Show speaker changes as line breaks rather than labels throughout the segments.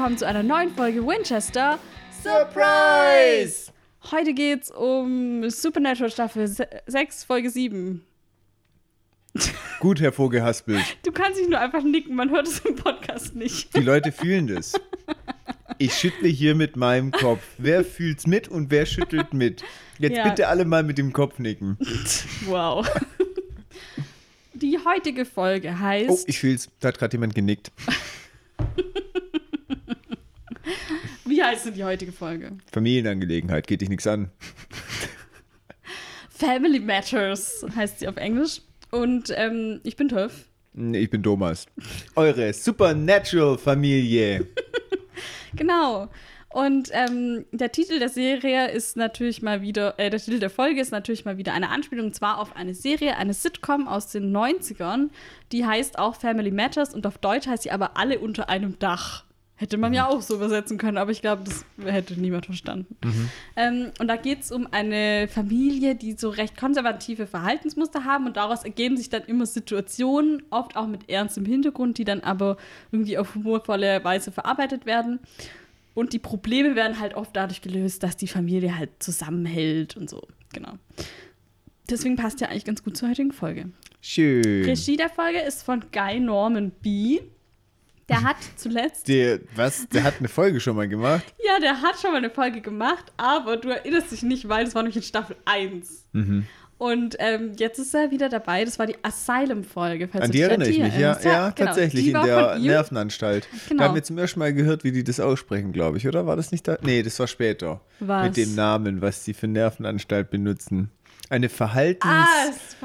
willkommen zu einer neuen Folge Winchester
Surprise!
Heute geht's um Supernatural Staffel 6, Folge 7.
Gut hervorgehaspelt.
Du kannst nicht nur einfach nicken, man hört es im Podcast nicht.
Die Leute fühlen das. Ich schüttle hier mit meinem Kopf. Wer fühlt's mit und wer schüttelt mit? Jetzt
Ja.
bitte alle mal mit dem Kopf nicken.
Wow. Die heutige Folge heißt
Oh, ich fühl's. Da hat gerade jemand genickt.
Wie heißt denn die heutige Folge?
Familienangelegenheit, geht dich nichts an.
Family Matters heißt sie auf Englisch. Und ähm, ich bin Töff.
Nee, Ich bin Thomas. Eure Supernatural-Familie.
Genau. Und ähm, der Titel der Serie ist natürlich mal wieder, äh, der Titel der Folge ist natürlich mal wieder eine Anspielung, und zwar auf eine Serie, eine Sitcom aus den 90ern. Die heißt auch Family Matters und auf Deutsch heißt sie aber alle unter einem Dach. Hätte man ja auch so übersetzen können, aber ich glaube, das hätte niemand verstanden. Ähm, und da geht es um eine Familie, die so recht konservative Verhaltensmuster haben und daraus ergeben sich dann immer Situationen, oft auch mit ernstem Hintergrund, die dann aber irgendwie auf humorvolle Weise verarbeitet werden. Und die Probleme werden halt oft dadurch gelöst, dass die Familie halt zusammenhält und so. Genau. Deswegen passt ja eigentlich ganz gut zur heutigen Folge.
Schön.
Regie der Folge ist von Guy Norman B. Der hat zuletzt.
Der, was? Der hat eine Folge schon mal gemacht?
Ja, der hat schon mal eine Folge gemacht, aber du erinnerst dich nicht, weil das war nämlich in Staffel 1.
Mhm.
Und ähm, jetzt ist er wieder dabei. Das war die Asylum-Folge.
An die erinnere ich mich, ja.
erinnerst.
Ja,
genau.
tatsächlich, in der. Nervenanstalt.
Genau.
Da haben wir zum ersten Mal gehört, wie die das aussprechen, glaube ich, oder? War das nicht da? Nee, das war später.
Was?
Mit dem Namen, was die für Nervenanstalt benutzen. Eine Verhaltens...
Ah, es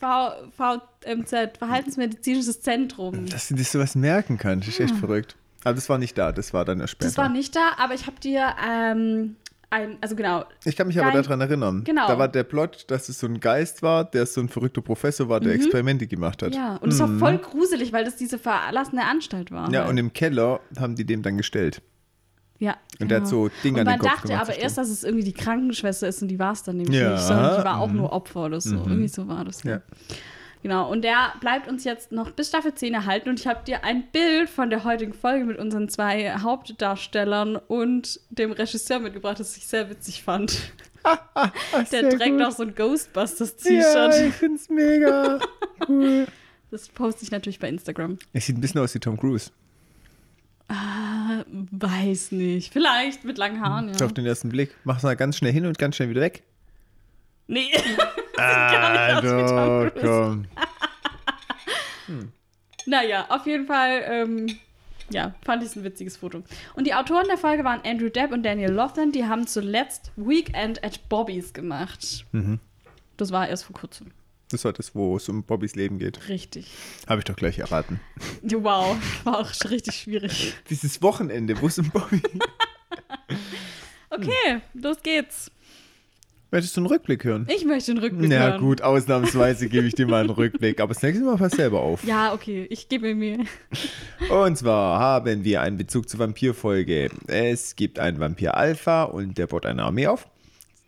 war V- VMZ, Verhaltensmedizinisches Zentrum.
Dass du dir sowas merken kannst, ist echt verrückt. Aber das war nicht da, das war dann erst später.
Ah. Das war nicht da, aber ich habe dir ähm, ein, also genau,
ich kann mich aber daran erinnern.
Genau.
Da war der Plot, dass es so ein Geist war, der so ein verrückter Professor war, der Experimente gemacht hat.
Mhm. ja, und es war voll gruselig, weil das diese verlassene Anstalt war.
Mhm. Ja,
halt.
und im Keller haben die dem dann gestellt.
Ja,
Und der hat so Dinge an
man
den Kopf
dachte
gemacht.
aber
so
erst, dass es irgendwie die Krankenschwester ist und die war es dann nämlich
Ja,
nicht, sondern die war auch nur Opfer oder so. Irgendwie so war das.
Ja.
Genau, und der bleibt uns jetzt noch bis Staffel 10 erhalten und ich habe dir ein Bild von der heutigen Folge mit unseren zwei Hauptdarstellern und dem Regisseur mitgebracht, das ich sehr witzig fand. der trägt auch so ein Ghostbusters-T-Shirt.
Ja, ich find's mega cool.
Das poste ich natürlich bei Instagram.
Es sieht ein bisschen aus wie Tom Cruise.
Ah, weiß nicht. Vielleicht mit langen Haaren, ja.
Auf den ersten Blick. Mach's mal ganz schnell hin und ganz schnell wieder weg.
Nee.
Ah, doch,
Cruise.
komm.
Naja, auf jeden Fall, ähm, ja, fand ich es ein witziges Foto. Und die Autoren der Folge waren Andrew Depp und Daniel Lofton. Die haben zuletzt Weekend at Bobby's gemacht.
Mhm.
Das war erst vor kurzem.
Das war das, wo es um Bobbys Leben geht.
Richtig.
Habe ich doch gleich erraten.
Wow, war auch schon richtig schwierig.
Dieses Wochenende, wo es um Bobby
Okay, los geht's.
Möchtest du einen Rückblick hören?
Ich möchte einen Rückblick
Na
hören.
gut, ausnahmsweise gebe ich dir mal einen Rückblick. Aber das nächste Mal pass selber auf.
Ja, okay, ich gebe mir.
Und zwar haben wir einen Bezug zur Vampirfolge. Es gibt einen Vampir Alpha und der baut eine Armee auf.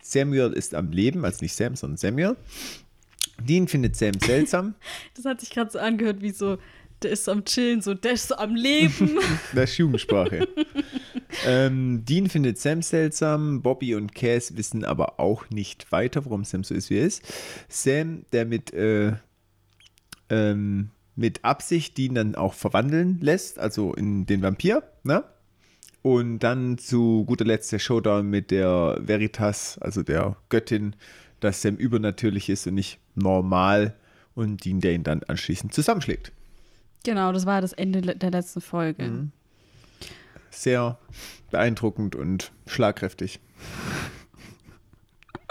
Samuel ist am Leben, also nicht Sam, sondern Samuel. Dean findet Sam seltsam.
Das hat sich gerade so angehört wie so, der ist am Chillen, so, der ist so am Leben.
Das ist Jugendsprache. ähm, Dean findet Sam seltsam. Bobby und Cass wissen aber auch nicht weiter, warum Sam so ist, wie er ist. Sam, der mit, äh, ähm, mit Absicht Dean dann auch verwandeln lässt, also in den Vampir, ne? Und dann zu guter Letzt der Showdown mit der Veritas, also der Göttin, dass Sam übernatürlich ist und nicht normal und Dean, der ihn dann anschließend zusammenschlägt.
genau, das war das Ende der letzten Folge.
Mhm. Sehr beeindruckend und schlagkräftig.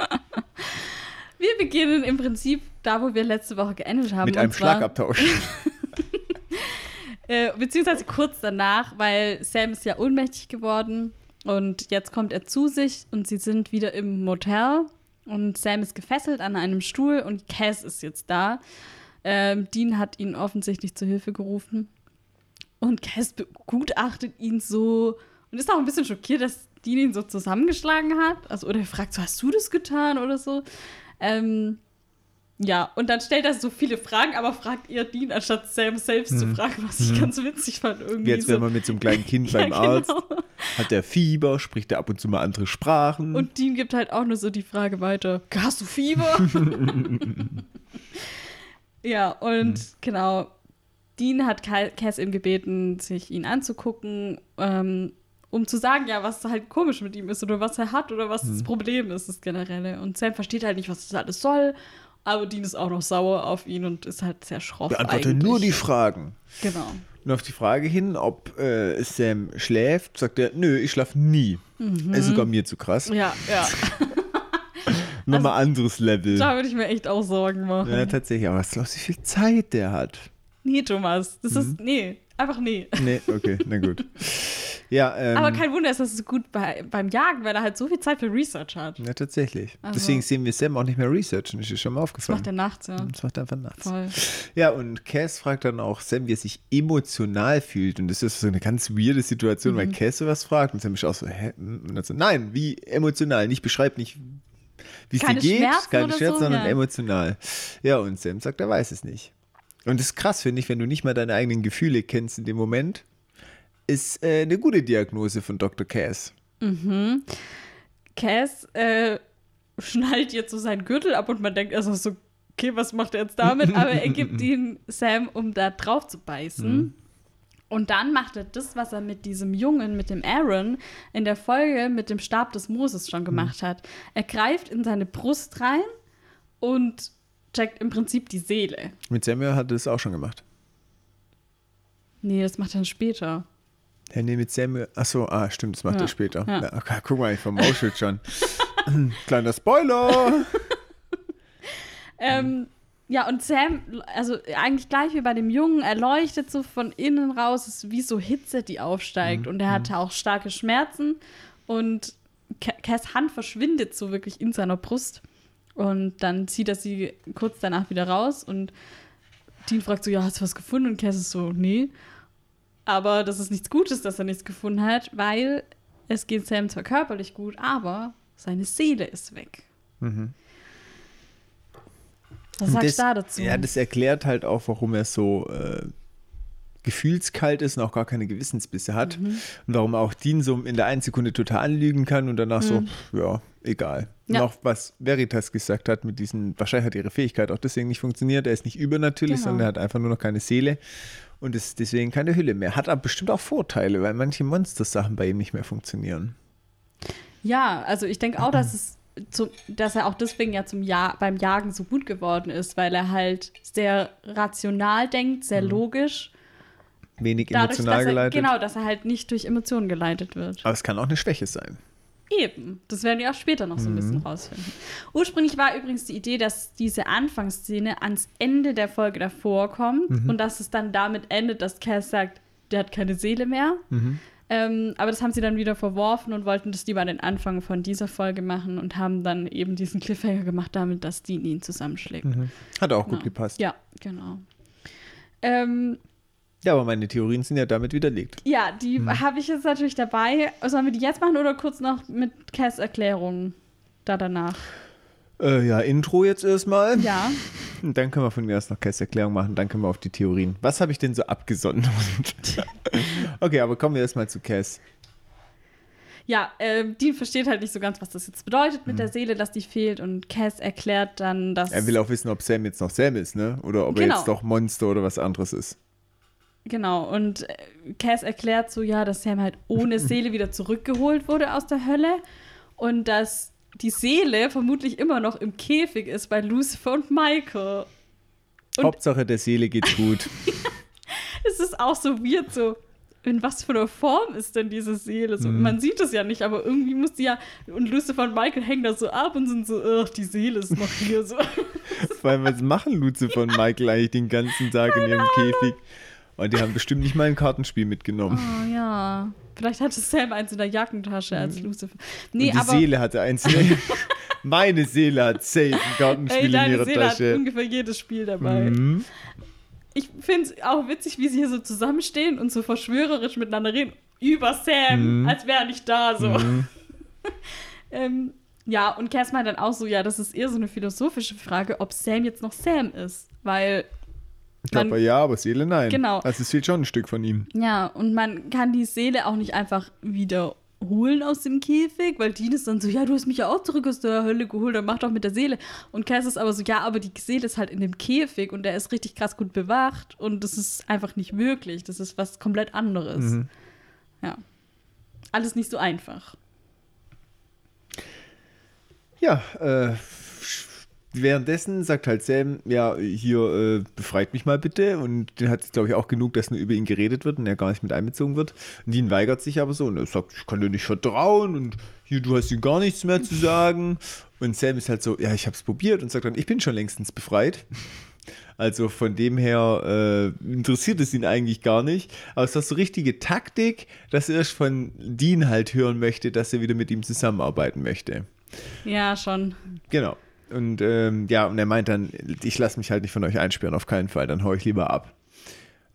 Wir beginnen im Prinzip da, wo wir letzte Woche geendet haben.
Mit einem Schlagabtausch.
Äh, beziehungsweise kurz danach, weil Sam ist ja ohnmächtig geworden und jetzt kommt er zu sich und sie sind wieder im Motel und Sam ist gefesselt an einem Stuhl und Cass ist jetzt da. Ähm, Dean hat ihn offensichtlich zur Hilfe gerufen und Cass begutachtet ihn so und ist auch ein bisschen schockiert, dass Dean ihn so zusammengeschlagen hat. Also, oder er fragt so, hast du das getan oder so? Ähm, ja, und dann stellt er so viele Fragen, aber fragt eher Dean, anstatt Sam selbst zu fragen, was ich ganz witzig fand. Irgendwie
Jetzt
so.
wäre man mit so einem kleinen Kind
Ja,
beim Arzt.
genau.
Hat der Fieber, spricht er ab und zu mal andere Sprachen.
Und Dean gibt halt auch nur so die Frage weiter: Hast du Fieber? ja, und genau. Dean hat Cass eben gebeten, sich ihn anzugucken, ähm, um zu sagen, ja, was halt komisch mit ihm ist oder was er hat oder was das Problem ist, das Generelle. Und Sam versteht halt nicht, was das alles soll, aber Dean ist auch noch sauer auf ihn und ist halt sehr schroff.
Beantworte
eigentlich.
nur die Fragen.
Genau.
Und auf die Frage hin, ob äh, Sam schläft, sagt er, nö, ich schlafe nie.
Mhm.
Ist sogar mir zu krass.
Ja, ja.
Nochmal anderes Level.
Da würde ich mir echt auch Sorgen machen.
Ja, tatsächlich. Aber was glaubst du, wie viel Zeit der hat?
Nee, Thomas. Das
Mhm.
ist. Nee, einfach nee.
Nee, okay, na gut. Ja, ähm,
Aber kein Wunder ist das so gut bei, beim Jagen, weil er halt so viel Zeit für Research hat.
ja, tatsächlich.
Also-
Deswegen sehen wir Sam auch nicht mehr researchen. Ist dir schon mal
Das
aufgefallen.
macht er nachts, ja.
Das macht er einfach nachts.
Voll.
Ja, und Cass fragt dann auch Sam, wie er sich emotional fühlt. Und das ist so eine ganz weirde Situation,
Mhm.
weil Cass sowas fragt und Sam ist auch so, hä? Und dann so, nein, wie emotional? Nicht beschreibt nicht, wie es dir geht,
Schmerzen
keine Schmerzen,
so,
sondern
ja.
emotional. Ja, und Sam sagt, er weiß es nicht. Und das ist krass, finde ich, wenn du nicht mal deine eigenen Gefühle kennst in dem Moment, ist äh, eine gute Diagnose von Dr. Cass.
Cass äh, schnallt jetzt so seinen Gürtel ab und man denkt erst so, okay, was macht er jetzt damit? Aber er gibt ihn Sam, um da drauf zu beißen. Und dann macht er das, was er mit diesem Jungen, mit dem Aaron, in der Folge mit dem Stab des Moses schon gemacht hat. Er greift in seine Brust rein und checkt im Prinzip die Seele.
Mit Samuel hat er das auch schon gemacht.
Nee, das macht er dann später.
Ja, nee, mit Samuel. Achso, ah, stimmt, das macht
Ja,
er später.
ja.
Ja, okay, guck mal, ich vermauschelt schon. Kleiner Spoiler!
Ähm, ja, und Sam, also eigentlich gleich wie bei dem Jungen, er leuchtet so von innen raus, es ist wie so Hitze, die aufsteigt. Und er hatte auch starke Schmerzen und Ca- Cass Hand verschwindet so wirklich in seiner Brust. Und dann zieht er sie kurz danach wieder raus und Dean fragt so, ja, hast du was gefunden? Und Cass ist so, nee. Aber das ist nichts Gutes, dass er nichts gefunden hat, weil es geht Sam zwar körperlich gut, aber seine Seele ist weg. Was
Und
sagst du da dazu?
Ja, das erklärt halt auch, warum er so äh, gefühlskalt ist und auch gar keine Gewissensbisse hat.
Mhm.
Und warum auch Dean so in der einen Sekunde total anlügen kann und danach so, pff, ja, egal. Und
Mhm. Ja.
auch was Veritas gesagt hat mit diesen, wahrscheinlich hat ihre Fähigkeit auch deswegen nicht funktioniert. Er ist nicht übernatürlich,
Genau.
sondern er hat einfach nur noch keine Seele und ist deswegen keine Hülle mehr. Hat aber bestimmt auch Vorteile, weil manche Monster-Sachen bei ihm nicht mehr funktionieren.
Ja, also ich denke auch, dass es zu, dass er auch deswegen ja zum ja beim Jagen so gut geworden ist, weil er halt sehr rational denkt, sehr logisch.
Wenig
Dadurch,
Mhm. emotional
er,
geleitet.
Genau, dass er halt nicht durch Emotionen geleitet wird.
Aber es kann auch eine Schwäche sein.
Eben. Das werden wir auch später noch so ein bisschen rausfinden. Ursprünglich war übrigens die Idee, dass diese Anfangsszene ans Ende der Folge davor kommt und dass es dann damit endet, dass Cass sagt, der hat keine Seele mehr. Ähm, aber das haben sie dann wieder verworfen und wollten das lieber an den Anfang von dieser Folge machen und haben dann eben diesen Cliffhanger gemacht, damit, dass Dean ihn zusammenschlägt.
Hat auch gut
Genau.
gepasst.
Ja, genau. Ähm,
Ja, aber meine Theorien sind ja damit widerlegt.
ja, die
Mhm.
habe ich jetzt natürlich dabei. Sollen wir die jetzt machen oder kurz noch mit Cass Erklärung da danach?
Äh, ja, Intro jetzt erstmal.
Ja.
Und dann können wir von mir aus noch Cass Erklärung machen. Dann können wir auf die Theorien. Was habe ich denn so abgesondert? okay, aber kommen wir erstmal zu Cass.
Ja, ähm, Dean versteht halt nicht so ganz, was das jetzt bedeutet mit der Seele, dass die fehlt. Und Cass erklärt dann, dass.
Mhm. Er will auch wissen, ob Sam jetzt noch Sam ist, ne? Oder ob er
Genau.
jetzt doch Monster oder was anderes ist.
Genau, und äh, Cass erklärt so, ja, dass Sam halt ohne Seele wieder zurückgeholt wurde aus der Hölle. Und dass die Seele vermutlich immer noch im Käfig ist bei Lucifer und Michael. Und-
Hauptsache der Seele geht's gut.
Es ist auch so weird, so. In was für einer Form ist denn diese Seele? So, Man sieht es ja nicht, aber irgendwie muss die ja. Und Lucifer und Michael hängen da so ab und sind so, ach, die Seele ist noch hier. So.
Weil was machen Lucifer und Michael eigentlich den ganzen Tag in ihrem Käfig? Und die haben bestimmt nicht mal ein Kartenspiel mitgenommen.
Oh ja. Vielleicht hatte Sam eins in der Jackentasche als Lucifer. Nee,
und die
aber.
Seele hatte eins. Meine Seele hat safe ein Kartenspiel
Ey,
in
deine
ihrer
Seele hat
Tasche.
ungefähr jedes Spiel dabei.
Mhm.
Ich finde es auch witzig, wie sie hier so zusammenstehen und so verschwörerisch miteinander reden. Über Sam,
Mhm.
als wäre er nicht da. So. ähm, Ja, und Cass meint dann auch so, ja, das ist eher so eine philosophische Frage, ob Sam jetzt noch Sam ist. Weil.
Körper
man-
ja, aber Seele nein.
Genau.
Also es fehlt schon ein Stück von ihm.
Ja, und man kann die Seele auch nicht einfach wiederholen aus dem Käfig, weil Dean ist dann so, ja, du hast mich ja auch zurück aus der Hölle geholt, dann mach doch mit der Seele. Und Cass ist aber so, ja, aber die Seele ist halt in dem Käfig und der ist richtig krass gut bewacht und das ist einfach nicht möglich. Das ist was komplett anderes.
Mhm.
Ja. Alles nicht so einfach.
Ja, äh, währenddessen sagt halt Sam, ja, hier, äh, befreit mich mal bitte. Und den hat es, glaube ich, auch genug, dass nur über ihn geredet wird und er gar nicht mit einbezogen wird. Und Dean weigert sich aber so und er sagt, ich kann dir nicht vertrauen und hier, du hast ihm gar nichts mehr zu sagen. Und Sam ist halt so, ja, ich habe es probiert und sagt dann, ich bin schon längstens befreit. Also von dem her äh, interessiert es ihn eigentlich gar nicht. Aber es ist so richtige Taktik, dass er erst von Dean halt hören möchte, dass er wieder mit ihm zusammenarbeiten möchte.
Ja, schon.
Genau. Und ähm, ja, und er meint dann, ich lasse mich halt nicht von euch einsperren, auf keinen Fall, dann hau ich lieber ab.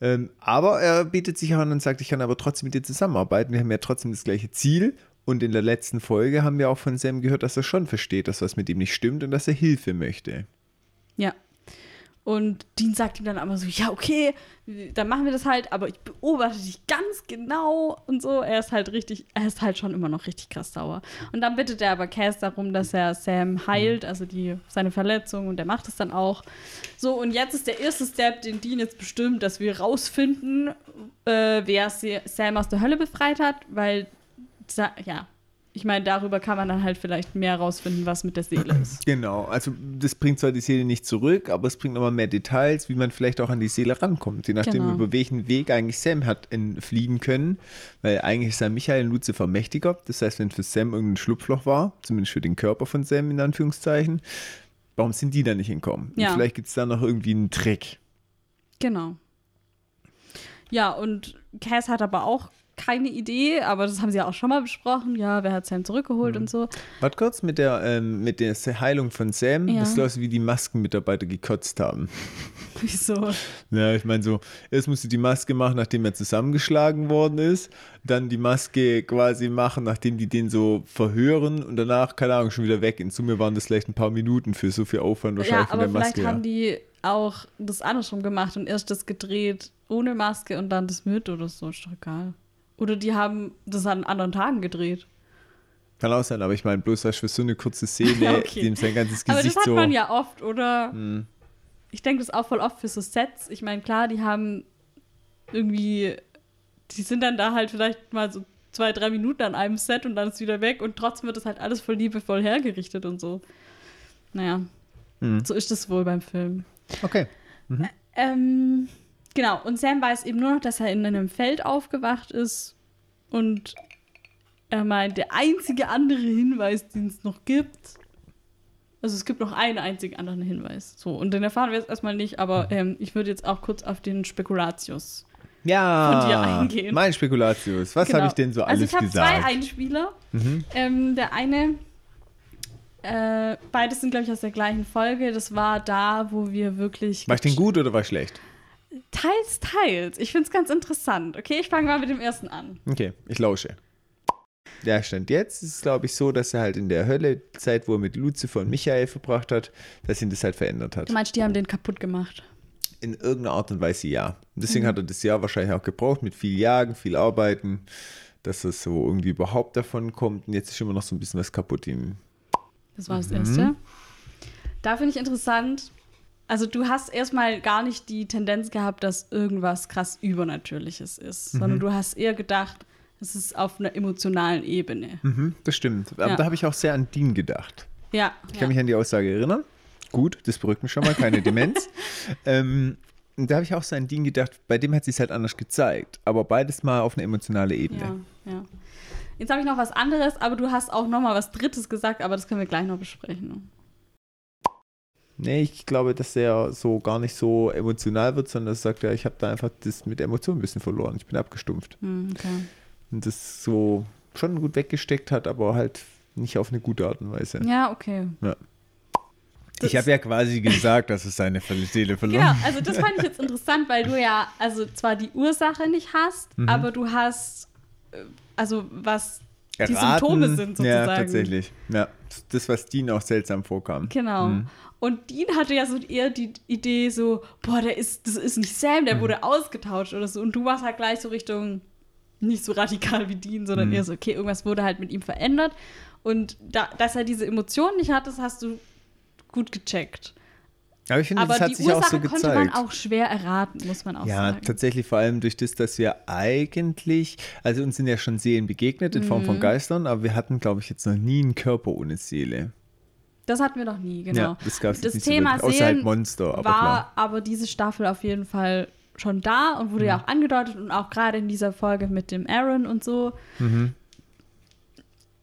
Ähm, aber er bietet sich an und sagt, ich kann aber trotzdem mit dir zusammenarbeiten. Wir haben ja trotzdem das gleiche Ziel. Und in der letzten Folge haben wir auch von Sam gehört, dass er schon versteht, dass was mit ihm nicht stimmt und dass er Hilfe möchte.
Ja. Und Dean sagt ihm dann aber so, ja, okay, dann machen wir das halt, aber ich beobachte dich ganz genau und so. Er ist halt richtig, er ist halt schon immer noch richtig krass sauer. Und dann bittet er aber Cass darum, dass er Sam heilt, also die, seine Verletzung und er macht es dann auch. So, und jetzt ist der erste Step, den Dean jetzt bestimmt, dass wir rausfinden, äh, wer Sam aus der Hölle befreit hat, weil, ja, ich meine, darüber kann man dann halt vielleicht mehr rausfinden, was mit der Seele ist.
Genau, also das bringt zwar die Seele nicht zurück, aber es bringt nochmal mehr Details, wie man vielleicht auch an die Seele rankommt, je nachdem,
Genau.
über welchen Weg eigentlich Sam hat entfliehen können, weil eigentlich ist ja Michael und Lucifer mächtiger, das heißt, wenn für Sam irgendein Schlupfloch war, zumindest für den Körper von Sam in Anführungszeichen, warum sind die da nicht entkommen? Und
Ja.
vielleicht gibt es da noch irgendwie einen Trick.
Genau. Ja, und Cass hat aber auch keine Idee, aber das haben sie ja auch schon mal besprochen. Ja, wer hat Sam zurückgeholt
Mhm.
und so.
Warte kurz, mit der, ähm, mit der Heilung von Sam,
Ja.
das aus wie die Maskenmitarbeiter gekotzt haben.
Wieso?
Ja, ich meine so, erst musste die Maske machen, nachdem er zusammengeschlagen worden ist, dann die Maske quasi machen, nachdem die den so verhören und danach, keine Ahnung, schon wieder weg. In Summe waren das vielleicht ein paar Minuten für so viel Aufwand wahrscheinlich
Ja,
von
aber
der
vielleicht
Maske.
haben
ja.
die auch das andersrum gemacht und erst das gedreht ohne Maske und dann das mit oder so, ist doch egal. Oder die haben das an anderen Tagen gedreht.
Kann auch sein, aber ich meine bloß, dass für so eine kurze Szene,
okay.
dem sein ganzes
Aber
Gesicht
das hat
so.
man ja oft, oder?
Hm.
Ich denke das auch voll oft für so Sets. Ich meine, klar, die haben irgendwie, die sind dann da halt vielleicht mal so zwei, drei Minuten an einem Set und dann ist wieder weg und trotzdem wird das halt alles voll liebevoll hergerichtet und so. Naja,
Hm.
so ist es wohl beim Film.
Okay.
Ähm, genau, und Sam weiß eben nur noch, dass er in einem Feld aufgewacht ist und er meint, der einzige andere Hinweis, den es noch gibt, also es gibt noch einen einzigen anderen Hinweis. So, und den erfahren wir jetzt erstmal nicht, aber ähm, ich würde jetzt auch kurz auf den Spekulatius.
Ja,
Von dir eingehen.
mein Spekulatius. Was
Genau.
habe ich denn so alles
Also ich habe
gesagt?
zwei Einspieler.
Mhm.
Ähm, der eine, äh, beides sind, glaube ich, aus der gleichen Folge. Das war da, wo wir wirklich
War ich denn gut oder war ich schlecht?
Teils, teils. Ich finde es ganz interessant. Okay, ich fange mal mit dem ersten an.
Okay, ich lausche. Der Stand jetzt ist, glaube ich, so, dass er halt in der Hölle, Zeit, wo er mit Lucifer und Michael verbracht hat, dass ihn das halt verändert hat.
Du meinst, die haben den kaputt gemacht?
In irgendeiner Art und Weise ja. Und deswegen
Mhm.
hat er das Jahr wahrscheinlich auch gebraucht, mit viel Jagen, viel Arbeiten, dass er so irgendwie überhaupt davon kommt. Und jetzt ist immer noch so ein bisschen was kaputt ihm.
Das war das
Mhm.
erste. Da finde ich interessant. Also, du hast erstmal gar nicht die Tendenz gehabt, dass irgendwas krass Übernatürliches ist,
Mhm.
sondern du hast eher gedacht, es ist auf einer emotionalen Ebene.
Mhm, das stimmt. Aber
Ja.
da habe ich auch sehr an Dean gedacht.
Ja.
Ich
ja.
kann mich an die Aussage erinnern. Gut, das beruhigt mich schon mal, keine Demenz. ähm, und da habe ich auch so an Dean gedacht, bei dem hat sich halt anders gezeigt. Aber beides mal auf eine emotionale Ebene.
Ja, ja. Jetzt habe ich noch was anderes, aber du hast auch noch mal was Drittes gesagt, aber das können wir gleich noch besprechen.
Nee, ich glaube, dass er so gar nicht so emotional wird, sondern er sagt ja, ich habe da einfach das mit Emotionen ein bisschen verloren. Ich bin abgestumpft.
Hm, okay.
Und das so schon gut weggesteckt hat, aber halt nicht auf eine gute Art und Weise.
Ja, okay.
ich habe ja quasi gesagt, dass es seine Seele verloren
Genau, also das fand ich jetzt interessant, weil du ja also zwar die Ursache nicht hast,
Mhm.
aber du hast äh, also was
erraten.
Symptome sind
Ja,
sozusagen.
tatsächlich. Ja, das, was Dean auch seltsam vorkam.
Genau.
Mhm.
Und Dean hatte ja so eher die Idee so, boah, der ist, das ist nicht Sam,
Mhm.
der wurde ausgetauscht oder so. Und du warst halt gleich so Richtung, nicht so radikal wie Dean, sondern
Mhm.
eher so, okay, irgendwas wurde halt mit ihm verändert. Und da, dass er diese Emotionen nicht hat, das hast du gut gecheckt.
Aber ich finde,
Aber
das hat
die
sich
Ursache
auch so
konnte
gezeigt.
man auch schwer erraten, muss man auch
Ja,
sagen.
tatsächlich vor allem durch das, dass wir eigentlich, also uns sind ja schon Seelen begegnet in Form
Mhm.
von Geistern, aber wir hatten, glaube ich, jetzt noch nie einen Körper ohne Seele.
Das hatten wir noch nie, genau.
Ja, das gab es
das
nicht
Thema
so halt
Seelen
Monster, aber
war
klar.
aber diese Staffel auf jeden Fall schon da und wurde
Mhm.
ja auch angedeutet und auch gerade in dieser Folge mit dem Aaron und so.
Mhm.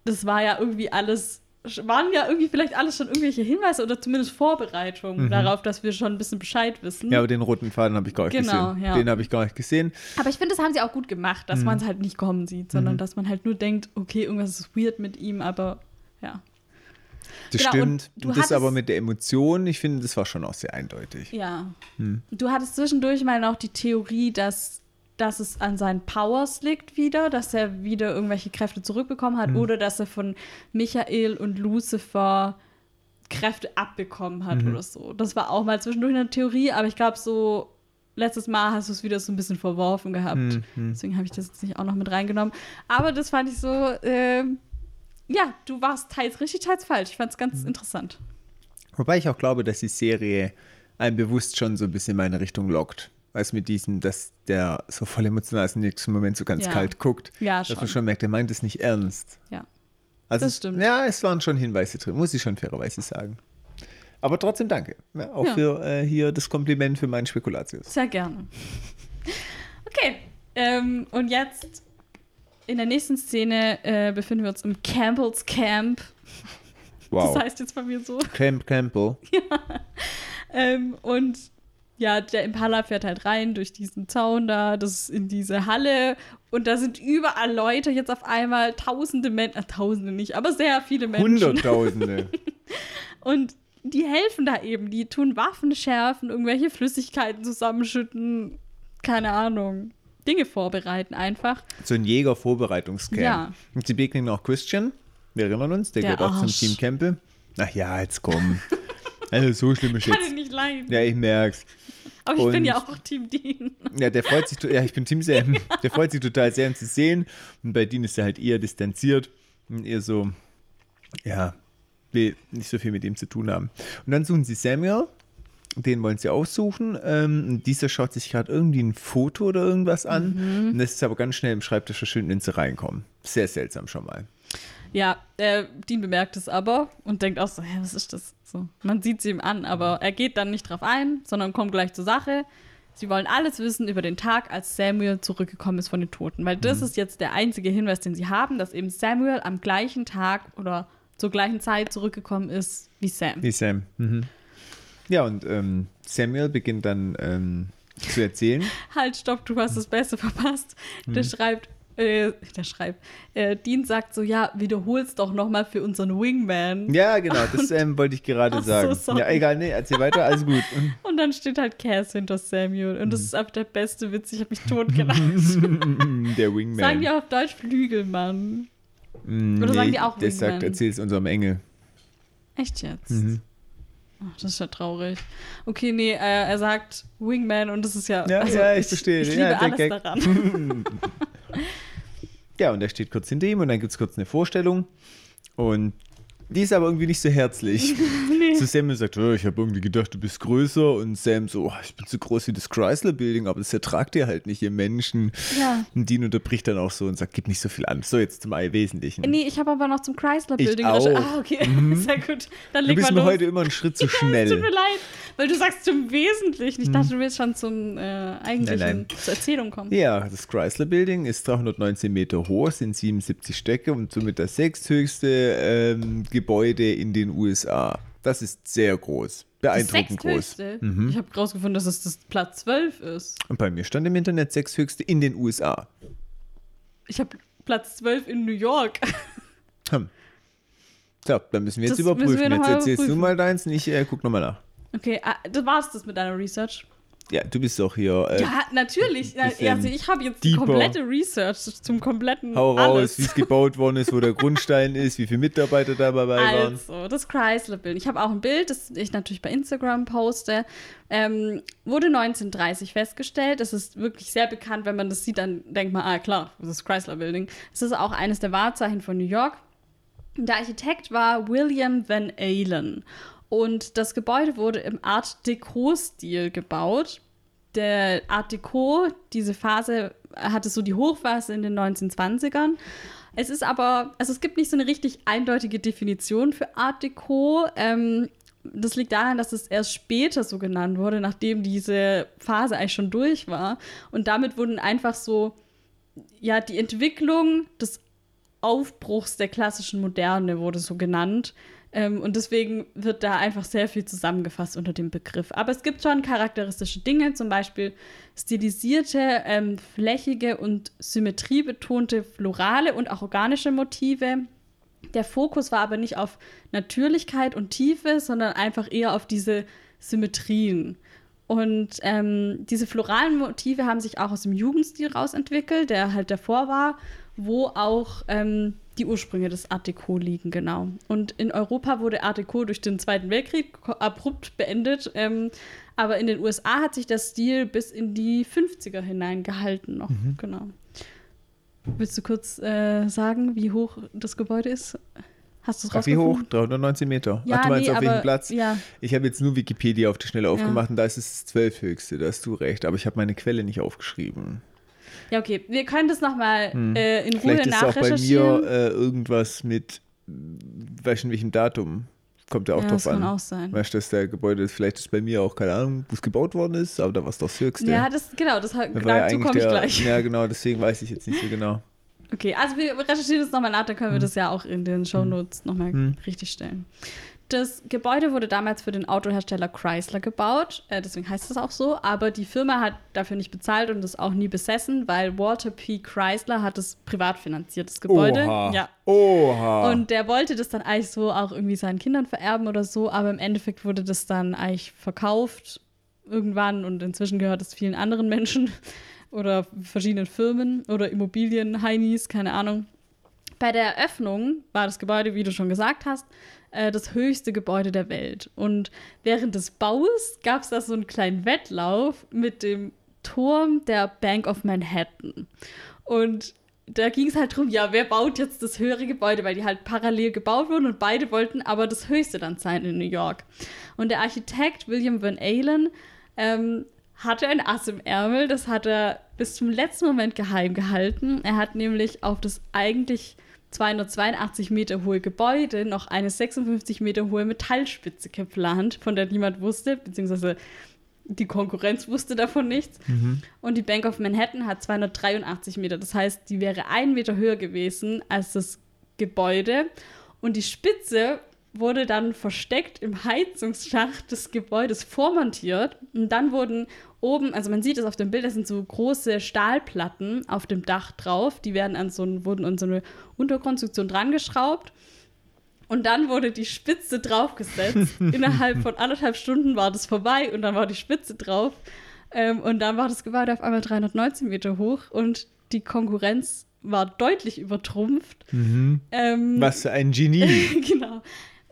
Das war ja irgendwie alles, waren ja irgendwie vielleicht alles schon irgendwelche Hinweise oder zumindest Vorbereitungen darauf, dass wir schon ein bisschen Bescheid wissen.
Mhm. Ja, aber den roten Faden habe ich gar nicht
Genau,
gesehen.
ja.
Den habe ich gar nicht gesehen.
Aber ich finde, das haben sie auch gut gemacht,
Mhm.
dass man es halt nicht kommen sieht, sondern dass man halt nur denkt, okay, irgendwas ist weird mit ihm, aber ja.
Das
Genau, und
stimmt.
du
Und das
hattest-
aber mit der Emotion, ich finde, das war schon auch sehr eindeutig.
Ja.
Hm.
Du hattest zwischendurch mal noch die Theorie, dass, dass es an seinen Powers liegt wieder, dass er wieder irgendwelche Kräfte zurückbekommen
Hm.
hat oder dass er von Michael und Lucifer Kräfte abbekommen hat
Mhm.
oder so. Das war auch mal zwischendurch eine Theorie, aber ich glaube, so letztes Mal hast du es wieder so ein bisschen verworfen gehabt.
Hm, hm.
Deswegen habe ich das jetzt nicht auch noch mit reingenommen. Aber das fand ich so, ähm, ja, du warst teils richtig, teils falsch. Ich fand es ganz
Hm.
interessant.
Wobei ich auch glaube, dass die Serie einen bewusst schon so ein bisschen in meine Richtung lockt. Als mit diesem, dass der so voll emotional ist, im nächsten Moment so ganz
Ja.
kalt guckt.
Ja,
Dass man
schon.
schon merkt, er meint es nicht ernst.
Ja.
Also
Das
es-
stimmt.
Ja, es waren schon Hinweise drin, muss ich schon fairerweise sagen. Aber trotzdem danke. Ja, auch
Ja.
für äh, hier das Kompliment für meinen Spekulatius.
Sehr gerne. Okay, ähm, und jetzt in der nächsten Szene äh, befinden wir uns im Campbell's Camp.
Wow.
Das heißt jetzt bei mir so.
Camp Campbell.
Ähm, und ja, der Impala fährt halt rein durch diesen Zaun da, das ist in diese Halle. Und da sind überall Leute jetzt auf einmal, tausende Menschen, äh, tausende nicht, aber sehr viele Menschen.
Hunderttausende.
Und die helfen da eben. Die tun Waffen schärfen, irgendwelche Flüssigkeiten zusammenschütten, keine Ahnung. Dinge vorbereiten einfach.
so ein Jäger-Vorbereitungscamp.
Ja.
Und sie begegnen auch Christian. Wir erinnern uns, der,
Der
gehört auch zum. Team Campbell. Ach ja, jetzt komm. Also so schlimm ist
Kann
jetzt.
ich nicht leiden.
Ja, ich merk's.
Aber ich bin
und-
ja auch Team Dean.
Ja, der freut sich, ja, ich bin Team Sam. Der freut sich total, Sam zu sehen. Und bei Dean ist er halt eher distanziert und eher so, ja, will nicht so viel mit ihm zu tun haben. Und dann suchen sie Samuel, den wollen sie aussuchen. Ähm, dieser schaut sich gerade irgendwie ein Foto oder irgendwas an. Und das ist aber ganz schnell im Schreibtisch verschwinden, wenn sie reinkommen. Sehr seltsam schon mal.
Ja, äh, Dean bemerkt es aber und denkt auch so, hä, was ist das? So, man sieht sie ihm an, aber er geht dann nicht drauf ein, sondern kommt gleich zur Sache. Sie wollen alles wissen über den Tag, als Samuel zurückgekommen ist von den Toten. Weil das ist jetzt der einzige Hinweis, den sie haben, dass eben Samuel am gleichen Tag oder zur gleichen Zeit zurückgekommen ist wie Sam.
Wie Sam. Mhm. Ja, und ähm, Samuel beginnt dann ähm, zu erzählen.
Halt, stopp, du hast das Beste verpasst. Der schreibt, äh, der schreibt, äh, Dean sagt so, ja, wiederhol's doch noch mal für unseren Wingman.
Ja, genau, das ähm, wollte ich gerade
so,
sagen.
sorry.
ja, egal, nee, erzähl weiter, alles gut.
Und dann steht halt Cass hinter Samuel. Und das
Mhm.
ist einfach der beste Witz. Ich habe mich totgelacht.
Der Wingman.
sagen die auf Deutsch Flügelmann?
Mm,
oder sagen die auch
Der sagt,
Wingman?
erzähl's unserem Engel.
Echt jetzt?
Mhm.
Ach, das ist ja traurig. Okay, nee, äh, er sagt Wingman und das ist ja.
Ja,
also,
ja, ich verstehe.
Ich, ich
Ja,
liebe
der
alles
Gag.
daran.
Ja, und er steht kurz hinter ihm und dann gibt's kurz eine Vorstellung. Und die ist aber irgendwie nicht so herzlich. So Sam sagt, oh, ich habe irgendwie gedacht, du bist größer. Und Sam so, oh, ich bin so groß wie das Chrysler Building, aber das ertragt ihr halt nicht, ihr Menschen.
Ja.
Und Dean unterbricht dann auch so und sagt, gib nicht so viel an. So, jetzt zum Wesentlichen.
Nee, ich habe aber noch zum Chrysler
Ich
Building.
auch. Mhm.
Ah, okay. Sehr gut. Dann
Du
leg
bist
mal
mir
los.
heute immer einen Schritt zu
Ja, es tut
schnell.
mir leid, weil du sagst zum Wesentlichen. Ich dachte, du willst schon zum äh, eigentlichen,
Nein, nein.
zur Erzählung kommen.
Ja, das Chrysler Building ist 319 Meter hoch, sind 77 Stöcke und somit das sechsthöchste ähm, Gebäude in den USA. Das ist sehr groß, beeindruckend groß. Mhm.
Ich habe rausgefunden, dass es das Platz 12 ist.
Und bei mir stand im Internet sechsthöchste in den USA.
Ich habe Platz 12 in New York.
Hm. So, dann müssen wir jetzt
Das
überprüfen.
wir
jetzt erzählst du mal deins und ich äh, guck nochmal nach.
Okay, ah, das war's das mit deiner Research.
Ja, du bist doch hier. Äh,
Ja, natürlich. Also ich habe jetzt die
deeper.
komplette Research zum kompletten
hau raus, wie es gebaut worden ist, wo der Grundstein ist, wie viele Mitarbeiter dabei waren.
Also, das Chrysler-Bild. Ich habe auch ein Bild, das ich natürlich bei Instagram poste. Ähm, wurde 1930 festgestellt. Das ist wirklich sehr bekannt. Wenn man das sieht, dann denkt man, ah klar, das ist Chrysler Building. Es ist auch eines der Wahrzeichen von New York. Der Architekt war William Van Allen. Und das Gebäude wurde im Art Deco-Stil gebaut. Der Art Deco, diese Phase hatte so die Hochphase in den 1920ern. Es ist aber, also es gibt nicht so eine richtig eindeutige Definition für Art Deco. Ähm, das liegt daran, dass es erst später so genannt wurde, nachdem diese Phase eigentlich schon durch war. Und damit wurden einfach so, ja, die Entwicklung des Aufbruchs der klassischen Moderne wurde so genannt. Ähm, und deswegen wird da einfach sehr viel zusammengefasst unter dem Begriff. Aber es gibt schon charakteristische Dinge, zum Beispiel stilisierte, ähm, flächige und symmetriebetonte florale und auch organische Motive. Der Fokus war aber nicht auf Natürlichkeit und Tiefe, sondern einfach eher auf diese Symmetrien. Und ähm, diese floralen Motive haben sich auch aus dem Jugendstil rausentwickelt, der halt davor war, wo auch ähm, die Ursprünge des Art Deco liegen, genau. Und in Europa wurde Art Deco durch den Zweiten Weltkrieg abrupt beendet, ähm, aber in den USA hat sich der Stil bis in die 50er hineingehalten noch, genau. Willst du kurz äh, sagen, wie hoch das Gebäude ist? Hast du es
Ach, wie hoch?
rausgefunden?
319 Meter.
Ja,
Ach, du meinst
nee,
auf welchem Platz?
ja.
Ich habe jetzt nur Wikipedia auf die Schnelle aufgemacht und da ist es das zwölfhöchste, da hast du recht. Aber ich habe meine Quelle nicht aufgeschrieben.
Ja, okay. Wir können das nochmal äh, in Ruhe
Hm. Vielleicht ist auch bei mir äh, irgendwas mit, weißt du, welchem Datum? Kommt ja auch
ja,
drauf
das kann
an.
auch sein.
Weißt du, dass der Gebäude ist, vielleicht ist bei mir auch, keine Ahnung, wo es gebaut worden ist, aber da war es doch das höchste.
Ja, das, genau, das,
Da ja
dazu komme ich gleich.
Ja, genau, deswegen weiß ich jetzt nicht so genau.
Okay, also wir recherchieren das nochmal nach, dann
Hm.
können wir das ja auch in den Shownotes nochmal richtig stellen. Das Gebäude wurde damals für den Autohersteller Chrysler gebaut, äh, deswegen heißt es auch so, aber die Firma hat dafür nicht bezahlt und das auch nie besessen, weil Walter P. Chrysler hat es privat finanziert, das Gebäude.
Oha.
Ja.
Oha.
Und der wollte das dann eigentlich so auch irgendwie seinen Kindern vererben oder so, aber im Endeffekt wurde das dann eigentlich verkauft irgendwann und inzwischen gehört es vielen anderen Menschen oder verschiedenen Firmen oder Immobilien, Heinis, keine Ahnung. Bei der Eröffnung war das Gebäude, wie du schon gesagt hast, äh, das höchste Gebäude der Welt. Und während des Baus gab es da so einen kleinen Wettlauf mit dem Turm der Bank of Manhattan. Und da ging es halt drum, ja, wer baut jetzt das höhere Gebäude, weil die halt parallel gebaut wurden und beide wollten aber das höchste dann sein in New York. Und der Architekt William Van Allen ähm, hatte ein Ass im Ärmel, das hat er bis zum letzten Moment geheim gehalten. Er hat nämlich auf das eigentlich 282 Meter hohe Gebäude noch eine 56 Meter hohe Metallspitze geplant, von der niemand wusste, beziehungsweise die Konkurrenz wusste davon nichts. Und die Bank of Manhattan hat 283 Meter. Das heißt, die wäre ein Meter höher gewesen als das Gebäude. Und die Spitze wurde dann versteckt im Heizungsschacht des Gebäudes vormontiert. Und dann wurden oben, also man sieht es auf dem Bild, das sind so große Stahlplatten auf dem Dach drauf. Die werden an so, ein- wurden an so eine Unterkonstruktion drangeschraubt. Und dann wurde die Spitze draufgesetzt. Innerhalb von anderthalb Stunden war das vorbei und dann war die Spitze drauf. Ähm, und dann war das Gebäude auf einmal 319 Meter hoch und die Konkurrenz war deutlich übertrumpft. Ähm,
Was für ein Genie.
genau.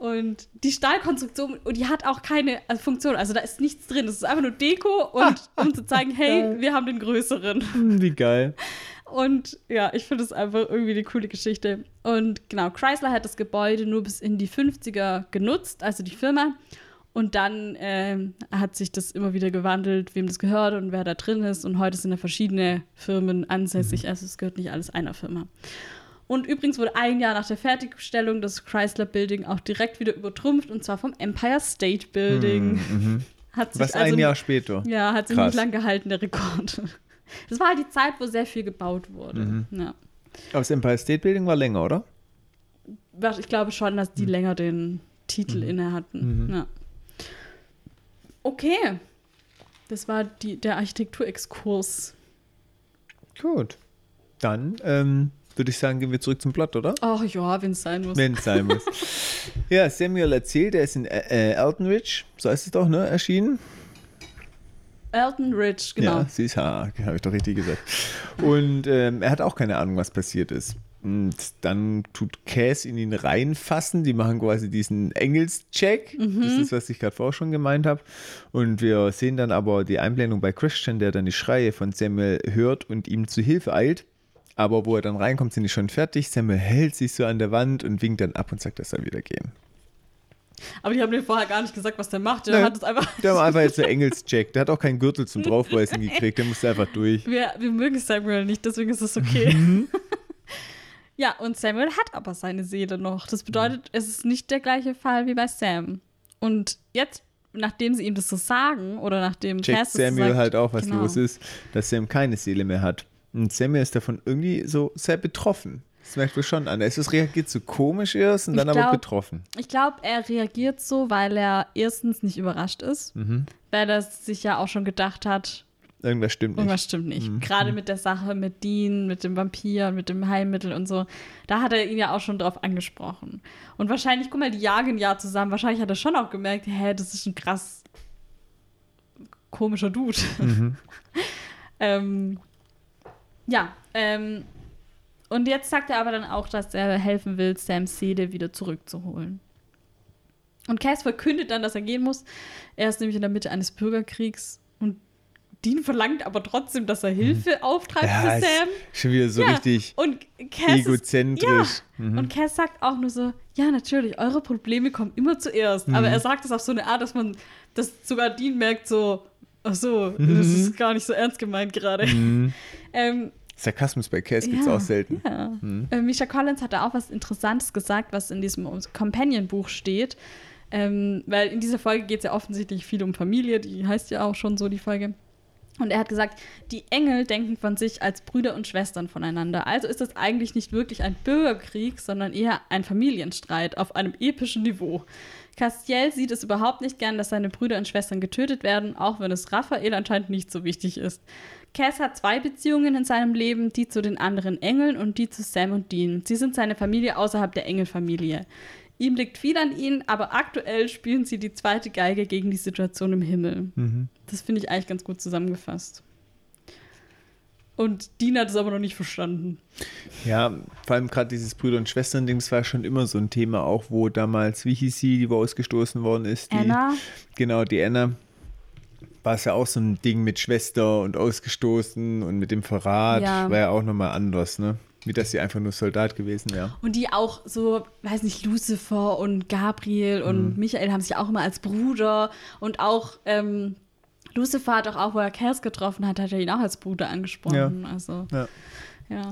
Und die Stahlkonstruktion, und die hat auch keine also Funktion. Also da ist nichts drin. Das ist einfach nur Deko und um zu zeigen, hey, wir haben den größeren.
Hm, Wie geil.
Und ja, ich finde es einfach irgendwie eine coole Geschichte. Und genau, Chrysler hat das Gebäude nur bis in die 50er genutzt, also die Firma. Und dann ähm, hat sich das immer wieder gewandelt, wem das gehört und wer da drin ist. Und heute sind da verschiedene Firmen ansässig. Also es gehört nicht alles einer Firma. Und übrigens wurde ein Jahr nach der Fertigstellung das Chrysler Building auch direkt wieder übertrumpft und zwar vom Empire State Building. Hat sich
Was
also
ein Jahr später.
ja, hat sich
Krass.
nicht lang gehalten, der Rekord. Das war halt die Zeit, wo sehr viel gebaut wurde.
Mhm.
Ja.
Aber das Empire State Building war länger, oder?
Ich glaube schon, dass
Mhm.
die länger den Titel inne hatten. Ja. Okay. Das war die, der Architekturexkurs.
Gut. Dann ähm, würde ich sagen, gehen wir zurück zum Plot, oder?
Ach ja, wenn es sein muss.
Wenn es sein muss. ja, Samuel erzählt, er ist in äh, äh, Elton Ridge, so heißt es doch, ne, erschienen.
Elton Rich, genau.
Ja, sie ist, ha, habe ich doch richtig gesagt. Und ähm, er hat auch keine Ahnung, was passiert ist. Und dann tut Cass in ihn reinfassen. Die machen quasi diesen Engelscheck.
Mhm.
Das ist, was ich gerade vorher schon gemeint habe. Und wir sehen dann aber die Einblendung bei Christian, der dann die Schreie von Samuel hört und ihm zu Hilfe eilt. Aber wo er dann reinkommt, sind die schon fertig. Samuel hält sich so an der Wand und winkt dann ab und sagt, er soll wieder gehen.
Aber die haben mir vorher gar nicht gesagt, was der macht. Der
Nein.
hat es einfach.
Der war einfach jetzt der Engelscheck. Der hat auch keinen Gürtel zum Draufbeißen gekriegt. Der musste einfach durch.
Wir, wir mögen Samuel nicht, deswegen ist es okay.
Mhm.
ja, und Samuel hat aber seine Seele noch. Das bedeutet, es ist nicht der gleiche Fall wie bei Sam. Und jetzt, nachdem sie ihm das so sagen, oder nachdem
checkt Samuel
sagt,
halt auch, was
genau.
los ist, dass Sam keine Seele mehr hat. Und Samuel ist davon irgendwie so sehr betroffen. Das merkt man schon an. Er ist, es reagiert so komisch erst und
Ich
dann aber
glaub-
betroffen.
Ich glaube, er reagiert so, weil er erstens nicht überrascht ist,
Mhm.
weil er sich ja auch schon gedacht hat,
Irgendwas stimmt nicht.
irgendwas stimmt nicht.
Mhm.
Gerade mit der Sache mit Dean, mit dem Vampir, mit dem Heilmittel und so. Da hat er ihn ja auch schon drauf angesprochen. Und wahrscheinlich, guck mal, die jagen ja zusammen. Wahrscheinlich hat er schon auch gemerkt, hä, das ist ein krass komischer Dude.
Mhm.
ähm, ja, ähm, und jetzt sagt er aber dann auch, dass er helfen will, Sams Seele wieder zurückzuholen. Und Cass verkündet dann, dass er gehen muss. Er ist nämlich in der Mitte eines Bürgerkriegs und Dean verlangt aber trotzdem, dass er Hilfe auftreibt
Mhm. Ja,
für
ist
Sam.
schon wieder so
Ja,
richtig
Und Cass ist,
egozentrisch.
ja.
Mhm.
Und Cass sagt auch nur so, ja, natürlich, eure Probleme kommen immer zuerst.
Mhm.
Aber er sagt es auf so eine Art, dass man, dass sogar Dean merkt so, ach so, das
Mhm.
ist gar nicht so ernst gemeint gerade. Ähm,
Sarkasmus bei Cass gibt es auch selten.
ja.
Mhm.
Äh, Misha Collins hat da auch was Interessantes gesagt, was in diesem Companion-Buch steht. Ähm, weil in dieser Folge geht es ja offensichtlich viel um Familie, die heißt ja auch schon so, die Folge. Und er hat gesagt, die Engel denken von sich als Brüder und Schwestern voneinander. Also ist das eigentlich nicht wirklich ein Bürgerkrieg, sondern eher ein Familienstreit auf einem epischen Niveau. Castiel sieht es überhaupt nicht gern, dass seine Brüder und Schwestern getötet werden, auch wenn es Raphael anscheinend nicht so wichtig ist. Cass hat zwei Beziehungen in seinem Leben, die zu den anderen Engeln und die zu Sam und Dean. Sie sind seine Familie außerhalb der Engelfamilie. Ihm liegt viel an ihnen, aber aktuell spielen sie die zweite Geige gegen die Situation im Himmel.
Mhm.
Das finde ich eigentlich ganz gut zusammengefasst. Und Dean hat es aber noch nicht verstanden.
Ja, vor allem gerade dieses Brüder- und Schwestern-Ding, das war schon immer so ein Thema, auch wo damals, wie hieß sie, die wo ausgestoßen worden ist? Die,
Anna?
Genau, die Anna. War es ja auch so ein Ding mit Schwester und ausgestoßen und mit dem Verrat.
Ja.
War ja auch nochmal anders, ne? Wie dass sie einfach nur Soldat gewesen wäre.
Und die auch so, weiß nicht, Lucifer und Gabriel
Mhm.
und Michael haben sich auch immer als Bruder und auch ähm, Lucifer hat auch, auch, wo er Cass getroffen hat, hat er ihn auch als Bruder angesprochen. Also,
Ja.
ja.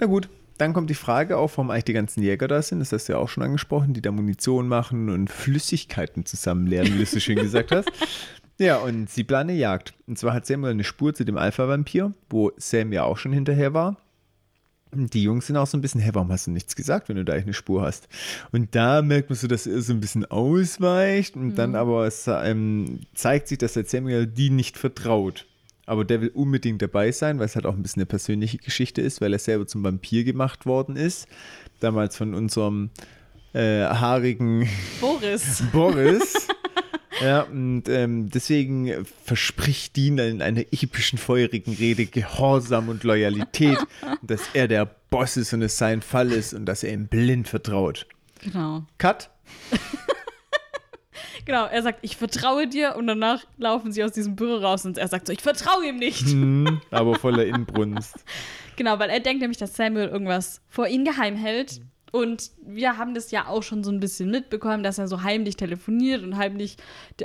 Na gut, dann kommt die Frage auf, warum eigentlich die ganzen Jäger da sind. Das hast du ja auch schon angesprochen, die da Munition machen und Flüssigkeiten zusammenleeren, wie du so schön gesagt hast. Ja, und sie planen eine Jagd. Und zwar hat Samuel eine Spur zu dem Alpha-Vampir, wo Sam ja auch schon hinterher war. Und die Jungs sind auch so ein bisschen, hä, warum hast du nichts gesagt, wenn du da eigentlich eine Spur hast? Und da merkt man so, dass er so ein bisschen ausweicht und dann aber es, ähm, zeigt sich, dass der Samuel die nicht vertraut. Aber der will unbedingt dabei sein, weil es halt auch ein bisschen eine persönliche Geschichte ist, weil er selber zum Vampir gemacht worden ist. Damals von unserem äh, haarigen
Boris.
Boris. Ja, und ähm, deswegen verspricht Dean in einer epischen, feurigen Rede Gehorsam und Loyalität, dass er der Boss ist und es sein Fall ist und dass er ihm blind vertraut.
Genau.
Cut.
Genau, er sagt, ich vertraue dir und danach laufen sie aus diesem Büro raus und er sagt so, ich vertraue ihm nicht.
Hm, aber voller Inbrunst.
Genau, weil er denkt nämlich, dass Samuel irgendwas vor ihm geheim hält. Und wir haben das ja auch schon so ein bisschen mitbekommen, dass er so heimlich telefoniert und heimlich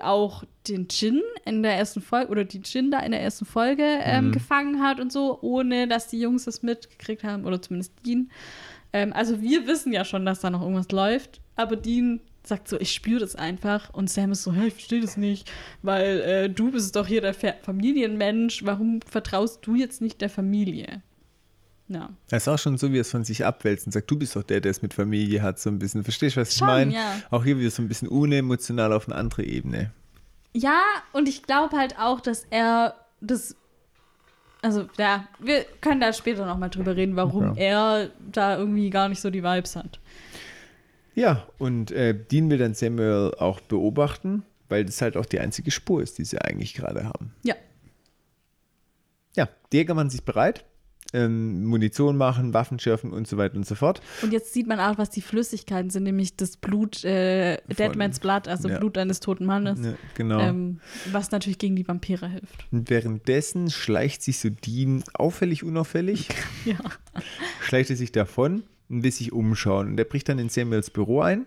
auch den Jin in der ersten Folge oder die Jin da in der ersten Folge ähm, gefangen hat und so, ohne dass die Jungs das mitgekriegt haben oder zumindest Dean. Ähm, also wir wissen ja schon, dass da noch irgendwas läuft, aber Dean sagt so, ich spüre das einfach und Sam ist so, hey, ich verstehe das nicht, weil äh, du bist doch hier der Fa Familienmensch, warum vertraust du jetzt nicht der Familie? Ja.
Das ist auch schon so, wie er es von sich abwälzt und sagt, du bist doch der, der es mit Familie hat, so ein bisschen. Verstehst du, was ich
Schon,
meine?
ja.
Auch hier wieder so ein bisschen unemotional auf eine andere Ebene.
Ja, und ich glaube halt auch, dass er das. Also, ja, wir können da später nochmal drüber reden, warum
Ja.
er da irgendwie gar nicht so die Vibes hat.
Ja, und äh, Dean will dann Samuel auch beobachten, weil das halt auch die einzige Spur ist, die sie eigentlich gerade haben.
Ja.
ja, die Jäger machen sich bereit. Ähm, Munition machen, Waffen schärfen und so weiter und so fort.
Und jetzt sieht man auch, was die Flüssigkeiten sind, nämlich das Blut, äh, Deadman's Blood, also
ja.
Blut eines toten Mannes.
Ja, genau.
Ähm, was natürlich gegen die Vampire hilft.
Und währenddessen schleicht sich so Dean auffällig, unauffällig,
Ja.
schleicht er sich davon und will sich umschauen. Und er bricht dann in Samuels Büro ein.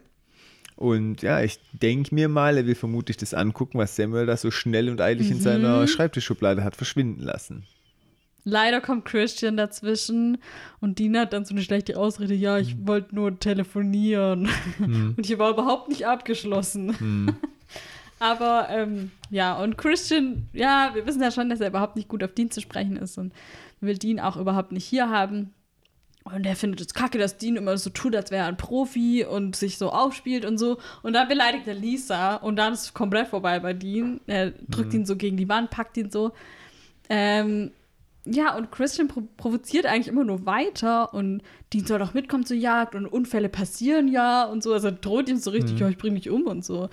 Und ja, ich denke mir mal, er will vermutlich das angucken, was Samuel da so schnell und eilig in
Mhm.
seiner Schreibtischschublade hat verschwinden lassen.
Leider kommt Christian dazwischen und Dina hat dann so eine schlechte Ausrede, ja, ich
Mhm.
wollte nur telefonieren. Und hier war überhaupt nicht abgeschlossen.
Mhm.
Aber ähm, ja, und Christian, ja, wir wissen ja schon, dass er überhaupt nicht gut auf Dean zu sprechen ist und will Dean auch überhaupt nicht hier haben. Und er findet es kacke, dass Dean immer so tut, als wäre er ein Profi und sich so aufspielt und so. Und dann beleidigt er Lisa und dann ist es komplett vorbei bei Dean. Er drückt ihn so gegen die Wand, packt ihn so. Ähm, ja, und Christian pro provoziert eigentlich immer nur weiter und Dean soll doch mitkommen zur Jagd und Unfälle passieren ja und so. Also droht ihm so richtig, ja, ich bring dich um und so.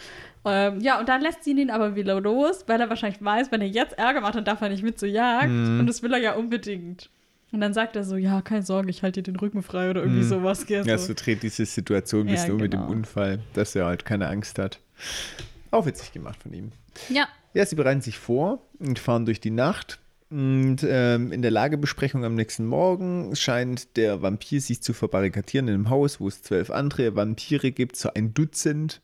Ähm, ja, und dann lässt sie ihn aber wieder los, weil er wahrscheinlich weiß, wenn er jetzt Ärger macht, dann darf er nicht mit zur Jagd. Und das will er ja unbedingt. Und dann sagt er so, ja, keine Sorge, ich halte dir den Rücken frei oder irgendwie sowas. Gell,
Ja,
so.
so dreht diese Situation ein
Ja,
um mit dem
genau.
Unfall, dass er halt keine Angst hat. Auch witzig gemacht von ihm.
ja.
Ja, sie bereiten sich vor und fahren durch die Nacht. Und ähm, in der Lagebesprechung am nächsten Morgen scheint der Vampir sich zu verbarrikadieren in einem Haus, wo es zwölf andere Vampire gibt, so ein Dutzend.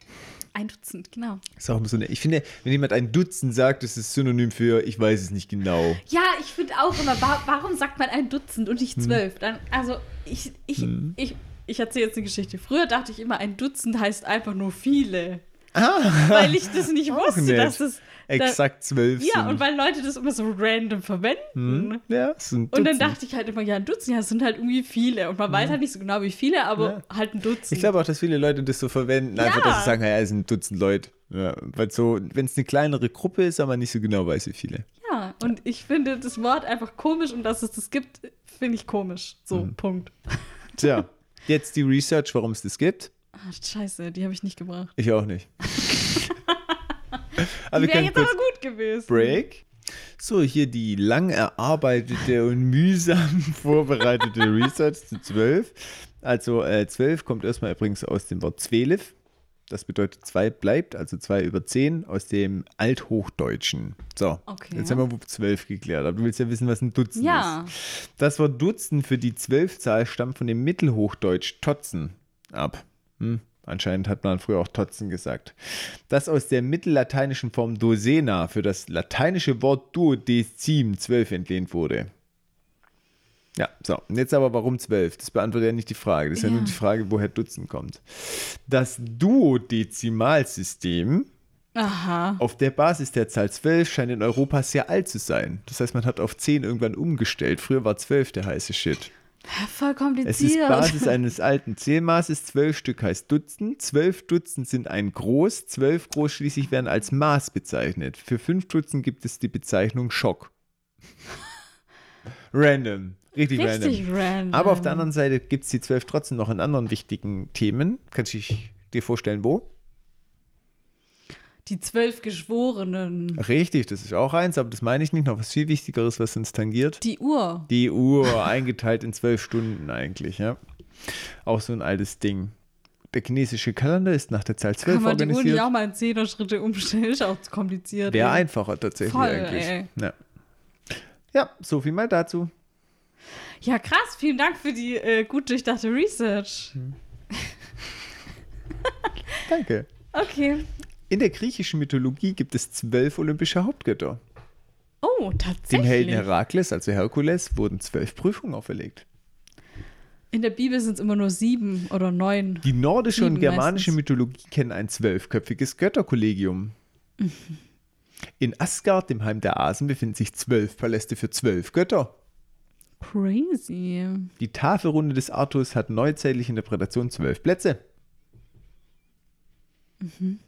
Ein Dutzend, genau.
Ist auch so eine, ich finde, wenn jemand ein Dutzend sagt, das ist Synonym für ich weiß es nicht genau.
Ja, ich finde auch immer, wa warum sagt man ein Dutzend und
Hm.
nicht zwölf? Dann, also, ich, ich, ich, ich erzähle jetzt eine Geschichte. Früher dachte ich immer, ein Dutzend heißt einfach nur viele. Weil ich das nicht wusste,
nett.
dass es. da-
Exakt zwölf
Ja,
sind.
und weil Leute das immer so random verwenden.
Hm, ja, sind
Und dann
Dutzend.
dachte ich halt immer, ja, ein Dutzend, ja, es sind halt irgendwie viele. Und man weiß halt nicht so genau, wie viele, aber halt ein Dutzend.
Ich glaube auch, dass viele Leute das so verwenden, einfach,
Ja.
dass sie sagen, ja, es sind ein Dutzend Leute. Ja, weil so, wenn es eine kleinere Gruppe ist, aber nicht so genau weiß, wie viele.
ja, und ich finde das Wort einfach komisch und dass es das gibt, finde ich komisch. So,
Hm.
Punkt.
Tja, jetzt die Research, warum es das gibt.
Ah, scheiße, die habe ich nicht gebracht.
Ich auch nicht.
Die wäre jetzt aber gut gewesen.
Break. So, hier die lang erarbeitete und mühsam vorbereitete Research zu 12. Also äh, 12 kommt erstmal übrigens aus dem Wort Zwelif. Das bedeutet 2 bleibt, also 2 über 10 aus dem Althochdeutschen. So,
Okay.
jetzt haben wir 12 geklärt. Aber du willst ja wissen, was ein Dutzend
Ja.
ist. Das Wort Dutzend für die Zwölfzahl stammt von dem Mittelhochdeutsch Totzen ab. Hm, anscheinend hat man früher auch Totzen gesagt. Das aus der mittellateinischen Form Dosena für das lateinische Wort Duodecim, zwölf, entlehnt wurde. Ja, so. Und jetzt aber warum zwölf? Das beantwortet ja nicht die Frage. Das ist ja,
Ja.
nur die Frage, woher Dutzend kommt. Das Duodezimalsystem
Aha.
auf der Basis der Zahl 12 scheint in Europa sehr alt zu sein. Das heißt, man hat auf 10 irgendwann umgestellt. Früher war 12 der heiße Shit.
Voll
Es ist
kompliziert.
Basis eines alten Zählmaßes. 12 Stück heißt Dutzend. 12 Dutzend sind ein Groß. 12 Groß schließlich werden als Maß bezeichnet. Für 5 Dutzend gibt es die Bezeichnung Schock. random. Richtig,
Richtig
random.
random.
Aber auf der anderen Seite gibt es die 12 trotzdem noch in anderen wichtigen Themen. Kannst du dich dir vorstellen, wo?
Die zwölf Geschworenen.
Richtig, das ist auch eins, aber das meine ich nicht. Noch was viel Wichtigeres, was uns tangiert.
Die Uhr.
Die Uhr, eingeteilt in zwölf Stunden eigentlich, ja. Auch so ein altes Ding. Der chinesische Kalender ist nach der Zahl 12
Kann man die Uhr nicht
organisiert.
auch mal in Zehner-Schritte umstellen? Ist auch zu kompliziert.
Wäre einfacher tatsächlich
Voll,
eigentlich.
ey.
Ja. ja, so viel mal dazu.
Ja, krass. Vielen Dank für die äh, gut durchdachte Research.
Danke.
Okay.
In der griechischen Mythologie gibt es zwölf olympische Hauptgötter.
Oh,
Dem
tatsächlich.
Helden Herakles, also Herkules, wurden zwölf Prüfungen auferlegt.
In der Bibel sind es immer nur sieben oder neun.
Die nordische und germanische
meistens.
Mythologie kennen ein zwölfköpfiges Götterkollegium.
Mhm.
In Asgard, dem Heim der Asen, befinden sich zwölf Paläste für zwölf Götter.
Crazy.
Die Tafelrunde des Artus hat neuzeitliche Interpretation zwölf Plätze.
Mhm.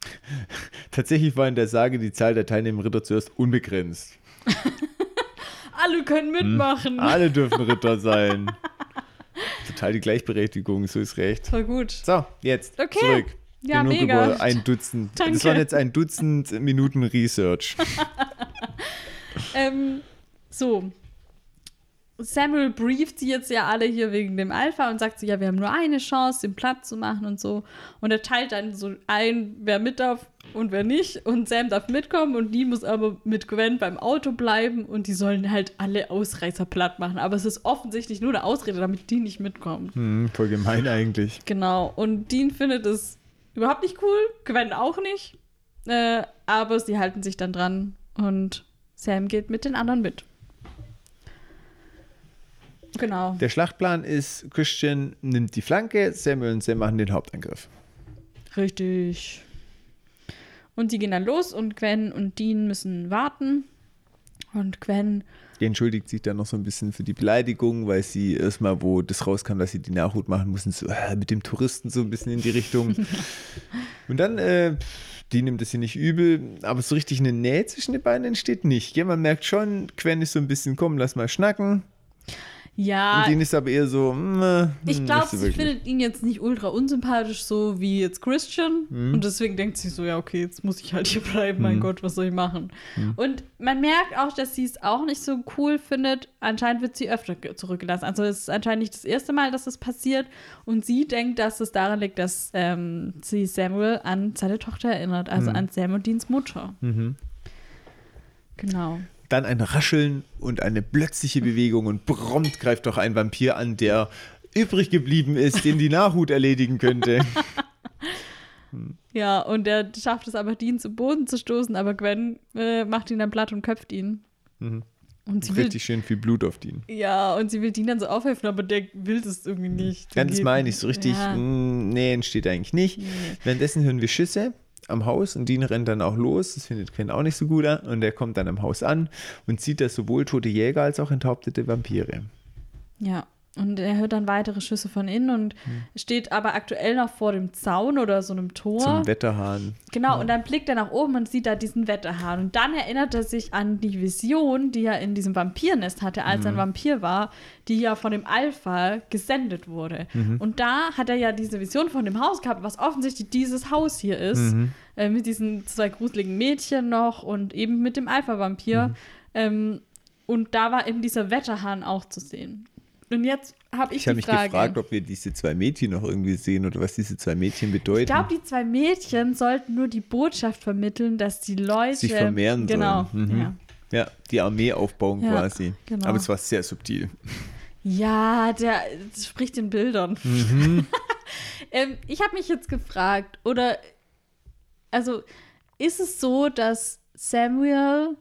Tatsächlich war in der Sage die Zahl der teilnehmenden Ritter zuerst unbegrenzt.
Alle können mitmachen.
Alle dürfen Ritter sein. Total die Gleichberechtigung, so ist recht.
Voll gut.
So, jetzt
Okay.
zurück.
Ja,
Genug
mega.
über ein Dutzend. Das
Danke.
waren jetzt ein Dutzend Minuten Research.
Ähm, So. Samuel brieft sie jetzt ja alle hier wegen dem Alpha und sagt so, ja, wir haben nur eine Chance, den Platz zu machen und so. Und er teilt dann so ein, wer mit darf und wer nicht. Und Sam darf mitkommen und die muss aber mit Gwen beim Auto bleiben und die sollen halt alle Ausreißer platt machen. Aber es ist offensichtlich nur eine Ausrede, damit die nicht mitkommen.
Hm, voll gemein eigentlich.
Genau. Und Dean findet es überhaupt nicht cool, Gwen auch nicht. Äh, aber sie halten sich dann dran und Sam geht mit den anderen mit. Genau.
Der Schlachtplan ist, Christian nimmt die Flanke, Samuel und Sam machen den Hauptangriff.
Richtig. Und sie gehen dann los und Gwen und Dean müssen warten. Und Gwen,
Die entschuldigt sich dann noch so ein bisschen für die Beleidigung, weil sie erstmal, wo das rauskam, dass sie die Nachhut machen mussten, so äh, mit dem Touristen so ein bisschen in die Richtung. und dann, äh, die nimmt es hier nicht übel, aber so richtig eine Nähe zwischen den beiden entsteht nicht. Ja, man merkt schon, Gwen ist so ein bisschen, komm, lass mal schnacken.
Ja,
Und Dean ist aber eher so, mm, äh,
ich
hm,
glaube,
nicht so
sie findet ihn jetzt nicht ultra unsympathisch, so wie jetzt Christian.
Mhm.
Und deswegen denkt sie so, ja, okay, jetzt muss ich halt hier bleiben, mein
Mhm.
Gott, was soll ich machen?
Mhm.
Und man merkt auch, dass sie es auch nicht so cool findet. Anscheinend wird sie öfter ge- zurückgelassen. Also es ist anscheinend nicht das erste Mal, dass das passiert. Und sie denkt, dass es daran liegt, dass ähm, sie Samuel an seine Tochter erinnert, also
Mhm.
an Sam und Deans Mutter.
Mhm.
Genau.
Dann ein Rascheln und eine plötzliche Bewegung und prompt greift doch ein Vampir an, der übrig geblieben ist, den die Nachhut erledigen könnte.
Ja, und er schafft es aber, Dean zu Boden zu stoßen, aber Gwen äh, macht ihn dann platt und köpft ihn.
Mhm.
Und sie will
Richtig schön viel Blut auf den.
Ja, und sie will Dean dann so aufhelfen, aber der will das irgendwie nicht. Geht
meine ich
nicht.
so richtig.
Ja.
mm, nee, entsteht eigentlich nicht.
Nee.
Währenddessen hören wir Schüsse am Haus und Dean rennt dann auch los. Das findet Ken auch nicht so gut. Und er kommt dann am Haus an und sieht da sowohl tote Jäger als auch enthauptete Vampire.
Ja, und er hört dann weitere Schüsse von innen und steht aber aktuell noch vor dem Zaun oder so einem Tor.
Zum Wetterhahn.
Genau, und dann blickt er nach oben und sieht da diesen Wetterhahn. Und dann erinnert er sich an die Vision, die er in diesem Vampirnest hatte, als er ein Vampir war, die ja von dem Alpha gesendet wurde. Und da hat er ja diese Vision von dem Haus gehabt, was offensichtlich dieses Haus hier ist, äh, mit diesen zwei gruseligen Mädchen noch und eben mit dem Alpha-Vampir. Ähm, und da war eben dieser Wetterhahn auch zu sehen. Und jetzt habe ich,
Ich habe
die
mich
Frage.
gefragt, ob wir diese zwei Mädchen noch irgendwie sehen oder was diese zwei Mädchen bedeuten.
Ich glaube, die zwei Mädchen sollten nur die Botschaft vermitteln, dass die Leute
Sich vermehren
genau,
sollen. Mhm.
Ja.
ja, die Armee aufbauen
Ja,
quasi.
genau.
Aber es war sehr subtil.
ja, der das spricht in Bildern.
Mhm.
ähm, ich habe mich jetzt gefragt, oder also ist es so, dass Samuel,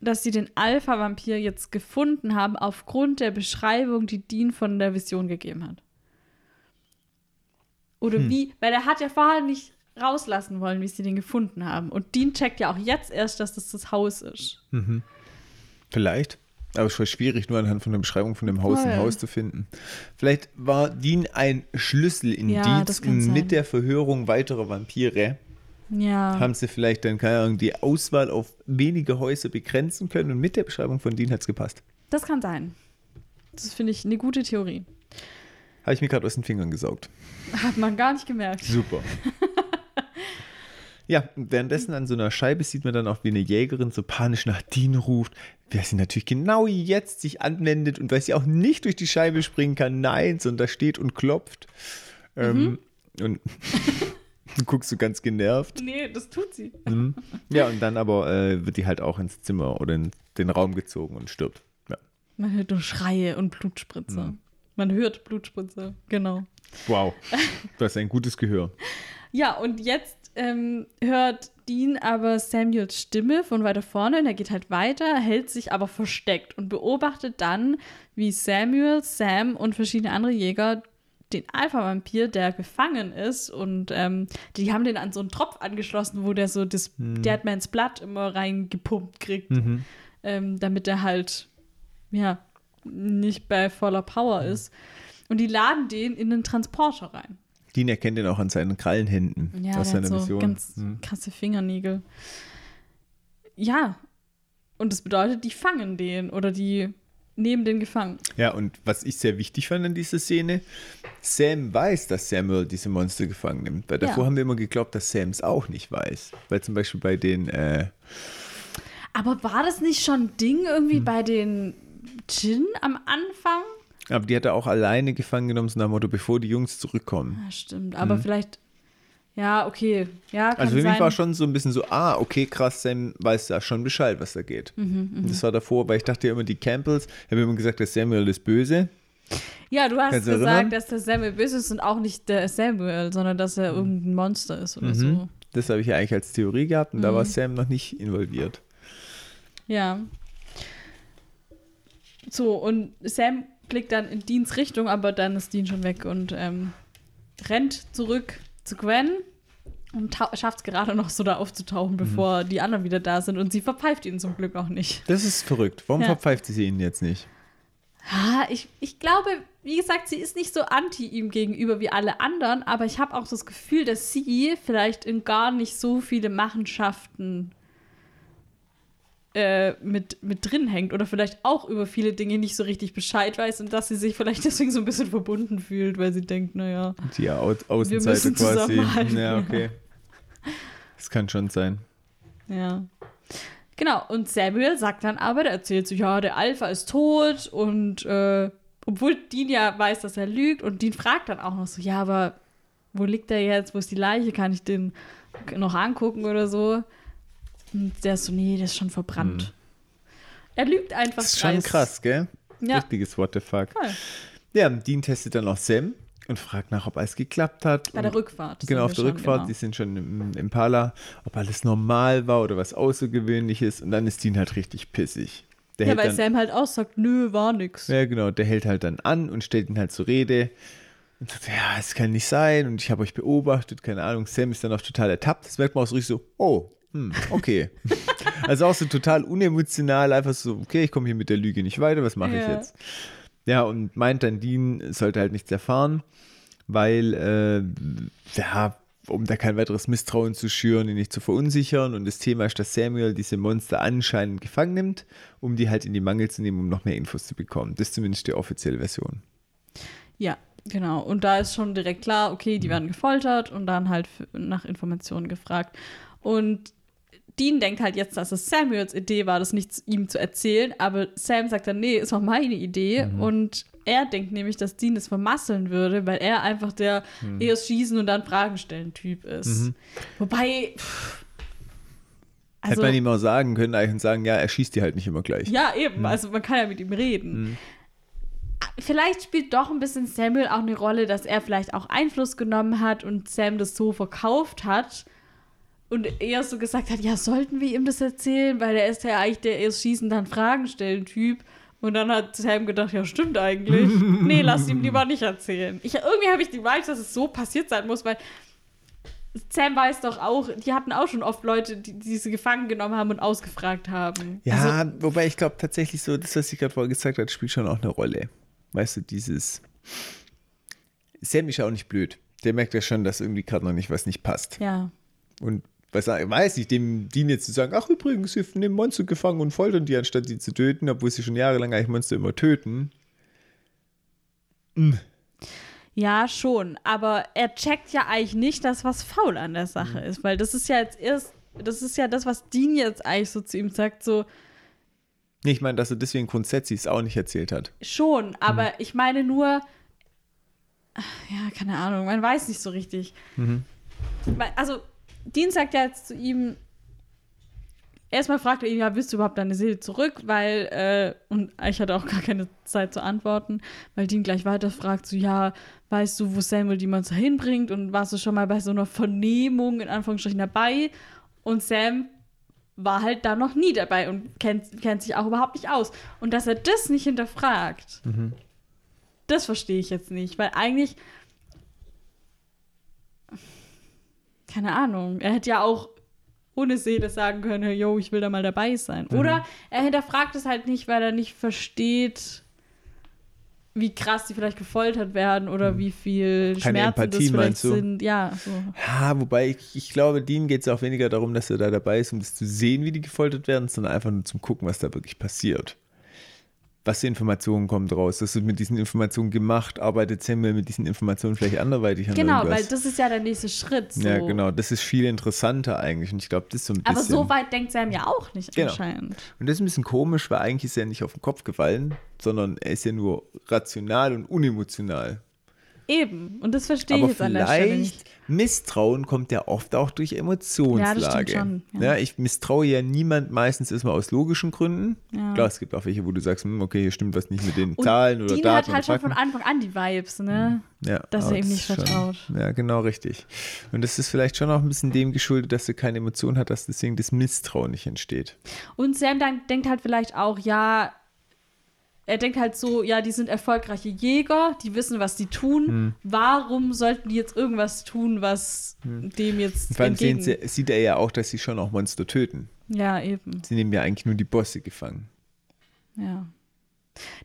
dass sie den Alpha-Vampir jetzt gefunden haben aufgrund der Beschreibung, die Dean von der Vision gegeben hat? Oder
Hm.
wie? Weil er hat ja vorher nicht rauslassen wollen, wie sie den gefunden haben. Und Dean checkt ja auch jetzt erst, dass das das Haus ist.
Vielleicht. Aber es war schwierig, nur anhand von der Beschreibung von dem Haus
Voll.
ein Haus zu finden. Vielleicht war Dean ein Schlüsselindiz
Ja, das kann sein.
mit der Verhörung weiterer Vampire.
Ja.
Haben sie vielleicht dann, keine Ahnung, die Auswahl auf wenige Häuser begrenzen können und mit der Beschreibung von Dean hat es gepasst.
Das kann sein. Das finde ich eine gute Theorie.
Habe ich mir gerade aus den Fingern gesaugt.
Hat man gar nicht gemerkt.
Super. ja, währenddessen an so einer Scheibe sieht man dann auch, wie eine Jägerin so panisch nach Dean ruft, wer sie natürlich genau jetzt sich anwendet und weil sie auch nicht durch die Scheibe springen kann, nein, sondern da steht und klopft. Ähm, und du guckst so ganz genervt.
Nee, das tut sie.
Mhm. Ja, und dann aber äh, wird die halt auch ins Zimmer oder in den Raum gezogen und stirbt. Ja.
Man hört nur Schreie und Blutspritze.
Mhm.
Man hört Blutspritze, genau.
Wow, du hast ein gutes Gehör.
Ja, und jetzt ähm, hört Dean aber Samuels Stimme von weiter vorne und er geht halt weiter, hält sich aber versteckt und beobachtet dann, wie Samuel, Sam und verschiedene andere Jäger den Alpha-Vampir, der gefangen ist und ähm, die haben den an so einen Tropf angeschlossen, wo der so das Deadmans Blood immer reingepumpt kriegt,
Mhm.
ähm, damit er halt, ja, nicht bei voller Power ist. Und die laden den in den Transporter rein.
Dean erkennt ihn auch an seinen Krallenhänden
Ja, der hat
seiner
so
Vision.
ganz
Mhm.
krasse Fingernägel. Ja, und das bedeutet, die fangen den oder die nehmen den gefangen.
Ja, und was ich sehr wichtig fand an dieser Szene, Sam weiß, dass Samuel diese Monster gefangen nimmt. Weil davor
Ja.
haben wir immer geglaubt, dass Sam es auch nicht weiß. Weil zum Beispiel bei den, äh,
Aber war das nicht schon ein Ding irgendwie bei den Djinn am Anfang?
Aber die hat er auch alleine gefangen genommen, so nach dem Motto, bevor die Jungs zurückkommen.
Ja, stimmt. Aber vielleicht. Ja, okay. Ja, kann
Also für
sein.
mich war schon so ein bisschen so, ah, okay, krass, Sam weiß da schon Bescheid, was da geht.
Mhm,
Und das war davor, weil ich dachte ja immer, die Campbells, ich habe immer gesagt, der Samuel ist böse.
Ja, du hast
Kannst
gesagt,
erinnern?
dass der Samuel böse ist und auch nicht der Samuel, sondern dass er irgendein Monster ist oder so.
Das habe ich ja eigentlich als Theorie gehabt und da
Mhm.
war Sam noch nicht involviert.
Ja. So, und Sam blickt dann in Deans Richtung, aber dann ist Dean schon weg und ähm, rennt zurück zu Gwen und schafft es gerade noch so da aufzutauchen,
Mhm.
bevor die anderen wieder da sind. Und sie verpfeift ihn zum Glück auch nicht.
Das ist verrückt. Warum
Ja.
verpfeift sie ihn jetzt nicht?
Ah, ich, ich glaube, wie gesagt, sie ist nicht so anti ihm gegenüber wie alle anderen, aber ich habe auch das Gefühl, dass sie vielleicht in gar nicht so viele Machenschaften äh, mit, mit drin hängt oder vielleicht auch über viele Dinge nicht so richtig Bescheid weiß und dass sie sich vielleicht deswegen so ein bisschen verbunden fühlt, weil sie denkt, naja,
Die Au Außenseite quasi. Ja,
ja.
okay. Das kann schon sein.
ja. Genau, und Samuel sagt dann aber, der erzählt so, ja, der Alpha ist tot und äh, obwohl Dean ja weiß, dass er lügt und Dean fragt dann auch noch so, ja, aber wo liegt er jetzt, wo ist die Leiche, kann ich den noch angucken oder so? Und der ist so, nee, der ist schon verbrannt. Er lügt einfach
Das ist schon
dreist.
krass, gell?
Ja,
Richtiges What the fuck.
voll.
Ja, Dean testet dann noch Sam und fragt nach, ob alles geklappt hat.
Bei der Rückfahrt.
Genau, auf der
schon,
Rückfahrt,
genau.
die sind schon im Impala, ob alles normal war oder was Außergewöhnliches. Und dann ist Dean halt richtig pissig. Der
Ja, weil
dann,
Sam halt aussagt, nö, war nix.
ja, genau, der hält halt dann an und stellt ihn halt zur Rede. Und sagt, ja, es kann nicht sein und ich habe euch beobachtet, keine Ahnung. Sam ist dann auch total ertappt. Das merkt man auch so richtig so, oh, hm, okay. also auch so total unemotional, einfach so, okay, ich komme hier mit der Lüge nicht weiter, was mache ich
Ja.
jetzt? Ja, und meint dann, Dean sollte halt nichts erfahren, weil, äh, ja, um da kein weiteres Misstrauen zu schüren, ihn nicht zu verunsichern. Und das Thema ist, dass Samuel diese Monster anscheinend gefangen nimmt, um die halt in die Mangel zu nehmen, um noch mehr Infos zu bekommen. Das ist zumindest die offizielle Version.
Ja, genau. Und da ist schon direkt klar, okay, die werden gefoltert und dann halt nach Informationen gefragt. Und Dean denkt halt jetzt, dass es Samuels Idee war, das nicht ihm zu erzählen, aber Sam sagt dann, nee, ist auch meine Idee. Und er denkt nämlich, dass Dean das vermasseln würde, weil er einfach der erst schießen und dann Fragen stellen Typ ist. Wobei, pff,
Hätte
also,
man ihm auch sagen können, eigentlich sagen, ja, er schießt die halt nicht immer gleich.
ja, eben, also man kann ja mit ihm reden. Vielleicht spielt doch ein bisschen Samuel auch eine Rolle, dass er vielleicht auch Einfluss genommen hat und Sam das so verkauft hat und er so gesagt hat, ja, sollten wir ihm das erzählen, weil er ist ja eigentlich der erst schießen, dann Fragen stellen Typ. Und dann hat Sam gedacht, ja, stimmt eigentlich. nee, lass ihm lieber nicht erzählen. Ich, irgendwie habe ich die Vibes, dass es so passiert sein muss, weil Sam weiß doch auch, die hatten auch schon oft Leute, die, die sie gefangen genommen haben und ausgefragt haben.
Ja,
Also,
wobei ich glaube tatsächlich so, das, was ich gerade vorher gesagt habe, spielt schon auch eine Rolle. Weißt du, dieses. Sam ist ja auch nicht blöd. Der merkt ja schon, dass irgendwie gerade noch nicht was nicht passt.
ja.
Und was weiß nicht, dem Dean jetzt zu sagen, ach übrigens, wir nehmen Monster gefangen und foltern die, anstatt sie zu töten, obwohl sie schon jahrelang eigentlich Monster immer töten.
Ja, schon. Aber er checkt ja eigentlich nicht, dass was faul an der Sache ist. Weil das ist ja jetzt erst, das ist ja das, was Dean jetzt eigentlich so zu ihm sagt, so
Nee, Ich meine, dass er deswegen grundsätzlich es auch nicht erzählt hat.
schon. Aber ich meine nur, ja, keine Ahnung, man weiß nicht so richtig. Weil- Also, Dean sagt ja jetzt zu ihm, erstmal fragt er ihn, ja, willst du überhaupt deine Seele zurück? Weil, äh, und ich hatte auch gar keine Zeit zu antworten, weil Dean gleich weiter fragt, so, ja, weißt du, wo Samuel die Monster hinbringt? Und warst du schon mal bei so einer Vernehmung in Anführungsstrichen dabei? Und Sam war halt da noch nie dabei und kennt, kennt sich auch überhaupt nicht aus. Und dass er das nicht hinterfragt, das verstehe ich jetzt nicht, weil eigentlich keine Ahnung, er hätte ja auch ohne Seele sagen können, yo, ich will da mal dabei sein.
Mhm.
Oder er hinterfragt es halt nicht, weil er nicht versteht, wie krass die vielleicht gefoltert werden oder wie viel
Mhm. Keine
Schmerzen
Empathie,
das vielleicht
meinst du?
sind. Ja, so.
Ja, wobei ich, ich glaube, Dean geht es auch weniger darum, dass er da dabei ist, um das zu sehen, wie die gefoltert werden, sondern einfach nur zum Gucken, was da wirklich passiert. Was für Informationen kommen draus? Das wird mit diesen Informationen gemacht, arbeitet Samuel mit diesen Informationen vielleicht anderweitig an
Genau,
irgendwas?
weil das ist ja der nächste Schritt. So.
Ja, genau. Das ist viel interessanter eigentlich. Und ich glaube, das ist so ein bisschen.
Aber so weit denkt Sam ja auch nicht
Genau.
anscheinend.
Und das ist ein bisschen komisch, weil eigentlich ist er nicht auf den Kopf gefallen, sondern er ist ja nur rational und unemotional.
Eben. Und das verstehe ich
Aber
jetzt an der Stelle nicht.
Misstrauen kommt ja oft auch durch Emotionslage.
Ja, das stimmt schon, ja.
ich misstraue ja niemand meistens erstmal aus logischen Gründen.
Ja.
Klar, es gibt auch welche, wo du sagst, hm, okay, hier stimmt was nicht mit den
Und
Zahlen oder
Dean
Daten
hat halt schon von. Anfang an die Vibes, ne?
Ja,
dass er
das
nicht
ist schon-
vertraut.
Ja, genau richtig. Und das ist vielleicht schon auch ein bisschen dem geschuldet, dass er keine Emotion hat, dass deswegen das Misstrauen nicht entsteht.
Und Sam dann denkt halt vielleicht auch, ja, er denkt halt so, ja, die sind erfolgreiche Jäger, die wissen, was die tun.
Hm.
Warum sollten die jetzt irgendwas tun, was dem jetzt
Vor allem
entgegen...
sie, sieht er ja auch, dass sie schon auch Monster töten.
Ja, eben.
Sie nehmen ja eigentlich nur die Bosse gefangen.
Ja.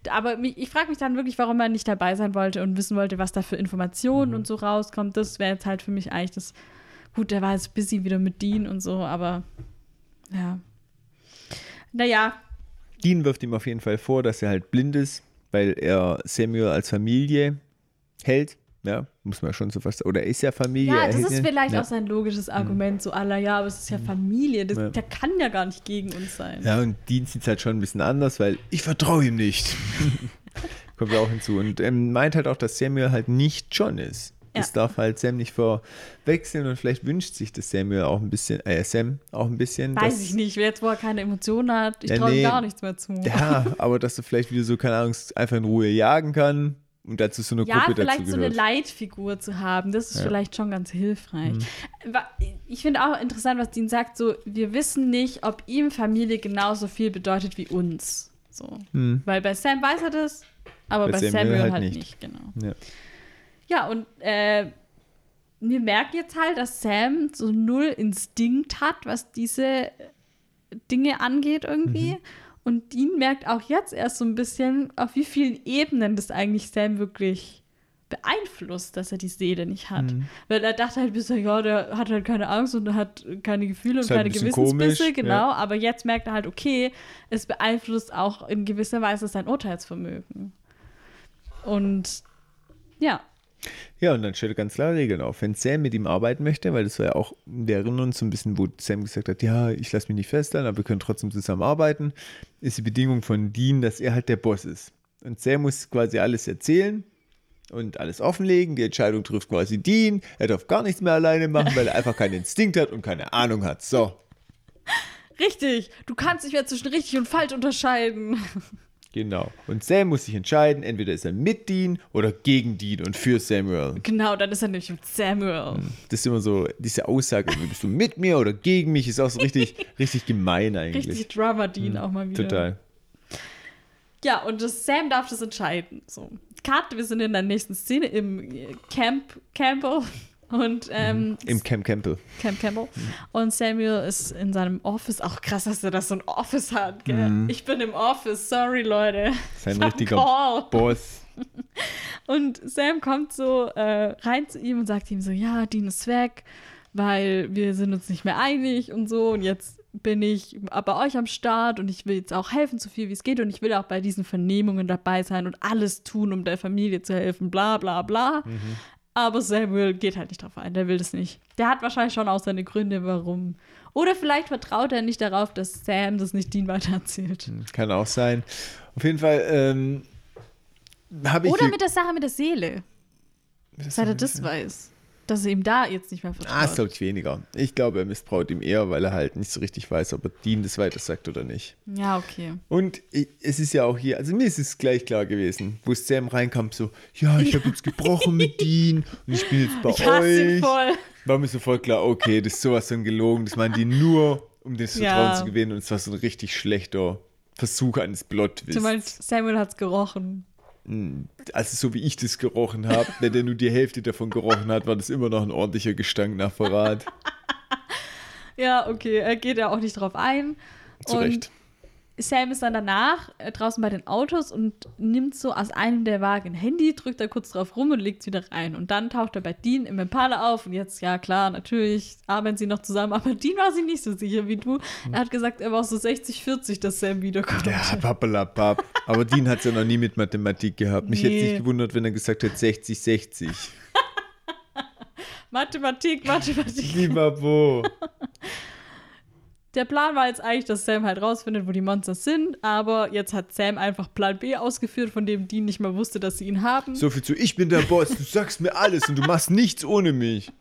Aber ich frage mich dann wirklich, warum er nicht dabei sein wollte und wissen wollte, was da für Informationen
Mhm.
und so rauskommt. Das wäre jetzt halt für mich eigentlich das. Gut, der war jetzt busy wieder mit Dean und so, aber ja. Naja,
Dean wirft ihm auf jeden Fall vor, dass er halt blind ist, weil er Samuel als Familie hält. Ja, muss man schon so fast. Oder er ist ja Familie.
ja, das ist
ihn-
vielleicht
ja. Mhm.
auch sein logisches Argument, so aller, ja, aber es ist ja Familie, das,
Ja.
der kann ja gar nicht gegen uns sein.
Ja, und Dean sieht es halt schon ein bisschen anders, weil ich vertraue ihm nicht. Kommt ja auch hinzu. Und ähm, meint halt auch, dass Samuel halt nicht John ist. Das
Ja.
darf halt Sam nicht verwechseln und vielleicht wünscht sich das Samuel auch ein bisschen, äh, Sam auch ein bisschen.
Weiß
dass,
ich nicht, wer jetzt, wo er keine Emotionen hat, ich
Ja,
traue ihm
nee.
gar nichts mehr zu.
Ja, aber dass er vielleicht wieder so, keine Ahnung, einfach in Ruhe jagen kann und dazu so eine
Ja,
Gruppe dazu
vielleicht so eine. Leitfigur zu haben, das ist
Ja. Mhm.
vielleicht schon ganz hilfreich. Wa- Ich finde auch interessant, was Dean sagt, so, wir wissen nicht, ob ihm Familie genauso viel bedeutet wie uns. So.
Hm.
Weil bei Sam weiß er das, aber
Bei
bei,
Samuel
Samuel,
halt
halt,
nicht.
nicht. genau.
Ja.
Ja, und äh, wir merken jetzt halt, dass Sam so null Instinkt hat, was diese Dinge angeht irgendwie.
Mhm.
Und Dean merkt auch jetzt erst so ein bisschen, auf wie vielen Ebenen das eigentlich Sam wirklich beeinflusst, dass er die Seele nicht hat.
Mhm.
Weil er dachte halt bisher, ja, der hat halt keine Angst und hat keine Gefühle und
halt ein
keine Gewissensbisse,
komisch,
genau.
ja.
Aber jetzt merkt er halt, okay, es beeinflusst auch in gewisser Weise sein Urteilsvermögen. Und ja,
Ja, und dann stellt er ganz klare Regeln auf. Wenn Sam mit ihm arbeiten möchte, weil das war ja auch, wir erinnern uns so ein bisschen, wo Sam gesagt hat, ja, ich lasse mich nicht festhalten, aber wir können trotzdem zusammen arbeiten, ist die Bedingung von Dean, dass er halt der Boss ist. Und Sam muss quasi alles erzählen und alles offenlegen. Die Entscheidung trifft quasi Dean. Er darf gar nichts mehr alleine machen, weil er einfach keinen Instinkt hat und keine Ahnung hat. So,
Richtig, du kannst nicht mehr zwischen richtig und falsch unterscheiden.
Genau. Und Sam muss sich entscheiden, entweder ist er mit Dean oder gegen Dean und für Samuel.
Genau, dann ist er nämlich mit Samuel.
Das ist immer so, diese Aussage, bist du mit mir oder gegen mich, ist auch so richtig, richtig gemein eigentlich.
Richtig Drama Dean auch mal wieder.
Total.
Ja, und das Sam darf das entscheiden. So. Cut, wir sind in der nächsten Szene im Camp Campbell und ähm,
Im Camp Campbell.
Camp Campbell. Und Samuel ist in seinem Office. Auch krass, dass er das so ein Office hat, gell? Ich bin im Office, sorry, Leute.
Sein richtiger
Call.
Boss.
Und Sam kommt so äh, rein zu ihm und sagt ihm so, ja, Dean ist weg, weil wir sind uns nicht mehr einig und so. Und jetzt bin ich bei euch am Start und ich will jetzt auch helfen, so viel wie es geht. Und ich will auch bei diesen Vernehmungen dabei sein und alles tun, um der Familie zu helfen, bla bla bla. Aber Samuel geht halt nicht drauf ein, der will das nicht. Der hat wahrscheinlich schon auch seine Gründe, warum. Oder vielleicht vertraut er nicht darauf, dass Sam das nicht Dean weitererzählt.
Kann auch sein. Auf jeden Fall ähm, habe ich.
Oder mit der Sache mit der Seele, seit er das weiß. Dass er ihm da jetzt nicht mehr vertraut.
Ah, das glaube ich weniger. Ich glaube, er misstraut ihm eher, weil er halt nicht so richtig weiß, ob er Dean das weiter sagt oder nicht.
Ja, okay.
Und ich, es ist ja auch hier, also mir ist es gleich klar gewesen, wo Sam reinkam, so, ja, ich habe jetzt gebrochen mit Dean und ich bin jetzt bei
Ich hasse ihn
euch.
voll.
War mir sofort klar, okay, das ist sowas von gelogen. Das meinen die nur, um das Vertrauen
Ja.
zu gewinnen. Und es war so ein richtig schlechter Versuch eines Plot-Twists.
Du meinst, Samuel hat's gerochen.
Also so wie ich das gerochen habe, wenn der nur die Hälfte davon gerochen hat, war das immer noch ein ordentlicher Gestank nach Verrat.
Ja, okay, er geht ja auch nicht drauf ein.
Zu
Und
Recht.
Sam ist dann danach äh, draußen bei den Autos und nimmt so aus einem der Wagen ein Handy, drückt da kurz drauf rum und legt es wieder rein. Und dann taucht er bei Dean im Impala auf. Und jetzt, ja klar, natürlich arbeiten sie noch zusammen. Aber Dean war sich nicht so sicher wie du. Er hat gesagt, er war so 60-40, dass Sam wiederkommt.
Ja, pappelapapp. Aber Dean hat es ja noch nie mit Mathematik gehabt. Mich hätte
Nee.
nicht gewundert, wenn er gesagt hätte 60-60.
Mathematik, Mathematik.
Lieber wo?
Der Plan war jetzt eigentlich, dass Sam halt rausfindet, wo die Monster sind. Aber jetzt hat Sam einfach Plan B ausgeführt, von dem Dean nicht mal wusste, dass sie ihn haben.
So viel zu, ich bin der Boss, du sagst mir alles und du machst nichts ohne mich.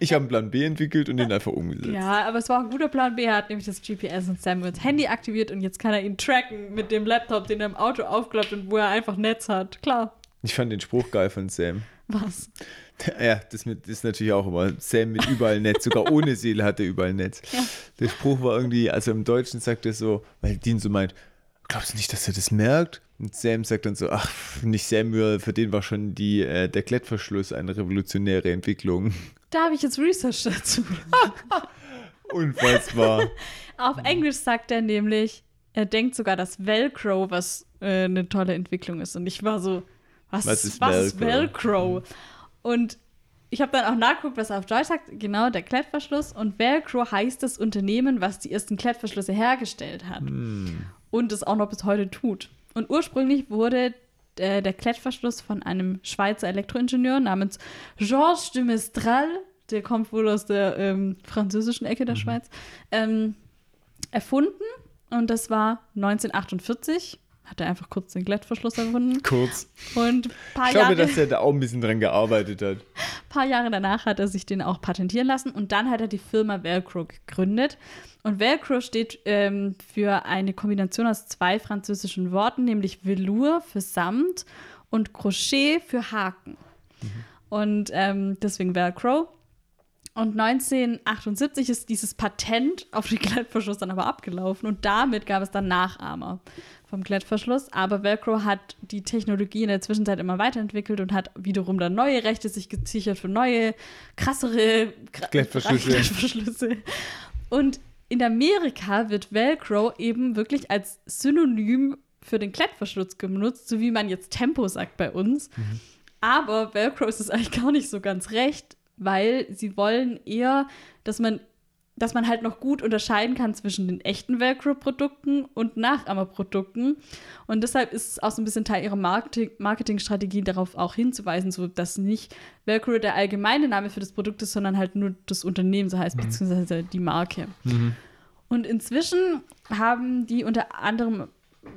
Ich habe einen Plan B entwickelt und den einfach umgesetzt.
Ja, aber es war ein guter Plan B. Er hat nämlich das GPS und Samuels Handy aktiviert und jetzt kann er ihn tracken mit dem Laptop, den er im Auto aufklappt und wo er einfach Netz hat. Klar.
Ich fand den Spruch geil von Sam.
Was?
Ja, das mit, ist natürlich auch immer. Sam mit überall Netz, sogar ohne Seele hat er überall Netz.
Ja.
Der Spruch war irgendwie, also im Deutschen sagt er so, weil Dean so meint, glaubst du nicht, dass er das merkt? Und Sam sagt dann so, ach, nicht Samuel, für den war schon die, äh, der Klettverschluss eine revolutionäre Entwicklung.
Da habe ich jetzt Research dazu.
Unfassbar.
Auf Englisch sagt er nämlich, er denkt sogar, dass Velcro was äh, eine tolle Entwicklung ist. Und ich war so, was,
Was ist
was ist
Velcro?
Und ich habe dann auch nachgeguckt, was er auf Deutsch sagt. Genau, der Klettverschluss. Und Velcro heißt das Unternehmen, was die ersten Klettverschlüsse hergestellt hat. Und es auch noch bis heute tut. Und ursprünglich wurde äh, der Klettverschluss von einem Schweizer Elektroingenieur namens Georges de Mestral, der kommt wohl aus der ähm, französischen Ecke der Schweiz, ähm, erfunden. Und das war 1948. Hat er einfach kurz den Klettverschluss erfunden.
Kurz.
Und ein paar
Ich glaube,
Jahre,
dass er da auch ein bisschen dran gearbeitet hat.
paar Jahre danach hat er sich den auch patentieren lassen und dann hat er die Firma Velcro gegründet. Und Velcro steht ähm, für eine Kombination aus zwei französischen Worten, nämlich Velour für Samt und Crochet für Haken. Und ähm, deswegen Velcro. Und 1978 ist dieses Patent auf den Klettverschluss dann aber abgelaufen und damit gab es dann Nachahmer vom Klettverschluss. Aber Velcro hat die Technologie in der Zwischenzeit immer weiterentwickelt und hat wiederum dann neue Rechte sich gesichert für neue, krassere Gra-
Klettverschlüsse.
Klettverschlüsse. Und in Amerika wird Velcro eben wirklich als Synonym für den Klettverschluss genutzt, so wie man jetzt Tempo sagt bei uns. Aber Velcro ist es eigentlich gar nicht so ganz recht, weil sie wollen eher, dass man, dass man halt noch gut unterscheiden kann zwischen den echten Velcro-Produkten und Nachahmerprodukten. Und deshalb ist es auch so ein bisschen Teil ihrer Marketing Marketingstrategie, darauf auch hinzuweisen, so dass nicht Velcro der allgemeine Name für das Produkt ist, sondern halt nur das Unternehmen so heißt, beziehungsweise die Marke. Und inzwischen haben die unter anderem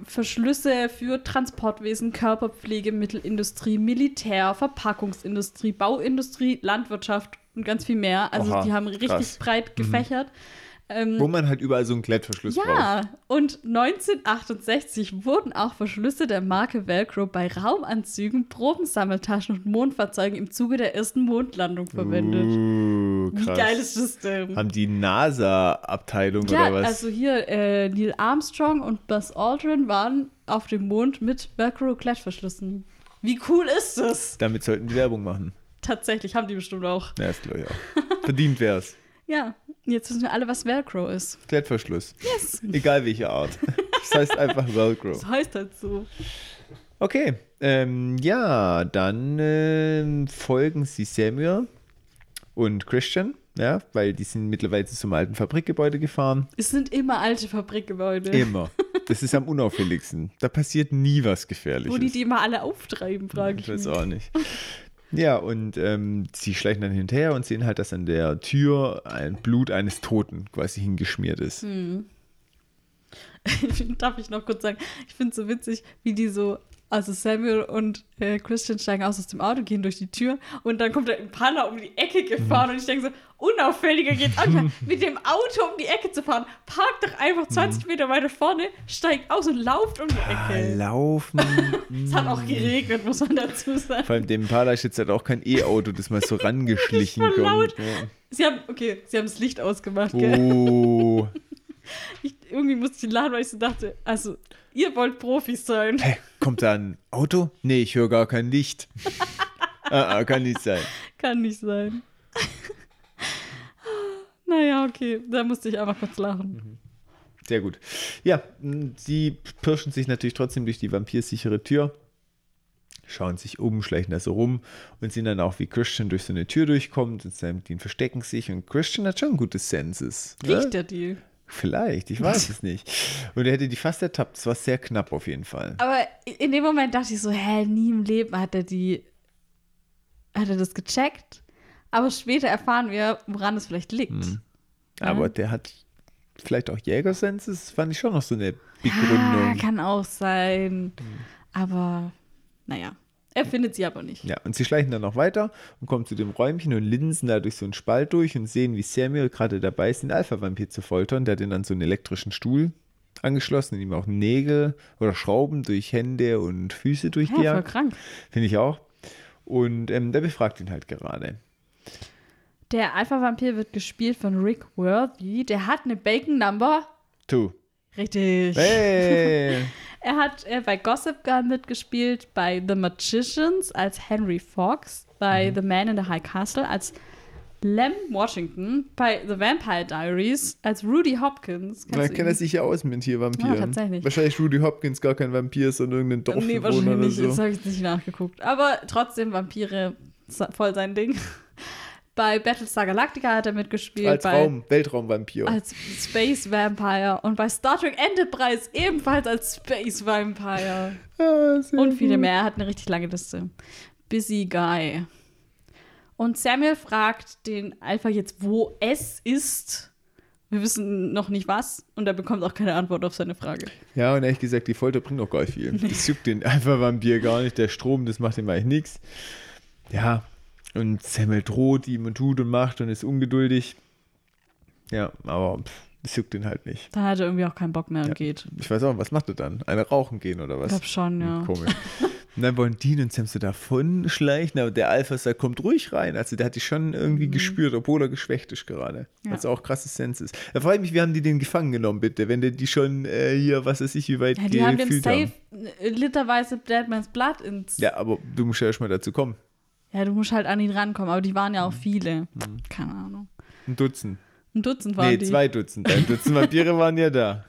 Verschlüsse für Transportwesen, Körperpflegemittelindustrie, Militär, Verpackungsindustrie, Bauindustrie, Landwirtschaft und ganz viel mehr. Also
Oha,
die haben richtig
krass.
breit gefächert. Ähm,
Wo man halt überall so einen Klettverschluss braucht.
ja, und 1968 wurden auch Verschlüsse der Marke Velcro bei Raumanzügen, Probensammeltaschen und Mondfahrzeugen im Zuge der ersten Mondlandung verwendet.
Uh,
Wie
krass.
geil ist das denn?
Haben die NASA-Abteilung
Ja,
oder was?
also hier äh, Neil Armstrong und Buzz Aldrin waren auf dem Mond mit Velcro-Klettverschlüssen. Wie cool ist das?
Damit sollten die Werbung machen.
Tatsächlich haben die bestimmt auch.
Ja, das glaube ich auch. Verdient wär's.
Ja, jetzt wissen wir alle, was Velcro ist.
Klettverschluss.
Yes.
Egal welche Art. Das heißt einfach Velcro.
Das heißt halt so.
Okay, ähm, ja, dann ähm, folgen sie Samuel und Christian, ja, weil die sind mittlerweile zum alten Fabrikgebäude gefahren.
Es sind immer alte Fabrikgebäude,
Immer. Das ist am unauffälligsten. Da passiert nie was Gefährliches.
wo die die immer alle auftreiben, frage ich
Ich weiß auch nicht. Ja, und ähm, sie schleichen dann hinterher und sehen halt, dass an der Tür ein Blut eines Toten quasi hingeschmiert ist.
Hm. Darf ich noch kurz sagen, ich finde es so witzig, wie die so, also Samuel und äh, Christian steigen aus aus dem Auto, gehen durch die Tür und dann kommt der Impala um die Ecke gefahren und ich denke so, unauffälliger geht's nicht. Mit dem Auto um die Ecke zu fahren, parkt doch einfach 20 Meter weiter vorne, steigt aus und lauft um die Ecke.
Laufen.
Es hat auch geregnet, muss man dazu sagen.
Vor allem dem Impala ist jetzt halt auch kein E-Auto, das mal so rangeschlichen kommt. Ja.
Sie haben, okay, sie haben das Licht ausgemacht, gell?
Oh.
Ich, irgendwie musste ich lachen, weil ich so dachte, also, ihr wollt Profis sein.
Hä, kommt da ein Auto? Nee, ich höre gar kein Licht. ah, ah, kann nicht sein.
Kann nicht sein. naja, okay. Da musste ich einfach kurz lachen.
sehr gut. Ja, sie pirschen sich natürlich trotzdem durch die vampirsichere Tür, schauen sich um, schleichen da so rum und sehen dann auch, wie Christian durch so eine Tür durchkommt und Sam und Dean verstecken sich und Christian hat schon gute Senses. ne?
Riecht der die?
Vielleicht, ich weiß es nicht. Und er hätte die fast ertappt. Es war sehr knapp auf jeden Fall.
Aber in dem Moment dachte ich so, hä, nie im Leben hat er die, hat er das gecheckt. Aber später erfahren wir, woran es vielleicht liegt.
Mhm.
Ja.
Aber der hat vielleicht auch Jägersenses, fand ich schon noch so eine
Ja,
Begründung.
kann auch sein. Aber naja, er findet sie aber nicht.
Ja, und sie schleichen dann noch weiter und kommen zu dem Räumchen und linsen da durch so einen Spalt durch und sehen, wie Samuel gerade dabei ist, den Alpha-Vampir zu foltern. Der hat ihn an so einen elektrischen Stuhl angeschlossen, und ihm auch Nägel oder Schrauben durch Hände und Füße
Ja, voll
durchgejagt.
krank.
Finde ich auch. Und ähm, der befragt ihn halt gerade.
Der Alpha-Vampir wird gespielt von Rick Worthy. Der hat eine Bacon-Number.
Tu.
Richtig.
Hey!
Er hat äh, bei Gossip Girl mitgespielt, bei The Magicians als Henry Fox, bei
Mhm.
The Man in the High Castle als Lem Washington, bei The Vampire Diaries als Rudy Hopkins. Kennst
Man
ihn?
er sich ja aus mit hier Vampiren.
Ja, tatsächlich.
Wahrscheinlich Rudy Hopkins gar kein Vampir, sondern irgendein Dorfbewohner
Nee, wahrscheinlich
oder
nicht. Das
so.
habe ich nicht nachgeguckt. Aber trotzdem Vampire voll sein Ding. Bei Battlestar Galactica hat er mitgespielt.
Als
bei,
Raum, Weltraumvampir.
Als Space Vampire. Und bei Star Trek Enterprise ebenfalls als Space Vampire.
Ah,
Und viele mehr. Er hat eine richtig lange Liste. Busy Guy. Und Samuel fragt den Alpha jetzt, wo es ist. Wir wissen noch nicht was. Und er bekommt auch keine Antwort auf seine Frage.
Ja, und ehrlich gesagt, die Folter bringt auch gar nicht viel. Das juckt den Alpha-Vampir gar nicht. Der Strom, das macht ihm eigentlich nichts. Ja, und Samuel droht ihm und tut und macht und ist ungeduldig. Ja, aber pff, das juckt ihn halt nicht.
Dann hat er irgendwie auch keinen Bock mehr und
Ja.
geht.
Ich weiß auch, was macht er dann? Eine rauchen gehen oder
Ich
was?
glaube schon, ja.
Komisch. Und dann wollen Dean und Sam so davon schleichen, aber der Alpha sagt, kommt ruhig rein. Also der hat die schon irgendwie gespürt, obwohl er geschwächt ist gerade.
Mhm. Ja.
Also auch krasses Sense ist. Da frage ich mich, wie haben die den gefangen genommen, bitte? Wenn der die schon äh, hier, was weiß ich, wie weit
Ja, die haben den
gefühlt
safe äh, literweise Deadman's Blood ins.
Ja, aber du musst ja erstmal dazu kommen.
Ja, du musst halt an ihn rankommen, aber die waren ja auch
Mhm.
viele. Keine Ahnung.
Ein Dutzend.
Ein Dutzend waren
nee,
die.
zwei Dutzend. Ein Dutzend Vampire waren ja da.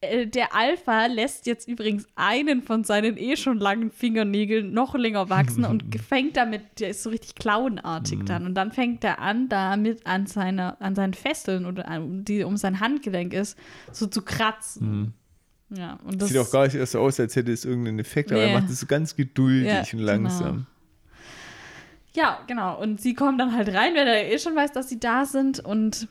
Äh, Der Alpha lässt jetzt übrigens einen von seinen eh schon langen Fingernägeln noch länger wachsen und fängt damit, der ist so richtig clownartig
Mhm.
dann. Und dann fängt er an, damit an, seiner, an seinen Fesseln oder an, die um sein Handgelenk ist, so zu kratzen. Ja, und das.
Sieht auch gar nicht erst so aus, als hätte es irgendeinen Effekt, aber
Nee.
er macht es so ganz geduldig
Ja,
und
genau.
langsam.
Ja, genau. Und sie kommen dann halt rein, weil er eh schon weiß, dass sie da sind. Und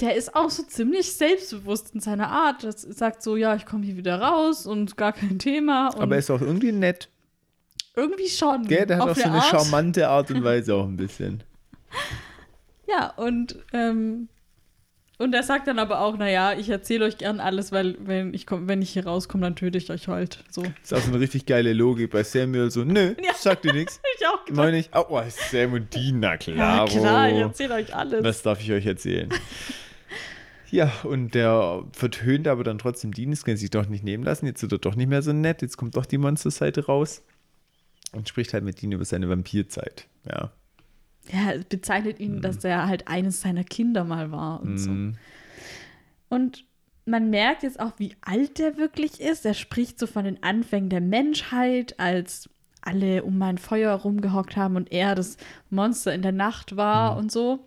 der ist auch so ziemlich selbstbewusst in seiner Art. Das sagt so, ja, ich komme hier wieder raus und gar kein Thema.
Aber er ist auch irgendwie nett.
irgendwie schon.
Gell? Der hat auch so eine
Art.
charmante Art und Weise auch ein bisschen.
Ja, und, ähm, und er sagt dann aber auch, naja, ich erzähle euch gern alles, weil wenn ich, komm, wenn ich hier rauskomme, dann töte ich euch halt. So.
Ist auch so eine richtig geile Logik bei Samuel. So, nö,
Ja.
sagt dir nichts.
Ich auch gedacht.
Meine ich, oh, oh, Sam und Dean, na
Ja,
klar.
klar, ich erzähle euch alles.
Was darf ich euch erzählen? ja, und der vertönt aber dann trotzdem Dean, das kann sich doch nicht nehmen lassen. Jetzt wird er doch nicht mehr so nett. Jetzt kommt doch die Monsterseite raus. Und spricht halt mit Dean über seine Vampirzeit. Ja.
Ja, es bezeichnet ihn, dass er halt eines seiner Kinder mal war und so.
Mhm.
Und man merkt jetzt auch, wie alt der wirklich ist. Er spricht so von den Anfängen der Menschheit, als alle um mein Feuer rumgehockt haben und er das Monster in der Nacht war und so.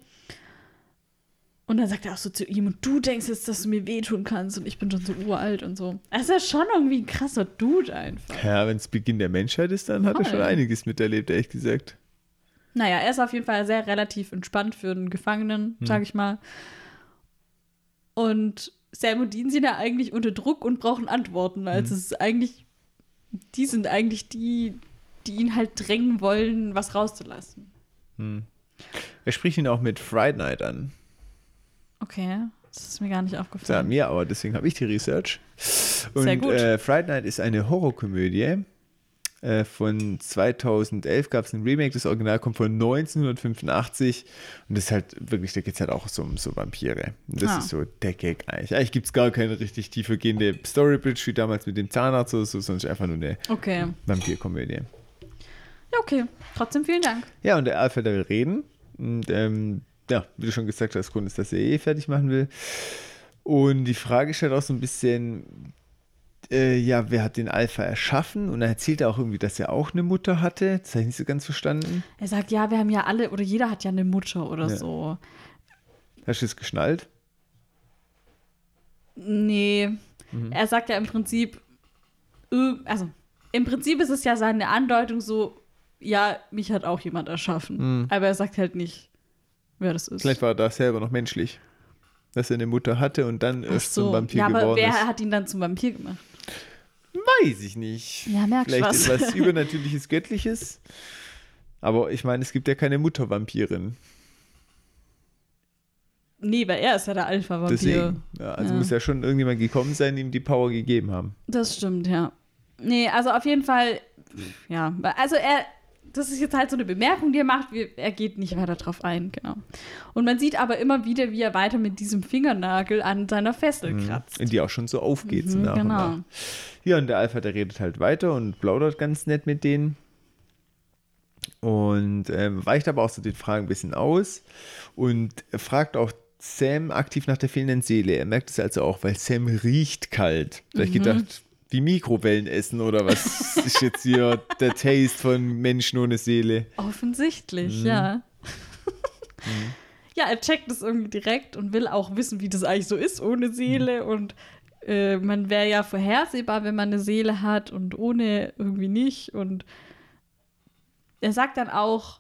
Und dann sagt er auch so zu ihm, und du denkst jetzt, dass du mir wehtun kannst und ich bin schon so uralt und so. Er ist ja schon irgendwie ein krasser Dude einfach.
Ja, wenn es Beginn der Menschheit ist, dann hat er schon
Voll.
einiges miterlebt, ehrlich gesagt.
Naja, er ist auf jeden Fall sehr relativ entspannt für einen Gefangenen,
Hm.
sag ich mal. Und Sam und Dean sind ja eigentlich unter Druck und brauchen Antworten. Also
Hm.
es ist eigentlich, die sind eigentlich die, die ihn halt drängen wollen, was rauszulassen.
Er spricht ihn auch mit Friday Night an.
Okay, das ist mir gar nicht
Ja,
aufgefallen.
mir aber, deswegen habe ich die Research. Und
Sehr gut.
Äh, Friday Night ist eine Horrorkomödie. Äh, von 2011 gab es ein Remake, das Original kommt von 1985 und das ist halt wirklich, da geht es halt auch so um so Vampire. Und das
Ah.
ist so der Gag eigentlich. Eigentlich gibt es gar keine richtig tiefergehende Storybridge wie damals mit dem Zahnarzt oder so, sondern es ist einfach nur eine
Okay.
Vampirkomödie.
Ja, okay. Trotzdem vielen Dank.
Ja, und der Alfred will reden und ähm, ja, wie du schon gesagt hast, Grund ist, dass er eh fertig machen will. Und die Frage stellt auch so ein bisschen, äh, ja, wer hat den Alpha erschaffen? Und er erzählt er auch irgendwie, dass er auch eine Mutter hatte. Das habe ich nicht so ganz verstanden.
Er sagt, ja, wir haben ja alle, oder jeder hat ja eine Mutter oder
Ja.
so.
Hast du es geschnallt?
Nee.
Mhm.
Er sagt ja im Prinzip, äh, also im Prinzip ist es ja seine Andeutung so, ja, mich hat auch jemand erschaffen. Aber er sagt halt nicht, wer das ist.
Mhm. Vielleicht war er da selber noch menschlich. Dass er eine Mutter hatte und dann
Ach
erst zum
so.
Vampir
ja, aber
geworden
wer
ist.
hat ihn dann zum Vampir gemacht?
Weiß ich nicht.
Ja, merkst
Vielleicht
was.
etwas Übernatürliches, Göttliches. Aber ich meine, es gibt ja keine Muttervampirin.
Nee, weil er ist ja der Alpha-Vampir.
Deswegen. Ja, also
Ja.
muss ja schon irgendjemand gekommen sein, ihm die Power gegeben haben.
Das stimmt, ja. Nee, also auf jeden Fall, ja. Also er, das ist jetzt halt so eine Bemerkung, die er macht. Wir, er geht nicht weiter drauf ein, genau. Und man sieht aber immer wieder, wie er weiter mit diesem Fingernagel an seiner Fessel kratzt.
In die auch schon so aufgeht. so
Mhm,
nach und
genau.
nach. Ja, und der Alpha, der redet halt weiter und plaudert ganz nett mit denen. Und ähm, weicht aber auch so den Fragen ein bisschen aus und fragt auch Sam aktiv nach der fehlenden Seele. Er merkt es also auch, weil Sam riecht kalt. Ich
Mhm.
gedacht, wie Mikrowellen essen oder was ist jetzt hier der Taste von Menschen ohne Seele?
Offensichtlich,
Mhm.
ja. Ja, er checkt es irgendwie direkt und will auch wissen, wie das eigentlich so ist ohne Seele. Und äh, man wäre ja vorhersehbar, wenn man eine Seele hat und ohne irgendwie nicht. Und er sagt dann auch,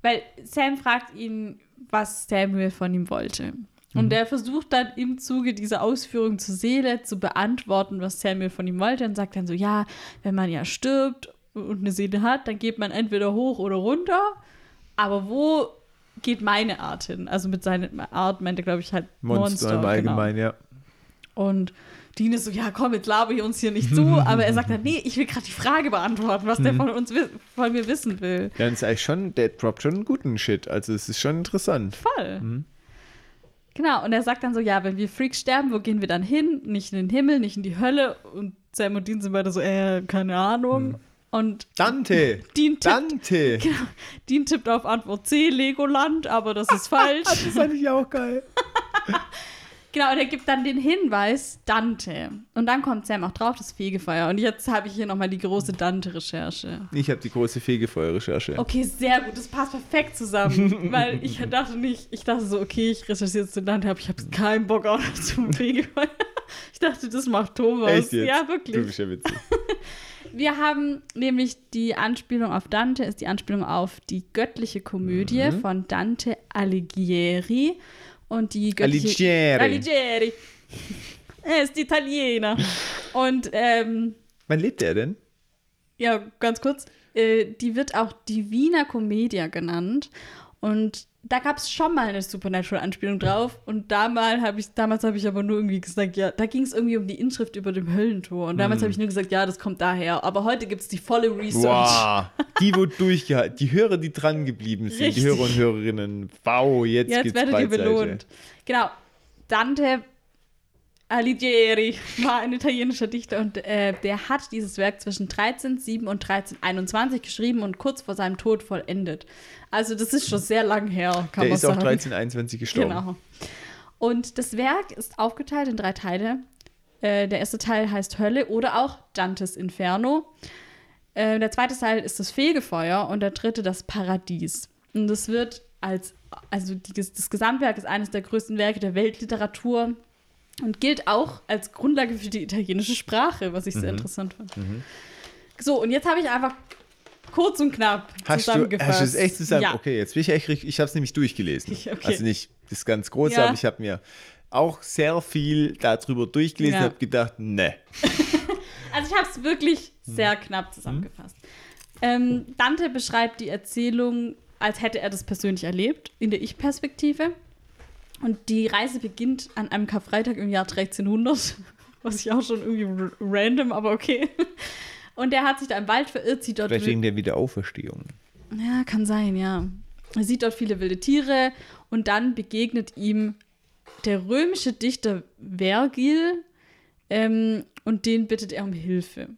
weil Sam fragt ihn, was Samuel von ihm wollte. Und er versucht dann im Zuge dieser Ausführung zur Seele zu beantworten, was Samuel von ihm wollte und sagt dann so, ja, wenn man ja stirbt und eine Seele hat, dann geht man entweder hoch oder runter. Aber wo geht meine Art hin? Also mit seiner Art meinte, glaube ich, halt
Monster,
Monster.
im
genau.
Allgemeinen, ja.
Und Dean ist so, ja komm, jetzt laber ich uns hier nicht zu. aber er sagt dann, nee, ich will gerade die Frage beantworten, was
Mhm.
der von uns von mir wissen will.
Ja, und ist eigentlich schon, der droppt schon einen guten Shit. Also es ist schon interessant.
Voll.
Mhm.
Genau, und er sagt dann so, ja, wenn wir Freaks sterben, wo gehen wir dann hin? Nicht in den Himmel, nicht in die Hölle. Und Sam und Dean sind beide so, äh, keine Ahnung. Und
Dante!
Dean tippt,
Dante!
Dean tippt auf Antwort C, Legoland, aber das ist falsch.
Das fand ich auch geil.
Genau, und er gibt dann den Hinweis Dante. Und dann kommt Sam auch drauf, das Fegefeuer. Und jetzt habe ich hier nochmal die große Dante-Recherche.
Ich habe die große Fegefeuer-Recherche.
Okay, sehr gut. Das passt perfekt zusammen. weil ich dachte nicht, ich dachte so, okay, ich recherchiere jetzt den Dante, aber ich habe keinen Bock auf zum Fegefeuer. Ich dachte, das macht Thomas.
Echt jetzt?
Ja,
Du
wirklich.
bist ja witzig.
Wir haben nämlich die Anspielung auf Dante, ist die Anspielung auf die göttliche Komödie
Mhm.
von Dante Alighieri. Und die göttliche
Alighieri.
Alighieri. Er ist Italiener. Und ähm,
Wann lebt er denn?
ja, ganz kurz, äh, die wird auch Divina Commedia genannt. Und da gab es schon mal eine Supernatural-Anspielung drauf. Und damals habe ich, damals habe ich aber nur irgendwie gesagt, ja, da ging es irgendwie um die Inschrift über dem Höllentor. Und
Hm.
damals habe ich nur gesagt, ja, das kommt daher. Aber heute gibt es die volle Research.
Wow. Die wurde durchgehalten. Die Hörer, die dran geblieben sind,
Richtig.
die Hörer und Hörerinnen. Wow, jetzt,
Jetzt werdet ihr belohnt. Genau. Dante Alighieri war ein italienischer Dichter und äh, der hat dieses Werk zwischen 1307 und 1321 geschrieben und kurz vor seinem Tod vollendet. Also das ist schon sehr lang her, kann
Der
man
ist auch
sagen.
1321 gestorben.
Genau. Und das Werk ist aufgeteilt in drei Teile. Äh, der erste Teil heißt Hölle oder auch Dantes Inferno. Äh, der zweite Teil ist das Fegefeuer und der dritte das Paradies. Und das wird als, also die, das Gesamtwerk ist eines der größten Werke der Weltliteratur und gilt auch als Grundlage für die italienische Sprache, was ich
Mhm.
sehr interessant fand. So, und jetzt habe ich einfach kurz und knapp
Hast du,
zusammengefasst.
hast du es echt zusammen?
Ja.
Okay, jetzt bin ich echt richtig. Ich habe es nämlich durchgelesen.
Okay.
Also nicht das ganz große,
Ja.
aber ich habe mir auch sehr viel darüber durchgelesen
Ja.
und habe gedacht, ne.
Also ich habe es wirklich sehr knapp zusammengefasst. Ähm, Dante beschreibt die Erzählung, als hätte er das persönlich erlebt, in der Ich-Perspektive. Und die Reise beginnt an einem Karfreitag im Jahr 1300, was ich auch schon irgendwie random, aber okay. Und er hat sich da im Wald verirrt, sieht dort
Vielleicht wegen der Wiederauferstehung.
ja, kann sein, ja. Er sieht dort viele wilde Tiere und dann begegnet ihm der römische Dichter Vergil ähm, und den bittet er um Hilfe.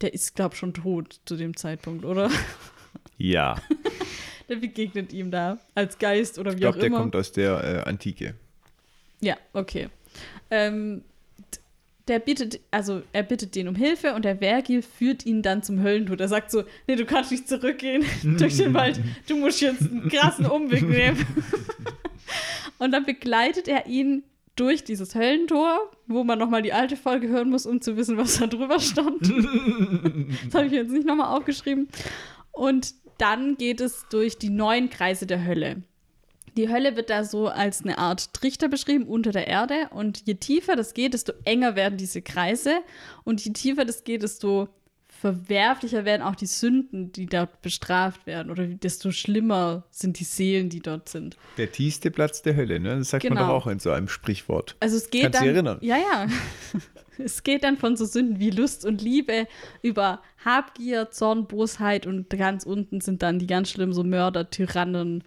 Der ist, glaube ich, schon tot zu dem Zeitpunkt, oder?
Ja.
der begegnet ihm da als Geist oder wie
Ich glaube,
auch
der
immer.
kommt aus der äh, Antike.
Ja, okay. Ähm, der bittet, also er bittet den um Hilfe und der Vergil führt ihn dann zum Höllentod. Er sagt so, nee, du kannst nicht zurückgehen durch den Wald, du musst jetzt einen krassen Umweg nehmen. und dann begleitet er ihn durch dieses Höllentor, wo man nochmal die alte Folge hören muss, um zu wissen, was da drüber stand. das habe ich jetzt nicht nochmal aufgeschrieben. Und dann geht es durch die neun Kreise der Hölle. Die Hölle wird da so als eine Art Trichter beschrieben unter der Erde. Und je tiefer das geht, desto enger werden diese Kreise. Und je tiefer das geht, desto verwerflicher werden auch die Sünden, die dort bestraft werden. Oder desto schlimmer sind die Seelen, die dort sind.
Der tiefste Platz der Hölle, ne? Das sagt man
Genau.
doch auch in so einem Sprichwort.
Also es geht
Kannst
dann.
dich erinnern?
Ja, ja. es geht dann von so Sünden wie Lust und Liebe über Habgier, Zorn, Bosheit und ganz unten sind dann die ganz schlimmen so Mörder, Tyrannen.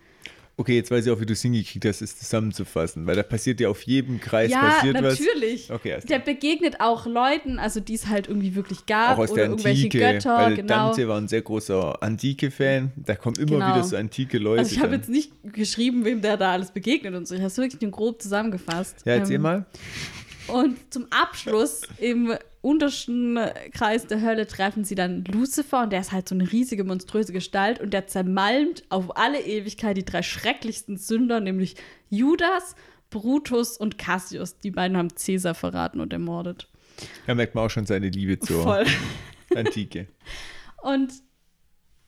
Okay, jetzt weiß ich auch, wie du es hingekriegt hast, es zusammenzufassen, weil da passiert ja auf jedem Kreis
ja,
passiert was.
natürlich.
Okay, alles
Der begegnet auch Leuten, also die es halt irgendwie wirklich gab
Auch aus
oder
der
irgendwelche
Antike,
Götter,
weil
genau.
Dante war ein sehr großer Antike-Fan. Da kommen immer
Genau.
wieder so antike Leute.
Also ich habe jetzt nicht geschrieben, wem der da alles begegnet und so. Ich habe es wirklich nur grob zusammengefasst.
ja, erzähl
Ähm,
mal.
Und zum Abschluss im untersten Kreis der Hölle treffen sie dann Lucifer und der ist halt so eine riesige, monströse Gestalt und der zermalmt auf alle Ewigkeit die drei schrecklichsten Sünder, nämlich Judas, Brutus und Cassius. Die beiden haben Caesar verraten und ermordet.
Da merkt man auch schon seine Liebe zur
Voll.
Antike.
Und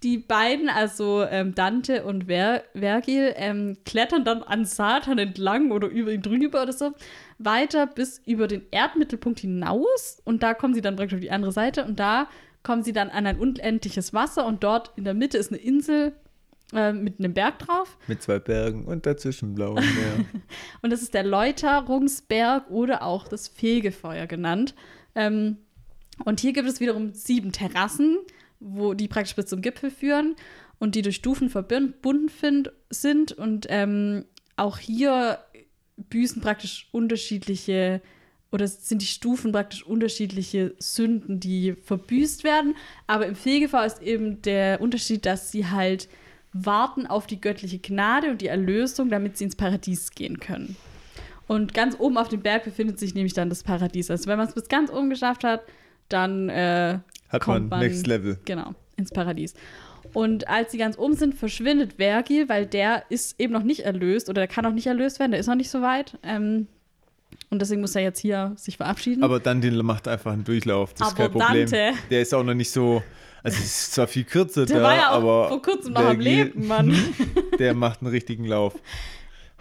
die beiden, also ähm, Dante und Ver Vergil, ähm, klettern dann an Satan entlang oder über ihn drüber oder so, weiter bis über den Erdmittelpunkt hinaus. Und da kommen sie dann praktisch auf die andere Seite und da kommen sie dann an ein unendliches Wasser und dort in der Mitte ist eine Insel äh, mit einem Berg drauf.
Mit zwei Bergen und dazwischen blauem Meer.
Und das ist der Läuterungsberg oder auch das Fegefeuer genannt. Ähm, und hier gibt es wiederum sieben Terrassen, wo die praktisch bis zum Gipfel führen und die durch Stufen verbunden sind. Und ähm, auch hier büßen praktisch unterschiedliche oder sind die Stufen praktisch unterschiedliche Sünden, die verbüßt werden. Aber im Fegefeuer ist eben der Unterschied, dass sie halt warten auf die göttliche Gnade und die Erlösung, damit sie ins Paradies gehen können. Und ganz oben auf dem Berg befindet sich nämlich dann das Paradies. Also wenn man es bis ganz oben geschafft hat, dann äh,
Hat
kommt
man
man
Next Level.
Genau, ins Paradies. Und als sie ganz oben sind, verschwindet Vergil, weil der ist eben noch nicht erlöst oder der kann noch nicht erlöst werden, der ist noch nicht so weit. Ähm, und deswegen muss er jetzt hier sich verabschieden.
Aber Dante macht einfach einen Durchlauf. Das ist
Aber
kein Problem.
Dante-
Der ist auch noch nicht so. Also, es ist zwar viel kürzer
der
da,
war ja auch
aber.
vor kurzem noch am Leben, Mann.
Der macht einen richtigen Lauf.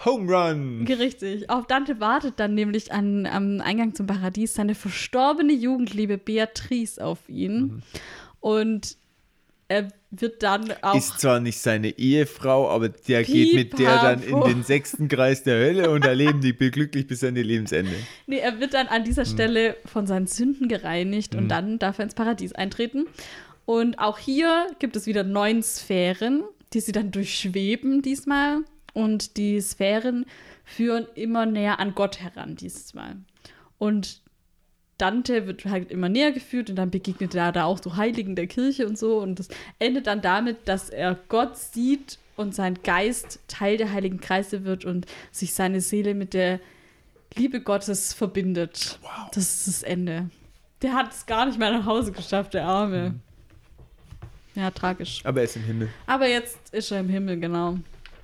Home Run!
Richtig. Auf Dante wartet dann nämlich an, am Eingang zum Paradies seine verstorbene Jugendliebe Beatrice auf ihn.
Mhm.
Und er wird dann auch.
Ist zwar nicht seine Ehefrau, aber der geht mit der dann in
Pipapo.
den sechsten Kreis der Hölle und da leben die glücklich bis an ihr Lebensende.
Nee, er wird dann an dieser Stelle von seinen Sünden gereinigt und dann darf er ins Paradies eintreten. Und auch hier gibt es wieder neun Sphären, die sie dann durchschweben diesmal. Und die Sphären führen immer näher an Gott heran dieses Mal. Und Dante wird halt immer näher geführt und dann begegnet er da auch so Heiligen der Kirche und so. Und das endet dann damit, dass er Gott sieht und sein Geist Teil der Heiligen Kreise wird und sich seine Seele mit der Liebe Gottes verbindet.
Wow.
Das ist das Ende. Der hat es gar nicht mehr nach Hause geschafft, der Arme. Ja, tragisch.
Aber er ist im Himmel.
Aber jetzt ist er im Himmel, genau.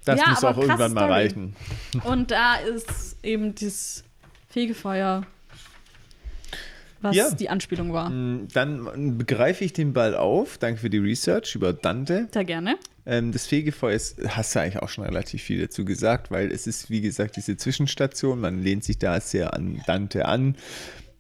Das
Ja,
muss auch irgendwann mal
Story.
reichen.
Und da ist eben dieses Fegefeuer, was
Ja.
die Anspielung war.
Mm, Dann begreife ich den Ball auf. Danke für die Research über Dante.
Sehr gerne.
Ähm, das Fegefeuer ist, hast du eigentlich auch schon relativ viel dazu gesagt, weil es ist, wie gesagt, diese Zwischenstation. Man lehnt sich da sehr an Dante an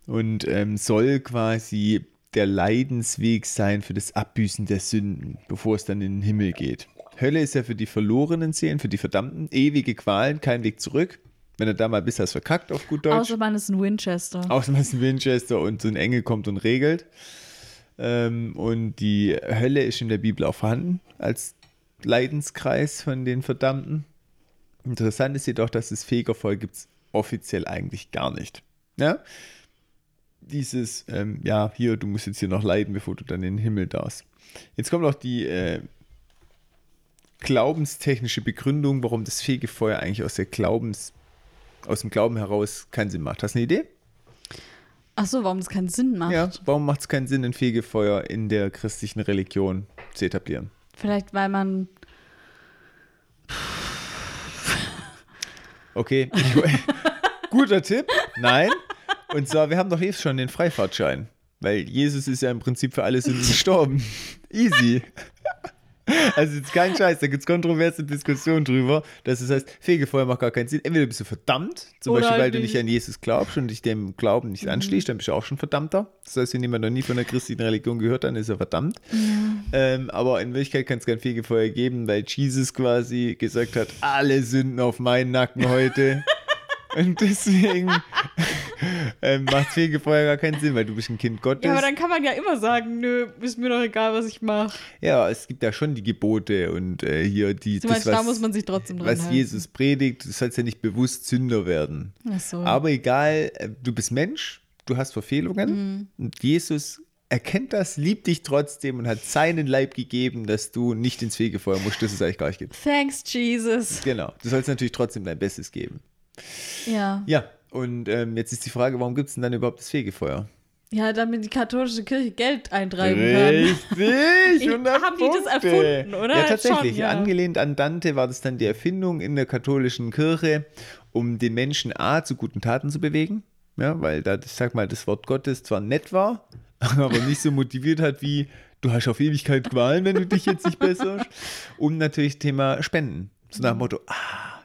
und ähm, soll quasi der Leidensweg sein für das Abbüßen der Sünden, bevor es dann in den Himmel geht. Hölle ist ja für die verlorenen Seelen, für die Verdammten, ewige Qualen, kein Weg zurück. Wenn er da mal bis hast verkackt auf gut Deutsch.
Außer man ist ein Winchester.
Außer man ist ein Winchester und so ein Engel kommt und regelt. Ähm, und die Hölle ist in der Bibel auch vorhanden als Leidenskreis von den Verdammten. Interessant ist jedoch, dass das Fegefeuer gibt es offiziell eigentlich gar nicht. Ja? Dieses, ähm, ja, hier, du musst jetzt hier noch leiden, bevor du dann in den Himmel darfst. Jetzt kommt auch die äh, glaubenstechnische Begründung, warum das Fegefeuer eigentlich aus der Glaubens, aus dem Glauben heraus keinen Sinn macht. Hast du eine Idee?
Ach so, warum das keinen Sinn macht?
Ja, warum macht es keinen Sinn, ein Fegefeuer in der christlichen Religion zu etablieren?
Vielleicht, weil man.
Okay, guter Tipp. Nein. Und zwar, wir haben doch jetzt schon den Freifahrtschein. Weil Jesus ist ja im Prinzip für alle Sünden gestorben. Easy. Also jetzt kein Scheiß, da gibt es kontroverse Diskussionen drüber, dass es heißt, Fegefeuer macht gar keinen Sinn. Entweder bist du verdammt, zum
Oder
Beispiel, weil du nicht an Jesus glaubst und dich dem Glauben nicht anschließt, dann bist du auch schon verdammter. Das heißt, wenn jemand noch nie von der christlichen Religion gehört, dann ist er verdammt. Ähm, aber in Wirklichkeit kann es kein Fegefeuer geben, weil Jesus quasi gesagt hat, alle Sünden auf meinen Nacken heute. Und deswegen ähm, macht Fegefeuer gar keinen Sinn, weil du bist ein Kind Gottes.
Ja, aber dann kann man ja immer sagen, nö, ist mir doch egal, was ich mache.
Ja, es gibt ja schon die Gebote und äh, hier die,
Du meinst, da muss man sich trotzdem dran
was
halten.
Jesus predigt, du sollst ja nicht bewusst Sünder werden.
Ach so.
Aber egal, äh, du bist Mensch, du hast Verfehlungen
Mhm.
und Jesus erkennt das, liebt dich trotzdem und hat seinen Leib gegeben, dass du nicht ins Fegefeuer musst, das es eigentlich gar nicht gibt.
Thanks, Jesus.
Genau, du sollst natürlich trotzdem dein Bestes geben.
Ja.
Ja, und ähm, jetzt ist die Frage, warum gibt es denn dann überhaupt das Fegefeuer?
Ja, damit die katholische Kirche Geld eintreiben kann.
Richtig, 100
Haben die das
Punkte.
erfunden, oder?
Ja, tatsächlich.
Schon, ja.
Angelehnt an Dante war das dann die Erfindung in der katholischen Kirche, um den Menschen A zu guten Taten zu bewegen. Ja, weil da, ich sag mal, das Wort Gottes zwar nett war, aber nicht so motiviert hat wie du hast auf Ewigkeit Qualen, wenn du dich jetzt nicht besserst. Und natürlich Thema Spenden. So nach dem Motto, ah,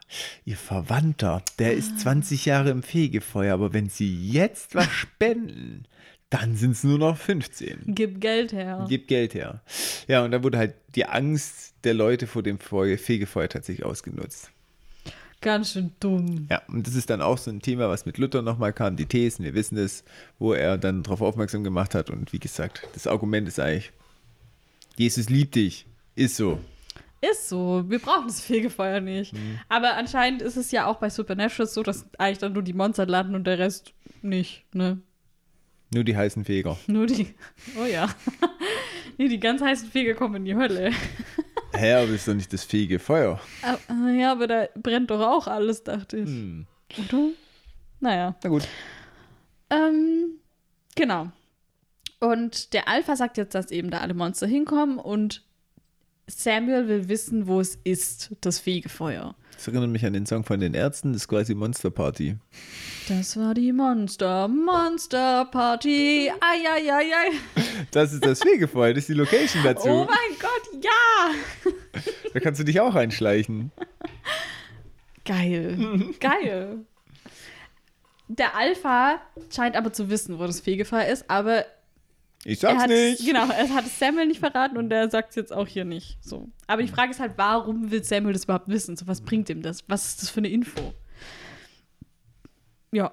Ihr Verwandter, der ist 20 Jahre im Fegefeuer, aber wenn Sie jetzt was spenden, dann sind es nur noch 15.
Gib Geld her.
Gib Geld her. Ja, und da wurde halt die Angst der Leute vor dem Feu- Fegefeuer tatsächlich ausgenutzt.
Ganz schön dumm.
Ja, und das ist dann auch so ein Thema, was mit Luther nochmal kam, die Thesen, wir wissen es, wo er dann darauf aufmerksam gemacht hat. Und wie gesagt, das Argument ist eigentlich, Jesus liebt dich. Ist so.
Ist so. Wir brauchen das Fegefeuer nicht.
Mhm.
Aber anscheinend ist es ja auch bei Supernatural so, dass eigentlich dann nur die Monster landen und der Rest nicht, ne?
Nur die heißen Feger.
Nur die. Oh ja. nee, die ganz heißen Feger kommen in die Hölle.
Hä, aber ist doch nicht das Fegefeuer.
Ah, Ja, aber da brennt doch auch alles, dachte ich.
Hm.
Oder? Naja.
Na gut.
Ähm, genau. Und der Alpha sagt jetzt, dass eben da alle Monster hinkommen und Samuel will wissen, wo es ist, das Fegefeuer.
Das erinnert mich an den Song von den Ärzten, das ist quasi Monster Party.
Das war die Monster, Monster Party. Eieiei.
Das ist das Fegefeuer, das ist die Location dazu.
Oh mein Gott, ja.
Da kannst du dich auch einschleichen.
Geil. Geil. Der Alpha scheint aber zu wissen, wo das Fegefeuer ist, aber
Ich
er
sag's nicht.
genau, er hat es Samuel nicht verraten und er sagt es jetzt auch hier nicht. So. Aber die Frage ist halt, warum will Samuel das überhaupt wissen? So, was bringt ihm das? Was ist das für eine Info? Ja.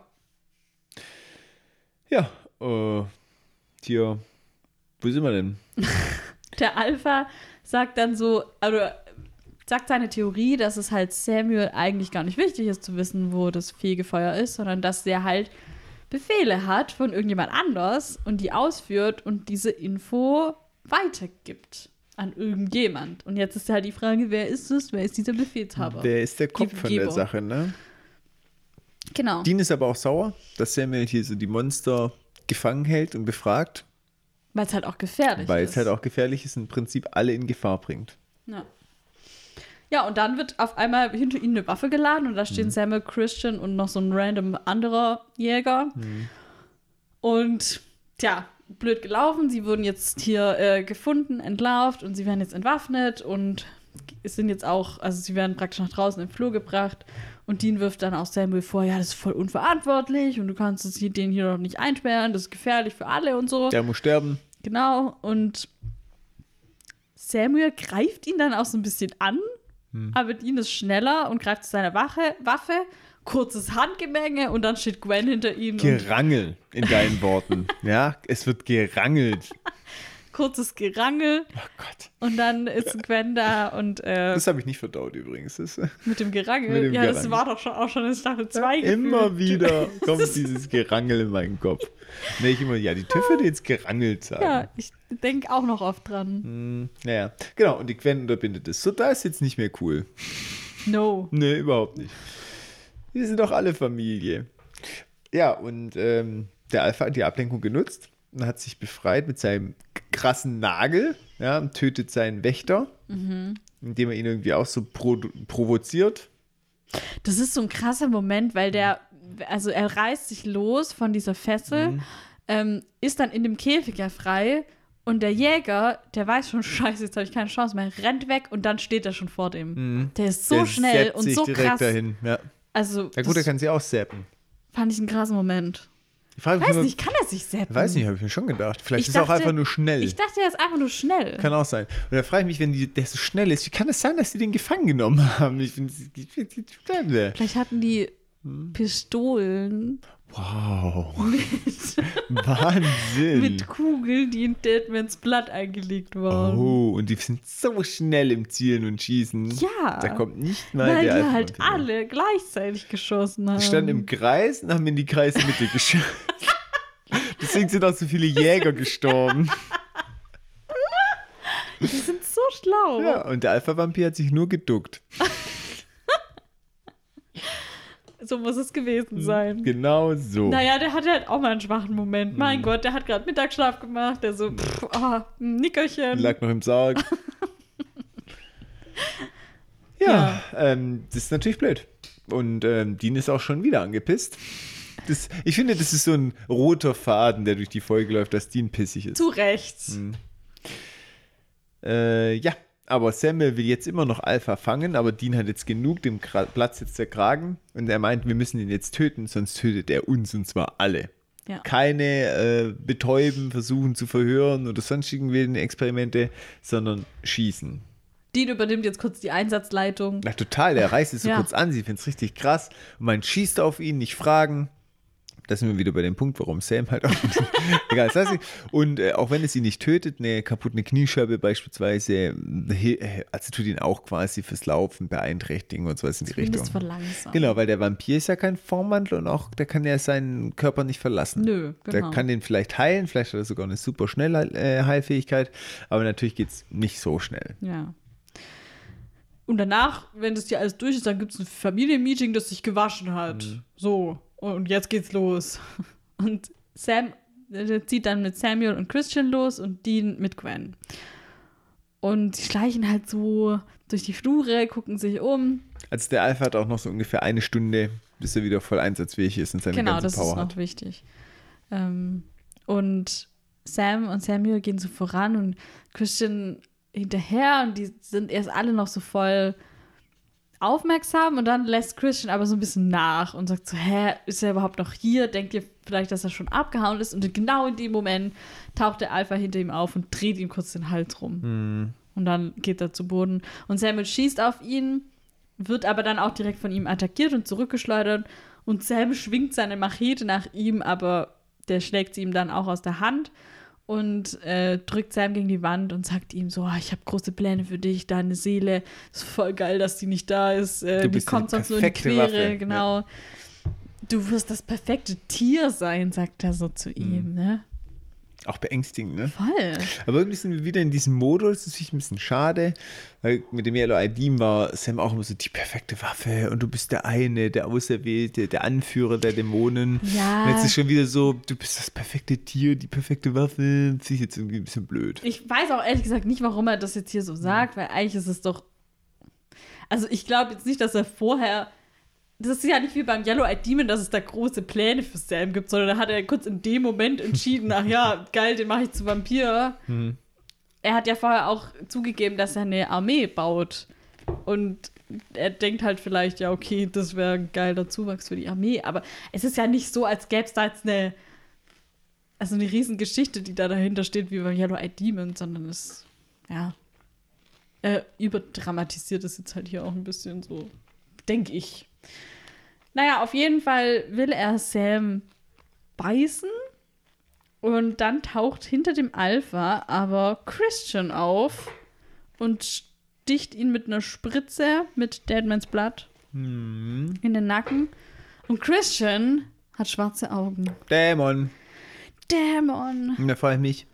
Ja, äh, hier, wo sind wir denn?
Der Alpha sagt dann so, also sagt seine Theorie, dass es halt Samuel eigentlich gar nicht wichtig ist zu wissen, wo das Fegefeuer ist, sondern dass der halt Befehle hat von irgendjemand anders und die ausführt und diese Info weitergibt an irgendjemand. Und jetzt ist halt die Frage, wer ist es? Wer ist dieser Befehlshaber?
Wer ist der Kopf von der. Sache, ne?
genau.
Dean ist aber auch sauer, dass Samuel hier so die Monster gefangen hält und befragt,
Weil es halt auch gefährlich
weil
ist.
es halt auch gefährlich ist und im Prinzip alle in Gefahr bringt.
Ja. Ja, und dann wird auf einmal hinter ihnen eine Waffe geladen und da stehen
Mhm.
Samuel Christian und noch so ein random anderer Jäger.
Mhm.
Und tja, blöd gelaufen. Sie wurden jetzt hier äh, gefunden, entlarvt und sie werden jetzt entwaffnet und es sind jetzt auch, also sie werden praktisch nach draußen im Flur gebracht. Und Dean wirft dann auch Samuel vor, ja, das ist voll unverantwortlich und du kannst es hier, den hier doch nicht einsperren, das ist gefährlich für alle und so.
Der muss sterben.
Genau, und Samuel greift ihn dann auch so ein bisschen an, aber Dean ist schneller und greift zu seiner Wache, Waffe, kurzes Handgemenge und dann steht Gwen hinter ihm. Und,
Gerangel in deinen Worten. Ja, es wird gerangelt.
Kurzes Gerangel
Oh Gott.
und dann ist Gwen da und äh,
Das habe ich nicht verdaut übrigens. Das,
mit dem Gerangel.
Mit dem
ja, das
Gerangel.
war doch schon auch schon in Staffel 2
immer wieder kommt dieses Gerangel in meinen Kopf. Nee, ich immer, ja, die TÜV würde jetzt gerangelt sagen.
Ja, ich denke auch noch oft dran.
Hm, naja, genau. Und die Gwen unterbindet es. So, da ist jetzt nicht mehr cool.
No.
Nee, überhaupt nicht. Wir sind doch alle Familie. Ja, und ähm, der Alpha hat die Ablenkung genutzt hat sich befreit mit seinem krassen Nagel, ja, und tötet seinen Wächter, indem er ihn irgendwie auch so pro provoziert.
Das ist so ein krasser Moment, weil der, also er reißt sich los von dieser Fessel, ähm, ist dann in dem Käfig ja frei und der Jäger, der weiß schon, scheiße, jetzt habe ich keine Chance mehr, rennt weg und dann steht er schon vor dem. Der ist so
Der
schnell und so
direkt
krass.
dahin. Ja.
Also,
ja gut, er kann sie auch zappen.
fand ich einen krassen Moment.
Ich frage
Weiß nicht, kann er sich zappen?
Weiß nicht, habe ich mir schon gedacht. Vielleicht
Ich
ist er auch einfach nur schnell.
Ich dachte, er ist einfach nur schnell.
Kann auch sein. Und da frage ich mich, wenn die, der so schnell ist, wie kann es sein, dass sie den gefangen genommen haben? Ich finde, ich find, ich find,
Vielleicht hatten die
Hm.
Pistolen
wow,
mit,
Wahnsinn.
mit Kugeln, die in Deadmans Blatt eingelegt waren.
oh, und die sind so schnell im Zielen und Schießen.
Ja.
Da kommt nicht mal
Weil
der
die halt
Vampir.
alle gleichzeitig geschossen haben.
Die standen im Kreis und haben in die Kreismitte geschossen. Deswegen sind auch so viele Jäger gestorben.
Die sind so schlau.
Ja, und der Alpha-Vampir hat sich nur geduckt.
So muss es gewesen sein.
Genau so.
Naja, der hatte halt auch mal einen schwachen Moment. Mein
Hm.
Gott, der hat gerade Mittagsschlaf gemacht. Der so, pff, ein Nickerchen.
Lag noch im Sarg. ja, Ähm, das ist natürlich blöd. Und ähm, Dean ist auch schon wieder angepisst. Das, ich finde, das ist so ein roter Faden, der durch die Folge läuft, dass Dean pissig ist.
Zu Recht.
Hm. Äh, ja, aber Samuel will jetzt immer noch Alpha fangen, aber Dean hat jetzt genug, dem Kra Platz jetzt der Kragen. Und er meint, wir müssen ihn jetzt töten, sonst tötet er uns und zwar alle.
Ja.
Keine äh, betäuben, versuchen zu verhören oder sonstigen wilden Experimente, sondern schießen.
Dean übernimmt jetzt kurz die Einsatzleitung.
Na total, der reißt es so
Ja.
kurz an, sie findet es richtig krass und man schießt auf ihn, nicht fragen. Da sind wir wieder bei dem Punkt, warum Sam halt auch. Egal, das heißt, und äh, auch wenn es ihn nicht tötet, eine kaputte Kniescheibe beispielsweise, äh, also tut ihn auch quasi fürs Laufen beeinträchtigen und sowas in die
Zumindest
Richtung.
verlangsamt.
Genau, weil der Vampir ist ja kein Formmantel und auch der kann ja seinen Körper nicht verlassen.
Nö,
Der
genau.
kann den vielleicht heilen, vielleicht hat er sogar eine super schnelle äh, Heilfähigkeit, aber natürlich geht es nicht so schnell.
Ja. Und danach, wenn das hier alles durch ist, dann gibt es ein Familienmeeting, das sich gewaschen hat.
Mhm.
So, und jetzt geht's los. Und Sam zieht dann mit Samuel und Christian los und Dean mit Gwen. Und sie schleichen halt so durch die Flure, gucken sich um.
Also der Alpha hat auch noch so ungefähr eine Stunde, bis er wieder voll einsatzfähig ist und seine
genau,
ganze
das
Power
ist noch wichtig. Ähm, und Sam und Samuel gehen so voran und Christian hinterher und die sind erst alle noch so voll aufmerksam und dann lässt Christian aber so ein bisschen nach und sagt so, hä, ist er überhaupt noch hier? Denkt ihr vielleicht, dass er schon abgehauen ist? Und genau in dem Moment taucht der Alpha hinter ihm auf und dreht ihm kurz den Hals rum.
Hm.
Und dann geht er zu Boden. Und Samuel schießt auf ihn, wird aber dann auch direkt von ihm attackiert und zurückgeschleudert. Und Sam schwingt seine Machete nach ihm, aber der schlägt sie ihm dann auch aus der Hand und äh, drückt Sam gegen die Wand und sagt ihm so: "Ah, Ich habe große Pläne für dich, deine Seele. Ist voll geil, dass die nicht da ist. Äh,
Du
die kommt sonst nur in die Quere.
Waffe.
Genau. Du wirst das perfekte Tier sein, sagt er so zu
Mhm.
ihm. Ne?
Auch beängstigend, ne?
Voll.
Aber irgendwie sind wir wieder in diesem Modus, das finde ich ein bisschen schade, weil mit dem Yellow ID war Sam auch immer so die perfekte Waffe und du bist der eine, der Auserwählte, der Anführer der Dämonen.
Ja.
Und jetzt ist schon wieder so, du bist das perfekte Tier, die perfekte Waffe. Finde ich jetzt irgendwie ein bisschen blöd.
Ich weiß auch ehrlich gesagt nicht, warum er das jetzt hier so sagt, weil eigentlich ist es doch. Also ich glaube jetzt nicht, dass er vorher. Das ist ja nicht wie beim Yellow Eyed Demon, dass es da große Pläne für Sam gibt, sondern da hat er kurz in dem Moment entschieden, ach ja, geil, den mache ich zu Vampir. Er hat ja vorher auch zugegeben, dass er eine Armee baut. Und er denkt halt vielleicht, ja, okay, das wäre ein geiler Zuwachs für die Armee. Aber es ist ja nicht so, als gäbe es da jetzt eine, also eine riesen Geschichte, die da dahinter steht, wie beim Yellow Eyed Demon, sondern es, ja, er überdramatisiert es jetzt halt hier auch ein bisschen so, denke ich. Naja, auf jeden Fall will er Sam beißen Und dann taucht hinter dem Alpha aber Christian auf und sticht ihn mit einer Spritze mit Deadman's Blood
Hm.
in den Nacken. Und Christian hat schwarze Augen.
Dämon.
Dämon.
Und da frage ich mich,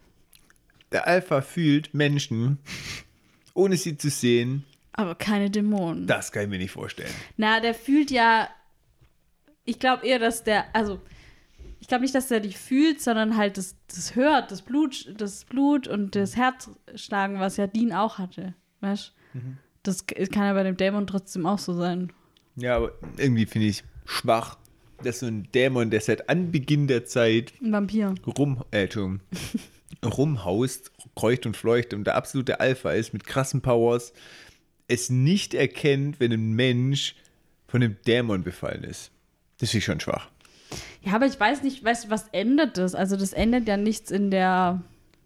der Alpha fühlt Menschen, ohne sie zu sehen.
Aber keine Dämonen.
Das kann ich mir nicht vorstellen.
Na, der fühlt ja. Ich glaube eher, dass der. Also, ich glaube nicht, dass der die fühlt, sondern halt das, das hört, das Blut, das Blut und das Herzschlagen, was ja Dean auch hatte. Weißt Das kann ja bei dem Dämon trotzdem auch so sein.
Ja, aber irgendwie finde ich schwach, dass so ein Dämon, der seit Anbeginn der Zeit
Ein Vampir.
rum, äh, rumhaust, kreucht und fleucht und der absolute Alpha ist mit krassen Powers, es nicht erkennt, wenn ein Mensch von einem Dämon befallen ist. Das ich schon schwach.
Ja, aber ich weiß nicht, weißt was ändert das? Also, das ändert ja nichts in der.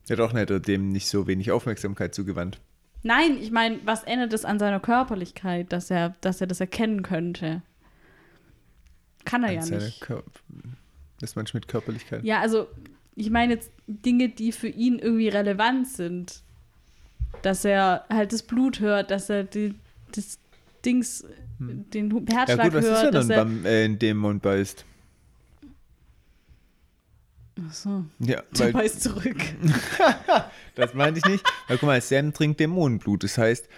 Ja, doch nicht, er dem nicht so wenig Aufmerksamkeit zugewandt.
Nein, ich meine, was ändert es an seiner Körperlichkeit, dass er, dass er das erkennen könnte? Kann er ja
An seiner
nicht.
Kör- Das meinst du mit Körperlichkeit?
Ja, also ich meine jetzt Dinge, die für ihn irgendwie relevant sind. Dass er halt das Blut hört, dass er die, das Dings, den Hu-
Hm. Ja
Herzschlag
gut, was ist
hört,
denn
dass
dann
er.
beim äh, ein Dämon beißt?
Achso,
Ja,
der
weil,
beißt zurück.
das meinte ich nicht. Weil guck mal, Sam trinkt Dämonenblut. Das heißt,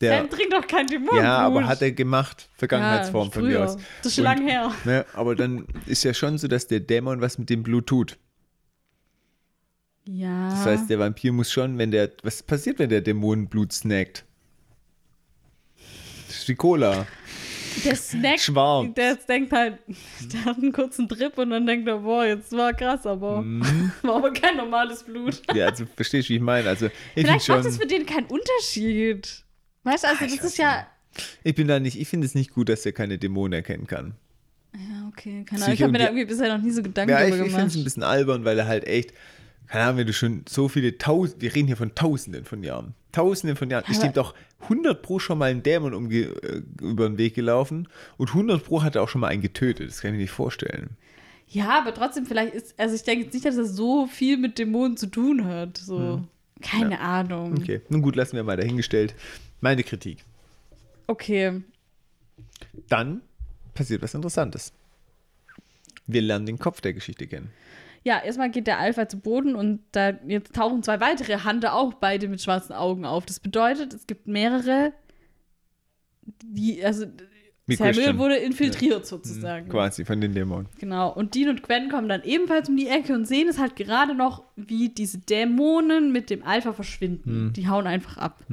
der.
Sam trinkt doch kein Dämonenblut.
ja, aber hat er gemacht. Vergangenheitsform
ja,
von mir aus.
Das ist schon lange her.
Ne, aber dann ist ja schon so, dass der Dämon was mit dem Blut tut.
Ja.
Das heißt, der Vampir muss schon, wenn der. Was passiert, wenn der Dämonenblut snackt? Das ist wie Cola.
der Snack,
Schwarm.
der denkt halt, der hat einen kurzen Trip und dann denkt er, boah, jetzt war krass, aber
Mhm.
war aber kein normales Blut.
Ja, also verstehst du, wie ich meine? Also, ich
Vielleicht
schon.
macht es für den keinen Unterschied. Weißt du, also
Ah,
das ist ja.
Ich bin da nicht, ich finde es nicht gut, dass er keine Dämonen erkennen kann.
Ja, okay, keine Ahnung. Ich habe mir da
irgendwie-
bisher noch nie so Gedanken
Ja, ich,
drüber
ich finde es
gemacht.
ein bisschen albern, weil er halt echt, keine Ahnung, wenn du schon so viele Tausend, wir reden hier von Tausenden von Jahren. Tausenden von Jahren. Ich
Aber-
dem doch 100 Pro schon mal einen Dämon umge äh, über den Weg gelaufen und 100 Pro hat er auch schon mal einen getötet. Das kann ich mir nicht vorstellen.
Ja, aber trotzdem, vielleicht ist. Also, ich denke jetzt nicht, dass das so viel mit Dämonen zu tun hat. So. Keine Ahnung.
Hm. Okay, nun gut, lassen wir mal dahingestellt. Meine Kritik.
okay.
Dann passiert was Interessantes. Wir lernen den Kopf der Geschichte kennen.
Ja, erstmal geht der Alpha zu Boden und da jetzt tauchen zwei weitere Hunter auch beide mit schwarzen Augen auf. Das bedeutet, es gibt mehrere, die, also
Wie
Samuel
Christian.
wurde infiltriert sozusagen.
Quasi von den Dämonen.
Genau. Und Dean und Gwen kommen dann ebenfalls um die Ecke und sehen es halt gerade noch, wie diese Dämonen mit dem Alpha verschwinden. Die hauen einfach ab.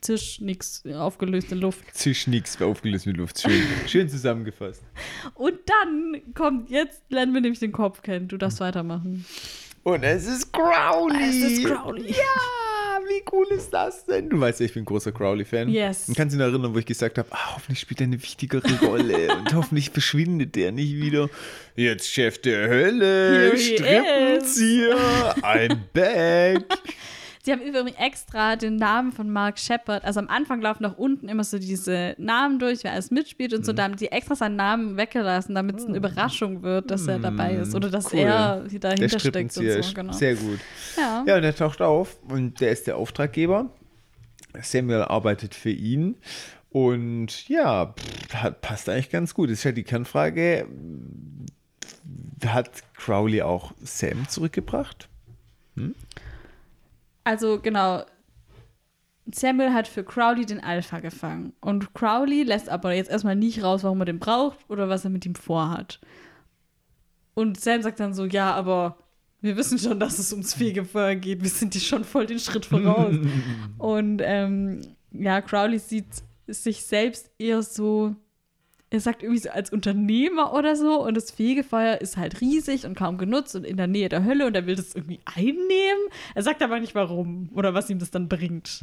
Zisch, nix, aufgelöste Luft.
Zisch nix, aufgelöst mit Luft. Schön, schön zusammengefasst.
Und dann kommt, jetzt lernen wir nämlich den Kopf kennen. Du darfst weitermachen.
Und es ist Crowley.
Es ist Crowley.
Ja, wie cool ist das denn? Du weißt ja, ich bin großer Crowley-Fan.
Yes.
Und kannst du dich noch erinnern, wo ich gesagt habe, ah, hoffentlich spielt er eine wichtigere Rolle und hoffentlich verschwindet der nicht wieder. Jetzt Chef der Hölle, Strippenzieher, I'm back.
Sie haben übrigens extra den Namen von Mark Shepard, also am Anfang laufen nach unten immer so diese Namen durch, wer alles mitspielt und so, da haben die extra seinen Namen weggelassen, damit es eine Überraschung wird, dass er dabei ist oder dass
Cool.
er dahinter steckt und so, genau.
sehr gut.
Ja.
Ja, und er taucht auf und der ist der Auftraggeber. Samuel arbeitet für ihn. Und ja, pff, passt eigentlich ganz gut. Es ist halt die Kernfrage, hat Crowley auch Sam zurückgebracht?
Also genau, Samuel hat für Crowley den Alpha gefangen und Crowley lässt aber jetzt erstmal nicht raus, warum er den braucht oder was er mit ihm vorhat. Und Sam sagt dann so, ja, aber wir wissen schon, dass es ums Fegefeuer geht. Wir sind dir schon voll den Schritt voraus. und ähm, ja, Crowley sieht sich selbst eher so, er sagt irgendwie so als Unternehmer oder so und das Fegefeuer ist halt riesig und kaum genutzt und in der Nähe der Hölle und er will das irgendwie einnehmen. Er sagt aber nicht warum oder was ihm das dann bringt.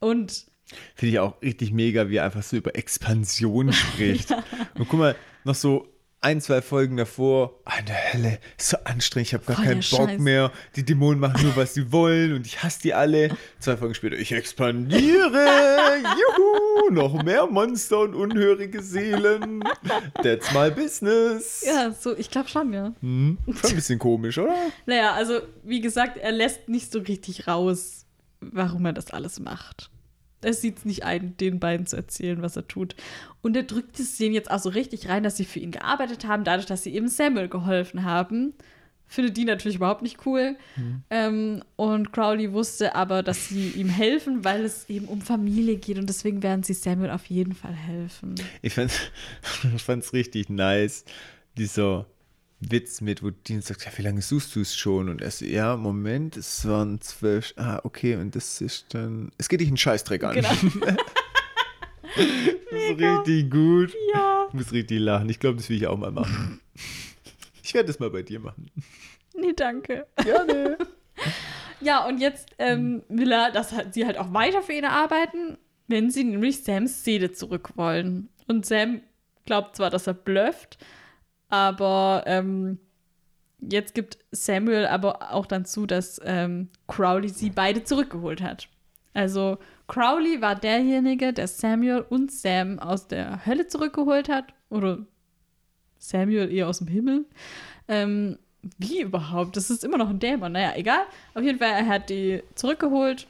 Und
Finde ich auch richtig mega, wie er einfach so über Expansion spricht. Und guck mal, noch so ein, zwei Folgen davor, ah, in der Hölle, ist so anstrengend, ich habe gar
Voll
keinen Bock
Scheiß.
mehr. Die Dämonen machen nur, was sie wollen und ich hasse die alle. Zwei Folgen später, ich expandiere, juhu, noch mehr Monster und unhörige Seelen. That's my business.
Ja, so, ich glaube schon, ja.
Hm, schon ein bisschen komisch, oder?
Naja, also wie gesagt, er lässt nicht so richtig raus, warum er das alles macht. Er sieht es nicht ein, den beiden zu erzählen, was er tut. Und er drückt es denen jetzt auch so richtig rein, dass sie für ihn gearbeitet haben, dadurch, dass sie eben Samuel geholfen haben. Findet die natürlich überhaupt nicht cool. Ähm, und Crowley wusste aber, dass sie ihm helfen, weil es eben um Familie geht und deswegen werden sie Samuel auf jeden Fall helfen.
Ich fand es richtig nice, dieser Witz mit, wo Dean sagt, ja, wie lange suchst du es schon? Und er so, ja, Moment, es waren zwölf, ah, okay, und das ist dann, es geht dich einen Scheißdreck an.
Genau.
das ist richtig gut.
Ja.
Ich muss richtig lachen. Ich glaube, das will ich auch mal machen. Ich werde das mal bei dir machen.
Nee, danke.
Gerne.
Ja, und jetzt ähm, will er, dass sie halt auch weiter für ihn arbeiten, wenn sie nämlich Sams Seele zurück wollen. Und Sam glaubt zwar, dass er blufft, aber ähm, jetzt gibt Samuel aber auch dann zu, dass ähm, Crowley sie beide zurückgeholt hat. Also Crowley war derjenige, der Samuel und Sam aus der Hölle zurückgeholt hat. Oder Samuel eher aus dem Himmel. Ähm, wie überhaupt? Das ist immer noch ein Dämon. Naja, egal. Auf jeden Fall, er hat die zurückgeholt.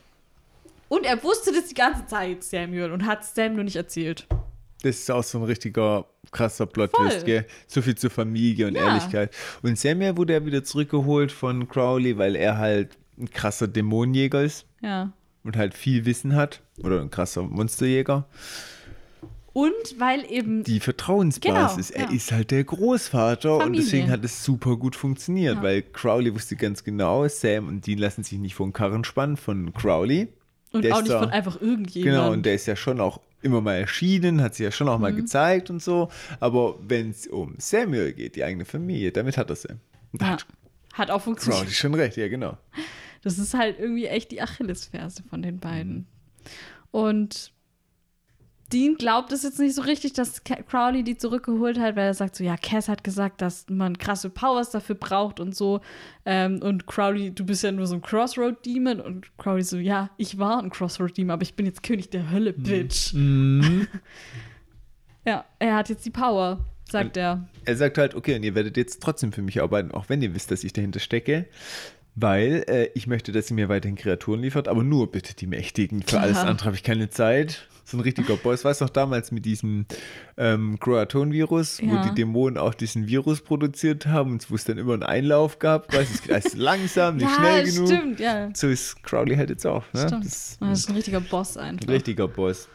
Und er wusste das die ganze Zeit, Samuel, und hat Sam nur nicht erzählt.
Das ist auch so ein richtiger krasser. Plot-Twist, gell? So viel zur Familie und
Ja.
Ehrlichkeit. Und Samuel wurde ja wieder zurückgeholt von Crowley, weil er halt ein krasser Dämonenjäger ist
Ja.
und halt viel Wissen hat. Oder ein krasser Monsterjäger.
Und weil eben.
Die Vertrauensbasis.
Genau,
er
ja.
ist halt der Großvater und
Familie.
deswegen hat es super gut funktioniert,
Ja.
weil Crowley wusste ganz genau, Sam und Dean lassen sich nicht vor den Karren spannen von Crowley.
und
der
auch nicht
da-
von einfach irgendjemandem.
Genau, und der ist ja schon auch immer mal erschienen, hat sich ja schon auch
Mhm.
mal gezeigt und so. Aber wenn es um Samuel geht, die eigene Familie, damit hat er sie.
Ja.
hat
Hat auch
Crowley
funktioniert.
schon recht, ja, genau.
Das ist halt irgendwie echt die Achillesferse von den beiden. Und Dean glaubt es jetzt nicht so richtig, dass Crowley die zurückgeholt hat, weil er sagt so, ja, Cass hat gesagt, dass man krasse Powers dafür braucht und so. Ähm, und Crowley, du bist ja nur so ein Crossroad-Demon. Und Crowley so, ja, ich war ein Crossroad-Demon, aber ich bin jetzt König der Hölle, Bitch. Ja, er hat jetzt die Power, sagt er.
Er sagt halt, okay, und ihr werdet jetzt trotzdem für mich arbeiten, auch wenn ihr wisst, dass ich dahinter stecke. Weil äh, ich möchte, dass ihr mir weiterhin Kreaturen liefert, aber nur bitte die Mächtigen. Für alles
Klar.
andere habe ich keine Zeit. So ein richtiger Boss. Weißt du noch damals mit diesem ähm, Croaton-Virus, wo
Ja.
die Dämonen auch diesen Virus produziert haben und wo es dann immer einen Einlauf gab. Weißt du, es geht alles langsam, nicht
ja,
schnell genug.
stimmt, ja.
So ist Crowley halt jetzt auch. Ne?
Stimmt.
Das
Das ist ein richtiger Boss einfach.
ein richtiger Boss.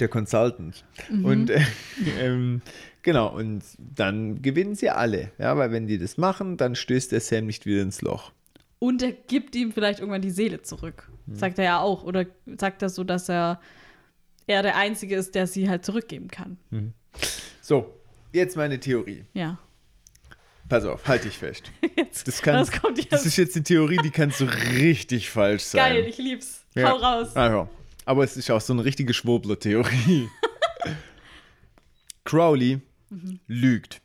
Der Consultant.
Mhm.
Und äh, ähm, genau, und dann gewinnen sie alle. Ja, weil wenn die das machen, dann stößt der Sam nicht wieder ins Loch.
Und er gibt ihm vielleicht irgendwann die Seele zurück.
Hm.
Sagt er ja auch. Oder sagt er so, dass er, er der Einzige ist, der sie halt zurückgeben kann.
So, jetzt meine Theorie.
Ja.
Pass auf, halt dich fest.
Jetzt,
Das, kann,
das
das ist jetzt eine Theorie, die kann so richtig falsch sein.
geil, ich lieb's.
Ja.
Hau raus.
Ja. Aber es ist auch so eine richtige Schwurbler-Theorie. Crowley
Mhm.
lügt.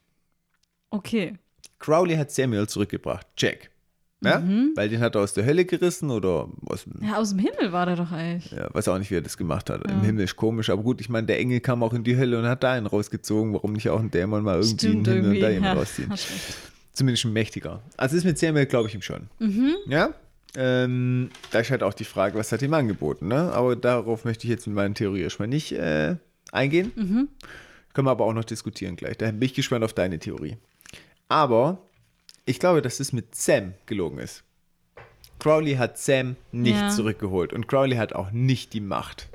Okay.
Crowley hat Samuel zurückgebracht. Check. Ja?
Mhm.
Weil den hat er aus der Hölle gerissen oder aus dem
Ja, aus dem Himmel war der doch eigentlich.
Ja, weiß auch nicht, wie er das gemacht hat.
Ja.
Im Himmel ist komisch, aber gut, ich meine, der Engel kam auch in die Hölle und hat da einen rausgezogen. Warum nicht auch ein Dämon mal irgendwie in
Stimmt
den Himmel und da jemand
Ja,
rausziehen? Zumindest ein mächtiger. Also ist mit Samuel, glaube ich, ihm schon.
Mhm.
Ja? Ähm, da ist halt auch die Frage, was hat ihm angeboten, ne? Aber darauf möchte ich jetzt mit meinen Theorie erstmal nicht äh, eingehen.
Mhm.
Können wir aber auch noch diskutieren gleich. Da bin ich gespannt auf deine Theorie. Aber ich glaube, dass es mit Sam gelogen ist. Crowley hat Sam nicht
Ja.
zurückgeholt und Crowley hat auch nicht die Macht.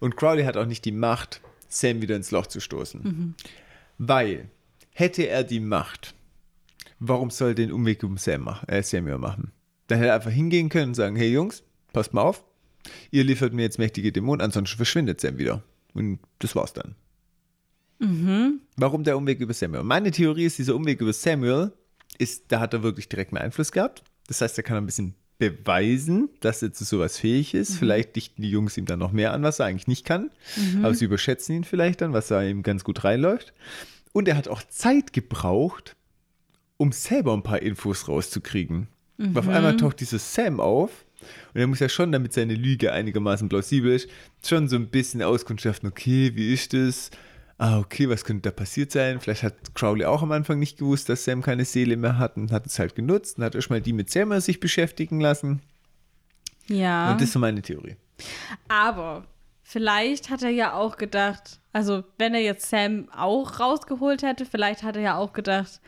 Und Crowley hat auch nicht die Macht, Sam wieder ins Loch zu stoßen.
Mhm.
Weil, hätte er die Macht, warum soll er den Umweg um Sam mach, äh, Samuel machen? Dann hätte er einfach hingehen können und sagen, hey Jungs, passt mal auf, ihr liefert mir jetzt mächtige Dämonen, ansonsten verschwindet Sam wieder. Und das war's dann.
Mhm.
Warum der Umweg über Samuel? Meine Theorie ist, dieser Umweg über Samuel ist, da hat er wirklich direkt mehr Einfluss gehabt. Das heißt, er kann ein bisschen beweisen, dass er zu sowas fähig ist. Vielleicht dichten die Jungs ihm dann noch mehr an, was er eigentlich nicht kann. Aber sie überschätzen ihn vielleicht dann, was da ihm ganz gut reinläuft. Und er hat auch Zeit gebraucht, um selber ein paar Infos rauszukriegen. Mhm. Auf einmal taucht dieses Sam auf und er muss ja schon, damit seine Lüge einigermaßen plausibel ist, schon so ein bisschen auskundschaften, okay, wie ist das? Ah, okay, was könnte da passiert sein? Vielleicht hat Crowley auch am Anfang nicht gewusst, dass Sam keine Seele mehr hat und hat es halt genutzt und hat erstmal die mit Sam sich beschäftigen lassen.
Ja.
Und das ist so meine Theorie.
Aber vielleicht hat er ja auch gedacht, also wenn er jetzt Sam auch rausgeholt hätte, vielleicht hat er ja auch gedacht,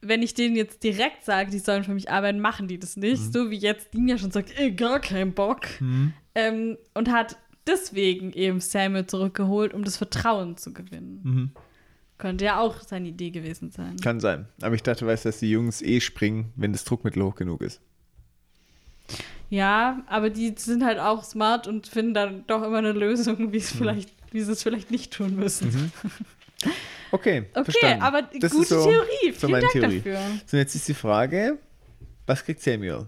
wenn ich denen jetzt direkt sage, die sollen für mich arbeiten, machen die das nicht. Mhm. So wie jetzt Dean ja schon sagt, ey, gar keinen Bock. Mhm. Ähm, und hat deswegen eben Samuel zurückgeholt, um das Vertrauen zu gewinnen. Mhm. Könnte ja auch seine Idee gewesen sein.
Kann sein. Aber ich dachte, weißt du, dass die Jungs eh springen, wenn das Druckmittel hoch genug ist.
Ja, aber die sind halt auch smart und finden dann doch immer eine Lösung, wie es mhm. vielleicht, wie sie es vielleicht nicht tun müssen. Mhm.
Okay,
okay verstanden. aber das gute so, Theorie.
So Vielen Dank Theorie. dafür. So, jetzt ist die Frage, was kriegt Samuel?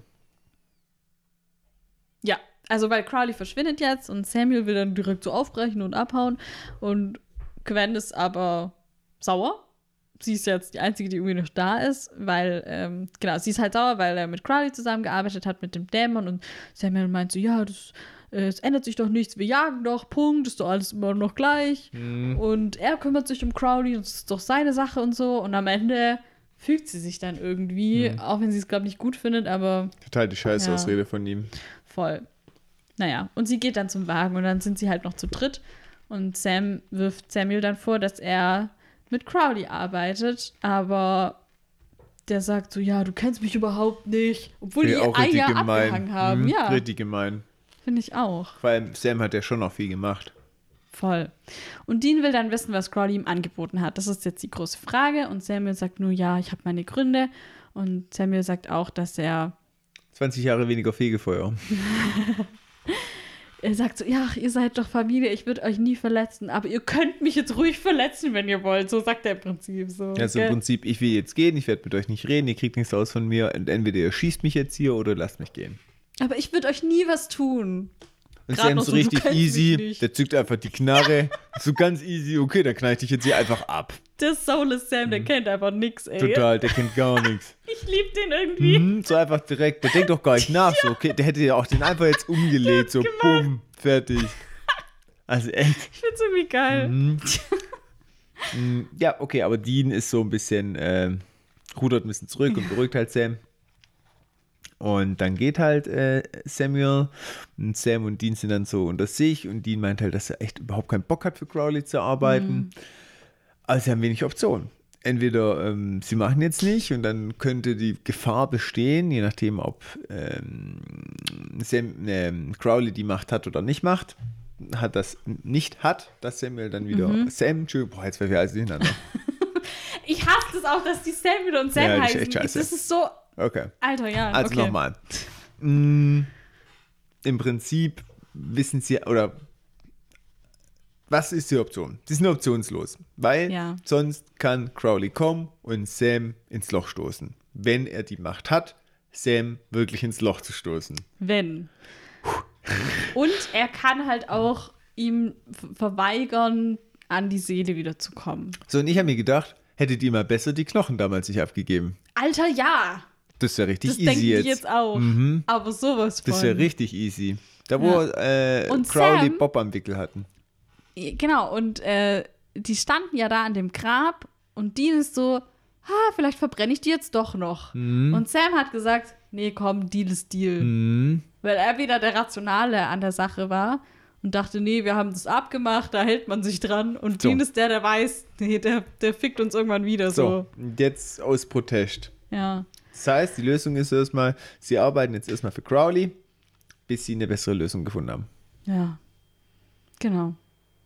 Also weil Crowley verschwindet jetzt und Samuel will dann direkt so aufbrechen und abhauen und Gwen ist aber sauer. Sie ist jetzt die Einzige, die irgendwie noch da ist, weil, ähm, genau, sie ist halt sauer, weil er mit Crowley zusammengearbeitet hat, mit dem Dämon und Samuel meint so, ja, das äh, es ändert sich doch nichts, wir jagen doch, Punkt, ist doch alles immer noch gleich. Mhm. Und er kümmert sich um Crowley und es ist doch seine Sache und so. Und am Ende fügt sie sich dann irgendwie, mhm. auch wenn sie es, glaube ich, nicht gut findet, aber.
Total die Scheißausrede ja, von ihm.
Voll. Naja, und sie geht dann zum Wagen und dann sind sie halt noch zu dritt. Und Sam wirft Samuel dann vor, dass er mit Crowley arbeitet, aber der sagt so, ja, du kennst mich überhaupt nicht, obwohl die ein Jahr gemein. abgehangen haben. Hm, ja.
Richtig gemein.
Finde ich auch.
Weil Sam hat ja schon noch viel gemacht.
Voll. Und Dean will dann wissen, was Crowley ihm angeboten hat. Das ist jetzt die große Frage. Und Samuel sagt nur, ja, ich habe meine Gründe. Und Samuel sagt auch, dass er
20 Jahre weniger Fegefeuer.
er sagt so, ja, ihr seid doch Familie, ich würde euch nie verletzen, aber ihr könnt mich jetzt ruhig verletzen, wenn ihr wollt. So sagt er im Prinzip so.
Also im Prinzip, ich will jetzt gehen, ich werde mit euch nicht reden, ihr kriegt nichts aus von mir. Entweder ihr schießt mich jetzt hier oder lasst mich gehen.
Aber ich würde euch nie was tun.
Und Sam so richtig easy. Der zückt einfach die Knarre. so ganz easy, okay, dann knall ich dich jetzt hier einfach ab.
Der Soulless Sam, der mhm. kennt einfach nichts, ey.
Total, der kennt gar nichts.
ich lieb den irgendwie.
Mhm, so einfach direkt. Der denkt doch gar nicht nach. So, okay, der hätte ja auch den einfach jetzt umgelegt. So, bumm, fertig. Also echt.
Ich find's irgendwie geil.
Mhm. mhm. ja, okay, aber Dean ist so ein bisschen, äh, rudert ein bisschen zurück und beruhigt halt Sam. Und dann geht halt äh, Samuel und Sam und Dean sind dann so unter sich und Dean meint halt, dass er echt überhaupt keinen Bock hat für Crowley zu arbeiten. Mhm. Aber sie haben wenig Optionen. Entweder ähm, sie machen jetzt nicht und dann könnte die Gefahr bestehen, je nachdem, ob ähm, Sam, äh, Crowley die Macht hat oder nicht macht. Hat das nicht hat, dass Samuel dann wieder mhm. Sam, Entschuldigung, boah, jetzt werden wir alles durcheinander.
ich hasse es auch, dass die Samuel und Sam ja, heißen. Das ist so
Okay.
Alter, ja.
Also
okay.
nochmal. Mm, Im Prinzip wissen sie, oder was ist die Option? Die sind optionslos, weil
ja.
sonst kann Crowley kommen und Sam ins Loch stoßen. Wenn er die Macht hat, Sam wirklich ins Loch zu stoßen.
Wenn. und er kann halt auch ihm verweigern, an die Seele wieder zu kommen.
So, und ich habe mir gedacht, hättet ihr mal besser die Knochen damals nicht abgegeben.
Alter, ja.
Das ist ja richtig
das
easy denke
jetzt.
ich
jetzt auch. Mhm. Aber sowas
von. Das ist ja richtig easy. Da, wo ja. äh, Crowley Sam, Bob am Wickel hatten.
Genau, und äh, die standen ja da an dem Grab und Dean ist so, ha, vielleicht verbrenne ich die jetzt doch noch. Mhm. Und Sam hat gesagt, nee, komm, Deal ist Deal. Mhm. Weil er wieder der Rationale an der Sache war und dachte, nee, wir haben das abgemacht, da hält man sich dran. Und so. Dean ist der, der weiß, nee, der, der fickt uns irgendwann wieder so.
So, jetzt aus Protest.
Ja.
Das heißt, die Lösung ist erstmal, sie arbeiten jetzt erstmal für Crowley, bis sie eine bessere Lösung gefunden haben.
Ja, genau.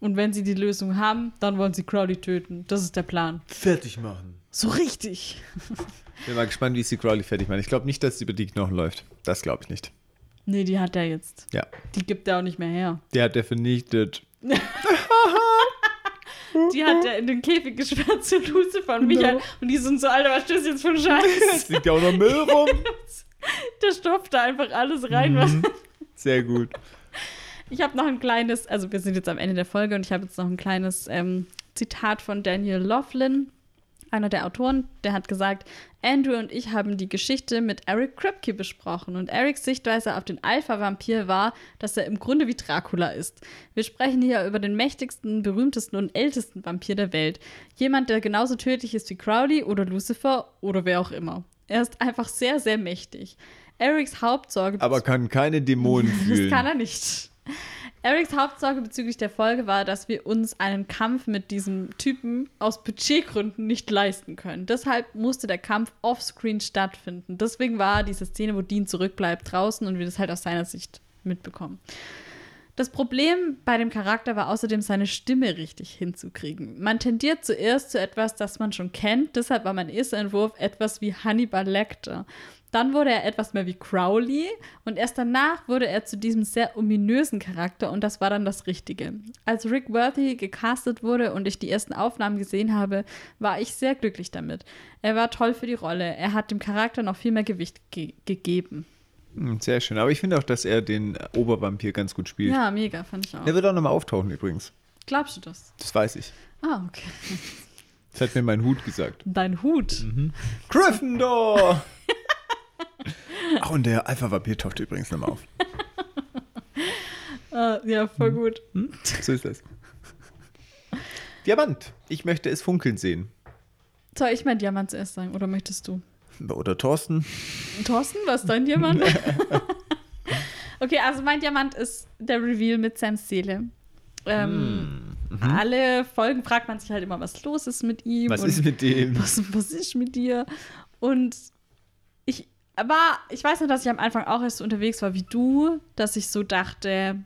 Und wenn sie die Lösung haben, dann wollen sie Crowley töten. Das ist der Plan.
Fertig machen.
So richtig.
Bin mal gespannt, wie sie Crowley fertig machen. Ich glaube nicht, dass sie über die Knochen läuft. Das glaube ich nicht.
Nee, die hat er jetzt.
Ja.
Die gibt er auch nicht mehr her.
Die hat er vernichtet.
Die hat er in den Käfig gesperrt zu Lucifer und Michael. Genau. Und die sind so, Alter, was stößt jetzt für ein Scheiß?
Liegt ja auch noch Müll rum.
Der stopft da einfach alles rein. Was mhm.
Sehr gut.
Ich habe noch ein kleines, also wir sind jetzt am Ende der Folge und ich habe jetzt noch ein kleines ähm, Zitat von Daniel Laughlin, einer der Autoren, der hat gesagt, Andrew und ich haben die Geschichte mit Eric Kripke besprochen und Erics Sichtweise auf den Alpha-Vampir war, dass er im Grunde wie Dracula ist. Wir sprechen hier über den mächtigsten, berühmtesten und ältesten Vampir der Welt. Jemand, der genauso tödlich ist wie Crowley oder Lucifer oder wer auch immer. Er ist einfach sehr, sehr mächtig. Erics Hauptsorge.
Aber kann keine Dämonen fühlen.
Das kann er nicht. Erics Hauptsorge bezüglich der Folge war, dass wir uns einen Kampf mit diesem Typen aus Budgetgründen nicht leisten können. Deshalb musste der Kampf offscreen stattfinden. Deswegen war diese Szene, wo Dean zurückbleibt, draußen und wir das halt aus seiner Sicht mitbekommen. Das Problem bei dem Charakter war außerdem seine Stimme richtig hinzukriegen. Man tendiert zuerst zu etwas, das man schon kennt, deshalb war mein erster Entwurf etwas wie Hannibal Lecter. Dann wurde er etwas mehr wie Crowley und erst danach wurde er zu diesem sehr ominösen Charakter und das war dann das Richtige. Als Rick Worthy gecastet wurde und ich die ersten Aufnahmen gesehen habe, war ich sehr glücklich damit. Er war toll für die Rolle. Er hat dem Charakter noch viel mehr Gewicht ge gegeben.
Hm, sehr schön. Aber ich finde auch, dass er den Obervampir ganz gut spielt.
Ja, mega, fand ich auch.
Der wird auch nochmal auftauchen übrigens.
Glaubst du das?
Das weiß ich.
Ah, okay.
Das hat mir mein Hut gesagt.
Dein Hut?
Mhm. Gryffindor! Ach, und der Alpha-Vampir taucht übrigens nochmal auf.
ah, ja, voll
hm?
gut.
Hm? So ist das. Diamant. Ich möchte es funkeln sehen.
Soll ich mein Diamant zuerst sagen oder möchtest du?
Oder Thorsten.
Thorsten, was ist dein Diamant? okay, also mein Diamant ist der Reveal mit Sams Seele. Ähm, mhm. Alle Folgen fragt man sich halt immer, was los ist mit ihm.
Was ist mit dem?
Was, was ist mit dir? Und war, ich weiß noch, dass ich am Anfang auch erst so unterwegs war wie du, dass ich so dachte,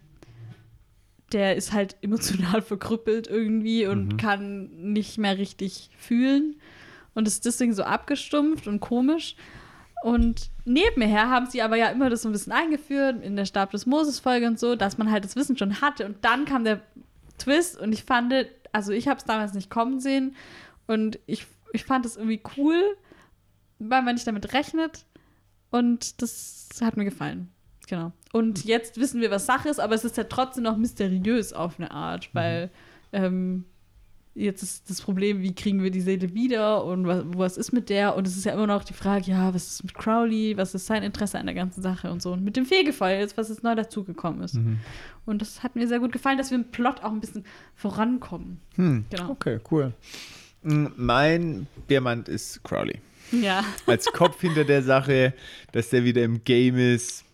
der ist halt emotional verkrüppelt irgendwie und mhm. kann nicht mehr richtig fühlen und ist deswegen so abgestumpft und komisch. Und nebenher haben sie aber ja immer das so ein bisschen eingeführt in der Stab des Moses-Folge und so, dass man halt das Wissen schon hatte. Und dann kam der Twist und ich fand, also ich habe es damals nicht kommen sehen und ich, ich fand es irgendwie cool, weil man nicht damit rechnet. Und das hat mir gefallen. Genau. Und jetzt wissen wir, was Sache ist, aber es ist ja trotzdem noch mysteriös auf eine Art, mhm. weil ähm, jetzt ist das Problem, wie kriegen wir die Seele wieder und was, was ist mit der? Und es ist ja immer noch die Frage, ja, was ist mit Crowley, was ist sein Interesse an der ganzen Sache und so. Und mit dem Fegefeuer jetzt, was jetzt neu dazugekommen ist. Mhm. Und das hat mir sehr gut gefallen, dass wir im Plot auch ein bisschen vorankommen.
Hm. Genau. Okay, cool. Hm, mein Biermann ist Crowley.
Ja.
Als Kopf hinter der Sache, dass der wieder im Game ist,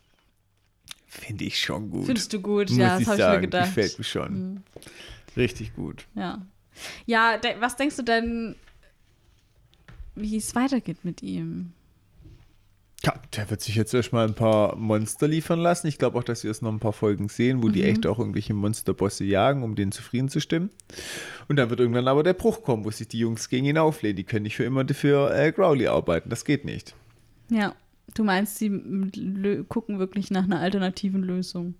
finde ich schon gut.
Findest du gut, Muss ja, das habe ich mir gedacht.
Gefällt mir schon. Mhm. Richtig gut.
Ja. Ja, de was denkst du denn, wie es weitergeht mit ihm?
Ja, der wird sich jetzt erstmal ein paar Monster liefern lassen. Ich glaube auch, dass wir jetzt noch ein paar Folgen sehen, wo mhm. die echt auch irgendwelche Monsterbosse jagen, um denen zufrieden zu stimmen. Und dann wird irgendwann aber der Bruch kommen, wo sich die Jungs gegen ihn auflehnen. Die können nicht für immer für äh, Growly arbeiten. Das geht nicht.
Ja, du meinst, sie gucken wirklich nach einer alternativen Lösung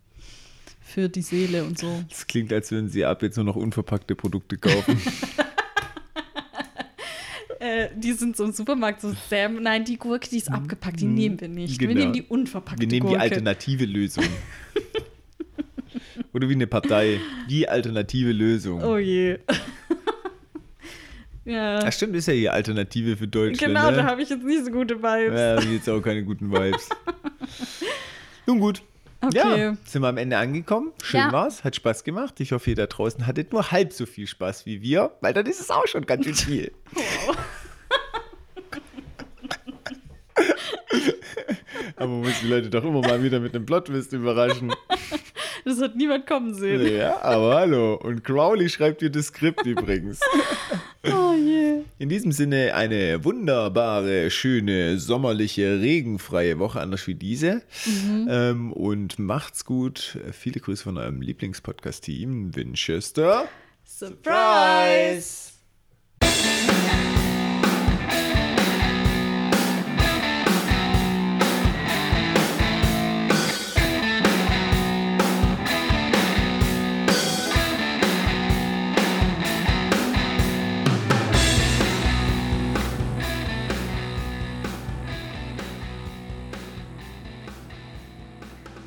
für die Seele und so.
Das klingt, als würden sie ab jetzt nur noch unverpackte Produkte kaufen.
äh, die sind so im Supermarkt so, Sam, nein, die Gurke, die ist mhm. abgepackt, die nehmen wir nicht. Genau. Wir nehmen die unverpackte
Wir nehmen
Gurke.
die alternative Lösung. Oder wie eine Partei. Die alternative Lösung.
Oh je. ja.
Ach stimmt, ist ja die Alternative für Deutschland.
Genau,
ne?
da habe ich jetzt nicht so gute Vibes.
Ja, da jetzt auch keine guten Vibes. Nun gut. Okay. Ja, sind wir am Ende angekommen. Schön ja. war's, hat Spaß gemacht. Ich hoffe, ihr da draußen hattet nur halb so viel Spaß wie wir, weil dann ist es auch schon ganz schön viel. Wow. Aber man muss die Leute doch immer mal wieder mit einem Plotwist überraschen.
Das hat niemand kommen sehen.
Ja, aber hallo. Und Crowley schreibt dir das Skript übrigens.
Oh je.
In diesem Sinne eine wunderbare, schöne, sommerliche, regenfreie Woche, anders wie diese. Mhm. Ähm, und macht's gut. Viele Grüße von eurem Lieblingspodcast-Team, Winchester.
Surprise! Surprise!